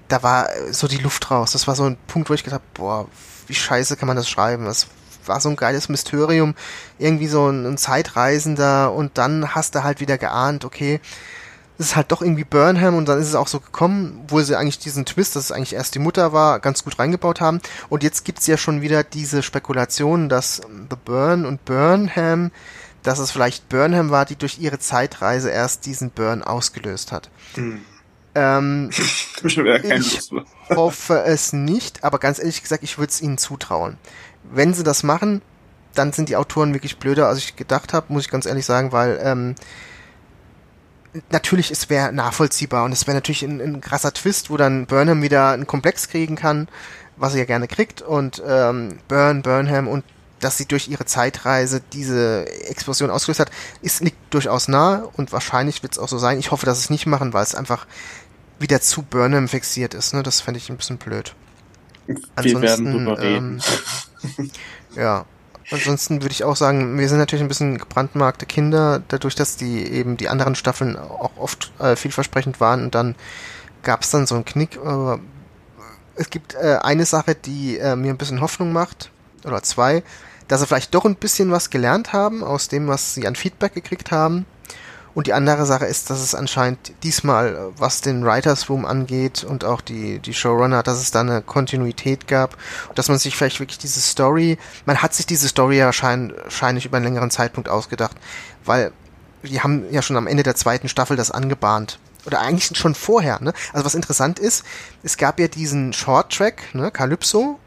da war so die Luft raus. Das war so ein Punkt, wo ich gedacht boah, wie scheiße kann man das schreiben? Das war so ein geiles Mysterium, irgendwie so ein, ein Zeitreisender und dann hast du halt wieder geahnt, okay, es ist halt doch irgendwie Burnham und dann ist es auch so gekommen, wo sie eigentlich diesen Twist, dass es eigentlich erst die Mutter war, ganz gut reingebaut haben. Und jetzt gibt's ja schon wieder diese Spekulation, dass The Burn und Burnham, dass es vielleicht Burnham war, die durch ihre Zeitreise erst diesen Burn ausgelöst hat. Mhm. Ähm, *laughs* ich hoffe es nicht, aber ganz ehrlich gesagt, ich würde es ihnen zutrauen. Wenn sie das machen, dann sind die Autoren wirklich blöder, als ich gedacht habe, muss ich ganz ehrlich sagen, weil ähm, natürlich, es wäre nachvollziehbar und es wäre natürlich ein, ein, krasser Twist, wo dann Burnham wieder einen Komplex kriegen kann, was er ja gerne kriegt und ähm, Burn, Burnham und dass sie durch ihre Zeitreise diese Explosion ausgelöst hat, ist liegt durchaus nah und wahrscheinlich wird es auch so sein. Ich hoffe, dass es nicht machen, weil es einfach wieder zu Burnham fixiert ist. Ne? Das fände ich ein bisschen blöd. Wir Ansonsten, werden drüber reden. Ähm, *laughs* ja, Ansonsten würde ich auch sagen, wir sind natürlich ein bisschen gebrandmarkte Kinder, dadurch, dass die eben die anderen Staffeln auch oft äh, vielversprechend waren und dann gab es dann so einen Knick. Äh, es gibt äh, eine Sache, die äh, mir ein bisschen Hoffnung macht, oder zwei, dass sie vielleicht doch ein bisschen was gelernt haben aus dem, was sie an Feedback gekriegt haben. Und die andere Sache ist, dass es anscheinend diesmal, was den Writers Room angeht und auch die, die Showrunner, dass es da eine Kontinuität gab dass man sich vielleicht wirklich diese Story, man hat sich diese Story ja wahrscheinlich über einen längeren Zeitpunkt ausgedacht, weil die haben ja schon am Ende der zweiten Staffel das angebahnt. Oder eigentlich schon vorher, ne? Also was interessant ist, es gab ja diesen Short Track, ne, Calypso,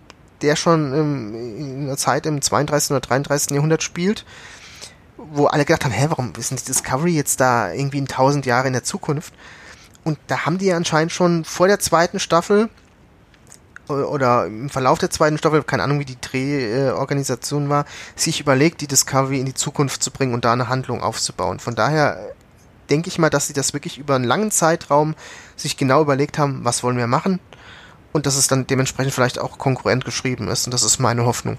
der schon im, in der Zeit im 32. oder 33. Jahrhundert spielt wo alle gedacht haben, hä, warum ist denn die Discovery jetzt da irgendwie in tausend Jahre in der Zukunft? Und da haben die anscheinend schon vor der zweiten Staffel oder im Verlauf der zweiten Staffel, keine Ahnung, wie die Drehorganisation war, sich überlegt, die Discovery in die Zukunft zu bringen und da eine Handlung aufzubauen. Von daher denke ich mal, dass sie das wirklich über einen langen Zeitraum sich genau überlegt haben, was wollen wir machen und dass es dann dementsprechend vielleicht auch konkurrent geschrieben ist und das ist meine Hoffnung.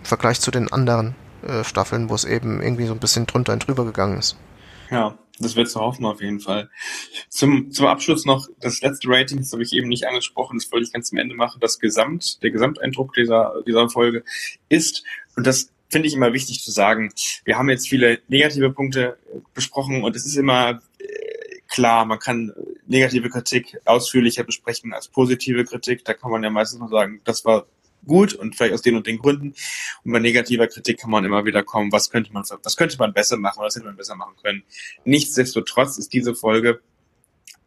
Im Vergleich zu den anderen. Äh, Staffeln, wo es eben irgendwie so ein bisschen drunter und drüber gegangen ist. Ja, das wird zu hoffen auf jeden Fall. Zum, zum Abschluss noch das letzte Rating, das habe ich eben nicht angesprochen, das wollte ich ganz am Ende machen. Das Gesamt, der Gesamteindruck dieser, dieser Folge ist, und das finde ich immer wichtig zu sagen, wir haben jetzt viele negative Punkte besprochen und es ist immer äh, klar, man kann negative Kritik ausführlicher besprechen als positive Kritik. Da kann man ja meistens nur sagen, das war gut und vielleicht aus den und den Gründen. Und bei negativer Kritik kann man immer wieder kommen, was könnte man, was könnte man besser machen, was hätte man besser machen können. Nichtsdestotrotz ist diese Folge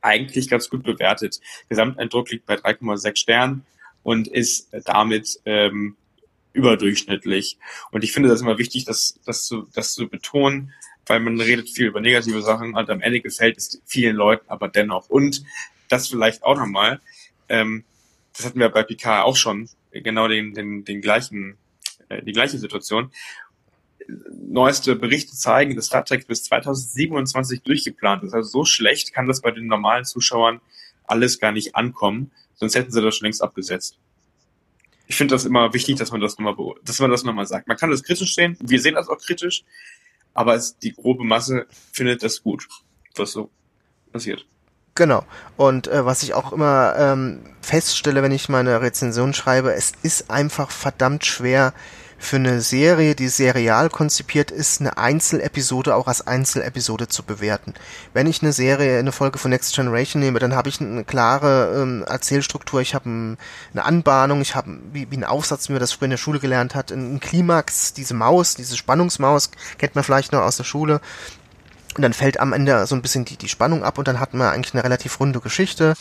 eigentlich ganz gut bewertet. Gesamteindruck liegt bei 3,6 Sternen und ist damit ähm, überdurchschnittlich. Und ich finde das immer wichtig, das, das, zu, das zu betonen, weil man redet viel über negative Sachen und am Ende gefällt es vielen Leuten aber dennoch. Und das vielleicht auch nochmal, ähm, das hatten wir bei Picard auch schon, genau den, den, den gleichen, äh, die gleiche Situation. Neueste Berichte zeigen, dass Star bis 2027 durchgeplant ist. Also so schlecht kann das bei den normalen Zuschauern alles gar nicht ankommen, sonst hätten sie das schon längst abgesetzt. Ich finde das immer wichtig, dass man das nochmal, dass man das nochmal sagt. Man kann das kritisch sehen, wir sehen das auch kritisch, aber es, die grobe Masse findet das gut, was so passiert. Genau. Und äh, was ich auch immer ähm, feststelle, wenn ich meine Rezension schreibe, es ist einfach verdammt schwer für eine Serie, die serial konzipiert ist, eine Einzelepisode auch als Einzelepisode zu bewerten. Wenn ich eine Serie, eine Folge von Next Generation nehme, dann habe ich eine klare ähm, Erzählstruktur, ich habe ein, eine Anbahnung, ich habe wie, wie ein Aufsatz, wie man das früher in der Schule gelernt hat, ein Klimax, diese Maus, diese Spannungsmaus, kennt man vielleicht noch aus der Schule. Und dann fällt am Ende so ein bisschen die, die Spannung ab und dann hat man eigentlich eine relativ runde Geschichte.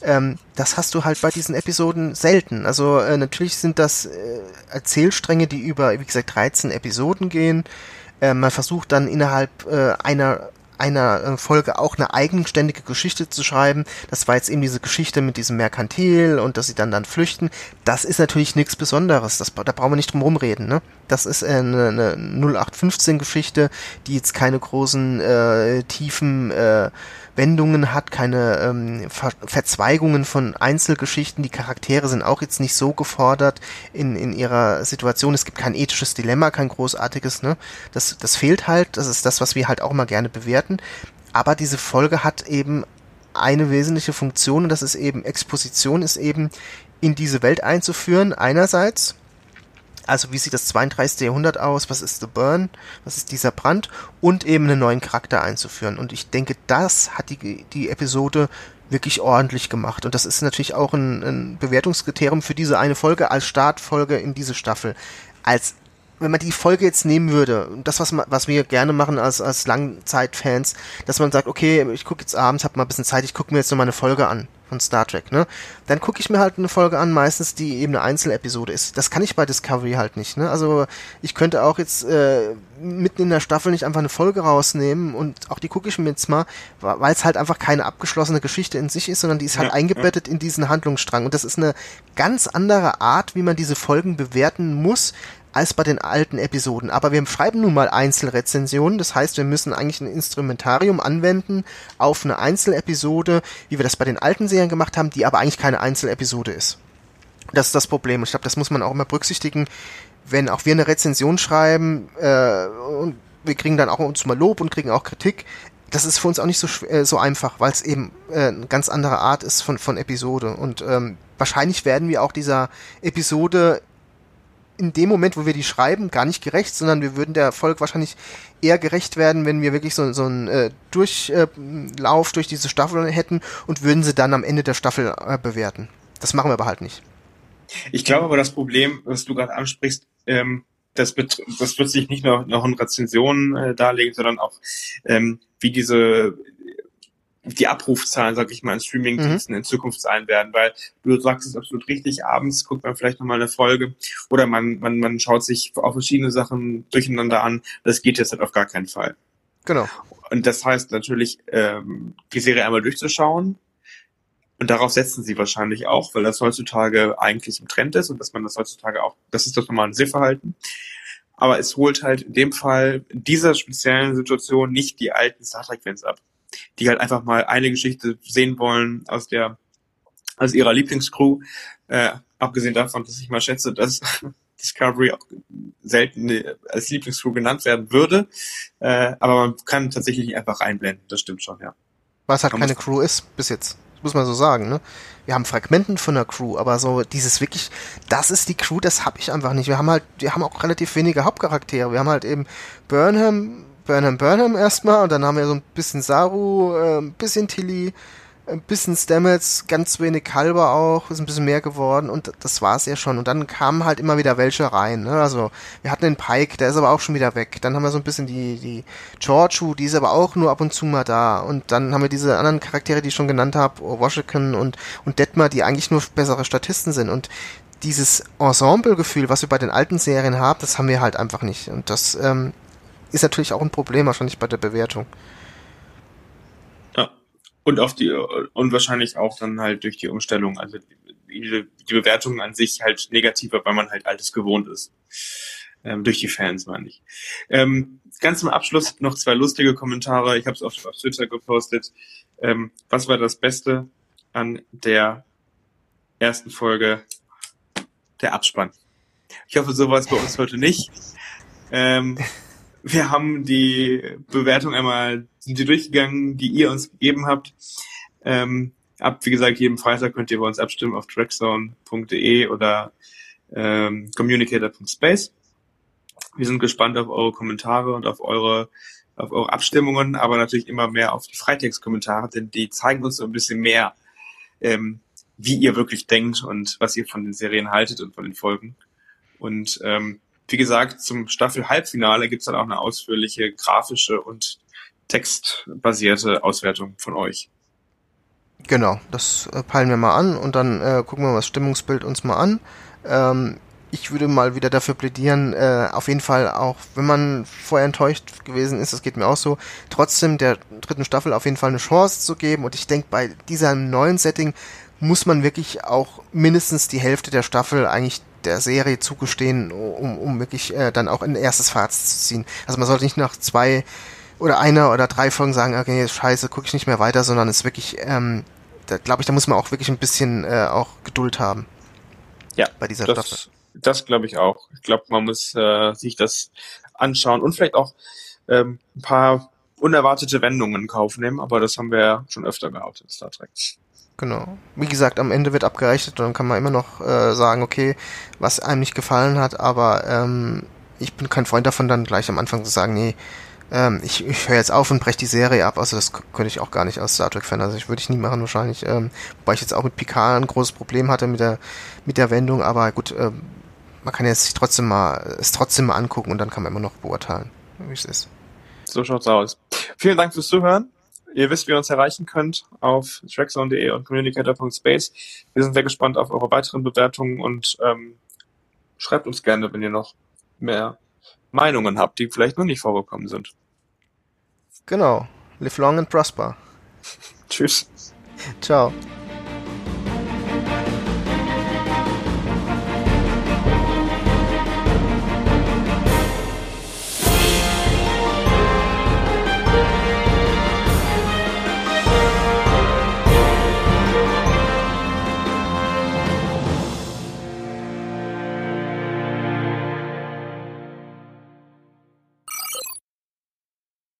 Ähm, das hast du halt bei diesen Episoden selten. Also äh, natürlich sind das äh, Erzählstränge, die über, wie gesagt, 13 Episoden gehen. Äh, man versucht dann innerhalb äh, einer einer äh, Folge auch eine eigenständige Geschichte zu schreiben. Das war jetzt eben diese Geschichte mit diesem Merkantil und dass sie dann dann flüchten. Das ist natürlich nichts Besonderes. Das, da brauchen wir nicht drum rumreden. Ne? Das ist eine, eine 0815-Geschichte, die jetzt keine großen äh, tiefen äh, Wendungen hat, keine ähm, Ver Verzweigungen von Einzelgeschichten. Die Charaktere sind auch jetzt nicht so gefordert in, in ihrer Situation. Es gibt kein ethisches Dilemma, kein großartiges. Ne? Das, das fehlt halt. Das ist das, was wir halt auch immer gerne bewerten. Aber diese Folge hat eben eine wesentliche Funktion und das ist eben Exposition, ist eben in diese Welt einzuführen einerseits also wie sieht das 32. Jahrhundert aus, was ist The Burn, was ist dieser Brand und eben einen neuen Charakter einzuführen. Und ich denke, das hat die, die Episode wirklich ordentlich gemacht. Und das ist natürlich auch ein, ein Bewertungskriterium für diese eine Folge als Startfolge in diese Staffel. Als wenn man die Folge jetzt nehmen würde, das was was wir gerne machen als als Langzeitfans, dass man sagt, okay, ich gucke jetzt abends, hab mal ein bisschen Zeit, ich gucke mir jetzt noch mal eine Folge an von Star Trek, ne? Dann gucke ich mir halt eine Folge an, meistens die eben eine Einzelepisode ist. Das kann ich bei Discovery halt nicht, ne? Also ich könnte auch jetzt äh, mitten in der Staffel nicht einfach eine Folge rausnehmen und auch die gucke ich mir jetzt mal, weil es halt einfach keine abgeschlossene Geschichte in sich ist, sondern die ist halt ja, eingebettet ja. in diesen Handlungsstrang und das ist eine ganz andere Art, wie man diese Folgen bewerten muss, als bei den alten Episoden. Aber wir schreiben nun mal Einzelrezensionen, das heißt, wir müssen eigentlich ein Instrumentarium anwenden auf eine Einzelepisode, wie wir das bei den alten Serien gemacht haben, die aber eigentlich keine Einzelepisode ist. Das ist das Problem. Ich glaube, das muss man auch immer berücksichtigen, wenn auch wir eine Rezension schreiben äh, und wir kriegen dann auch uns mal Lob und kriegen auch Kritik. Das ist für uns auch nicht so äh, so einfach, weil es eben äh, eine ganz andere Art ist von von Episode und ähm, wahrscheinlich werden wir auch dieser Episode in dem Moment, wo wir die schreiben, gar nicht gerecht, sondern wir würden der Erfolg wahrscheinlich eher gerecht werden, wenn wir wirklich so, so einen äh, Durchlauf durch diese Staffel hätten und würden sie dann am Ende der Staffel äh, bewerten. Das machen wir aber halt nicht. Ich glaube aber, das Problem, was du gerade ansprichst, ähm, das, das wird sich nicht nur noch in Rezensionen äh, darlegen, sondern auch ähm, wie diese die Abrufzahlen, sag ich mal, in Streamingdiensten mhm. in Zukunft sein werden, weil du sagst es absolut richtig, abends guckt man vielleicht nochmal eine Folge oder man, man, man schaut sich auch verschiedene Sachen durcheinander an. Das geht jetzt halt auf gar keinen Fall. Genau. Und das heißt natürlich, ähm, die Serie einmal durchzuschauen. Und darauf setzen sie wahrscheinlich auch, weil das heutzutage eigentlich im Trend ist und dass man das heutzutage auch, das ist das normale Sehverhalten. Aber es holt halt in dem Fall in dieser speziellen Situation nicht die alten Star Trek-Fans ab die halt einfach mal eine Geschichte sehen wollen aus der aus ihrer Lieblingscrew. Äh, abgesehen davon, dass ich mal schätze, dass *laughs* Discovery auch selten als Lieblingscrew genannt werden würde. Äh, aber man kann tatsächlich nicht einfach reinblenden, das stimmt schon, ja. Was halt keine Crew ist, bis jetzt. Das muss man so sagen, ne? Wir haben Fragmenten von der Crew, aber so dieses wirklich, das ist die Crew, das habe ich einfach nicht. Wir haben halt, wir haben auch relativ wenige Hauptcharaktere. Wir haben halt eben Burnham, Burnham Burnham erstmal und dann haben wir so ein bisschen Saru, äh, ein bisschen Tilly, ein bisschen Stamets, ganz wenig Kalber auch, ist ein bisschen mehr geworden und das war's ja schon. Und dann kamen halt immer wieder welche rein. Ne? Also wir hatten den Pike, der ist aber auch schon wieder weg. Dann haben wir so ein bisschen die, die Georgiou, die ist aber auch nur ab und zu mal da. Und dann haben wir diese anderen Charaktere, die ich schon genannt habe, Washington und, und Detmar, die eigentlich nur bessere Statisten sind. Und dieses Ensemble-Gefühl, was wir bei den alten Serien haben, das haben wir halt einfach nicht. Und das ähm, ist natürlich auch ein Problem wahrscheinlich bei der Bewertung. Ja. Und auf die und wahrscheinlich auch dann halt durch die Umstellung, also die, die Bewertung an sich halt negativer, weil man halt altes gewohnt ist. Ähm, durch die Fans, meine ich. Ähm, ganz zum Abschluss noch zwei lustige Kommentare. Ich habe es auf, auf, Twitter gepostet. Ähm, was war das Beste an der ersten Folge der Abspann? Ich hoffe, sowas bei uns heute nicht. Ähm, wir haben die Bewertung einmal, sind die durchgegangen, die ihr uns gegeben habt. Ähm, ab, wie gesagt, jeden Freitag könnt ihr bei uns abstimmen auf trackzone.de oder ähm, communicator.space. Wir sind gespannt auf eure Kommentare und auf eure auf eure Abstimmungen, aber natürlich immer mehr auf die Freitext-Kommentare, denn die zeigen uns so ein bisschen mehr, ähm, wie ihr wirklich denkt und was ihr von den Serien haltet und von den Folgen. Und ähm, wie gesagt, zum Staffel-Halbfinale gibt es dann auch eine ausführliche grafische und textbasierte Auswertung von euch. Genau, das äh, peilen wir mal an und dann äh, gucken wir mal das Stimmungsbild uns mal an. Ähm, ich würde mal wieder dafür plädieren, äh, auf jeden Fall auch, wenn man vorher enttäuscht gewesen ist, das geht mir auch so, trotzdem der dritten Staffel auf jeden Fall eine Chance zu geben. Und ich denke, bei diesem neuen Setting muss man wirklich auch mindestens die Hälfte der Staffel eigentlich der Serie zugestehen, um, um wirklich äh, dann auch ein erstes Fazit zu ziehen. Also man sollte nicht nach zwei oder einer oder drei Folgen sagen, okay, scheiße, gucke ich nicht mehr weiter, sondern es wirklich, ähm, da glaube ich, da muss man auch wirklich ein bisschen äh, auch Geduld haben. Ja, bei dieser das, Staffel. Das glaube ich auch. Ich glaube, man muss äh, sich das anschauen und vielleicht auch ähm, ein paar unerwartete Wendungen in Kauf nehmen, aber das haben wir ja schon öfter gehabt in Star Trek. Genau. Wie gesagt, am Ende wird abgerechnet und dann kann man immer noch äh, sagen, okay, was einem nicht gefallen hat, aber ähm, ich bin kein Freund davon, dann gleich am Anfang zu sagen, nee, ähm, ich, ich höre jetzt auf und breche die Serie ab. Also das könnte ich auch gar nicht als Star Trek-Fan. Also ich würde ich nie machen wahrscheinlich. Ähm, wobei ich jetzt auch mit Picard ein großes Problem hatte mit der mit der Wendung, aber gut, ähm, man kann jetzt sich trotzdem mal, es trotzdem mal angucken und dann kann man immer noch beurteilen, wie es ist. So schaut's aus. Vielen Dank fürs Zuhören. Ihr wisst, wie ihr uns erreichen könnt auf trackzone.de und communicator.space. Wir sind sehr gespannt auf eure weiteren Bewertungen und ähm, schreibt uns gerne, wenn ihr noch mehr Meinungen habt, die vielleicht noch nicht vorgekommen sind. Genau. Live long and prosper. *laughs* Tschüss. Ciao.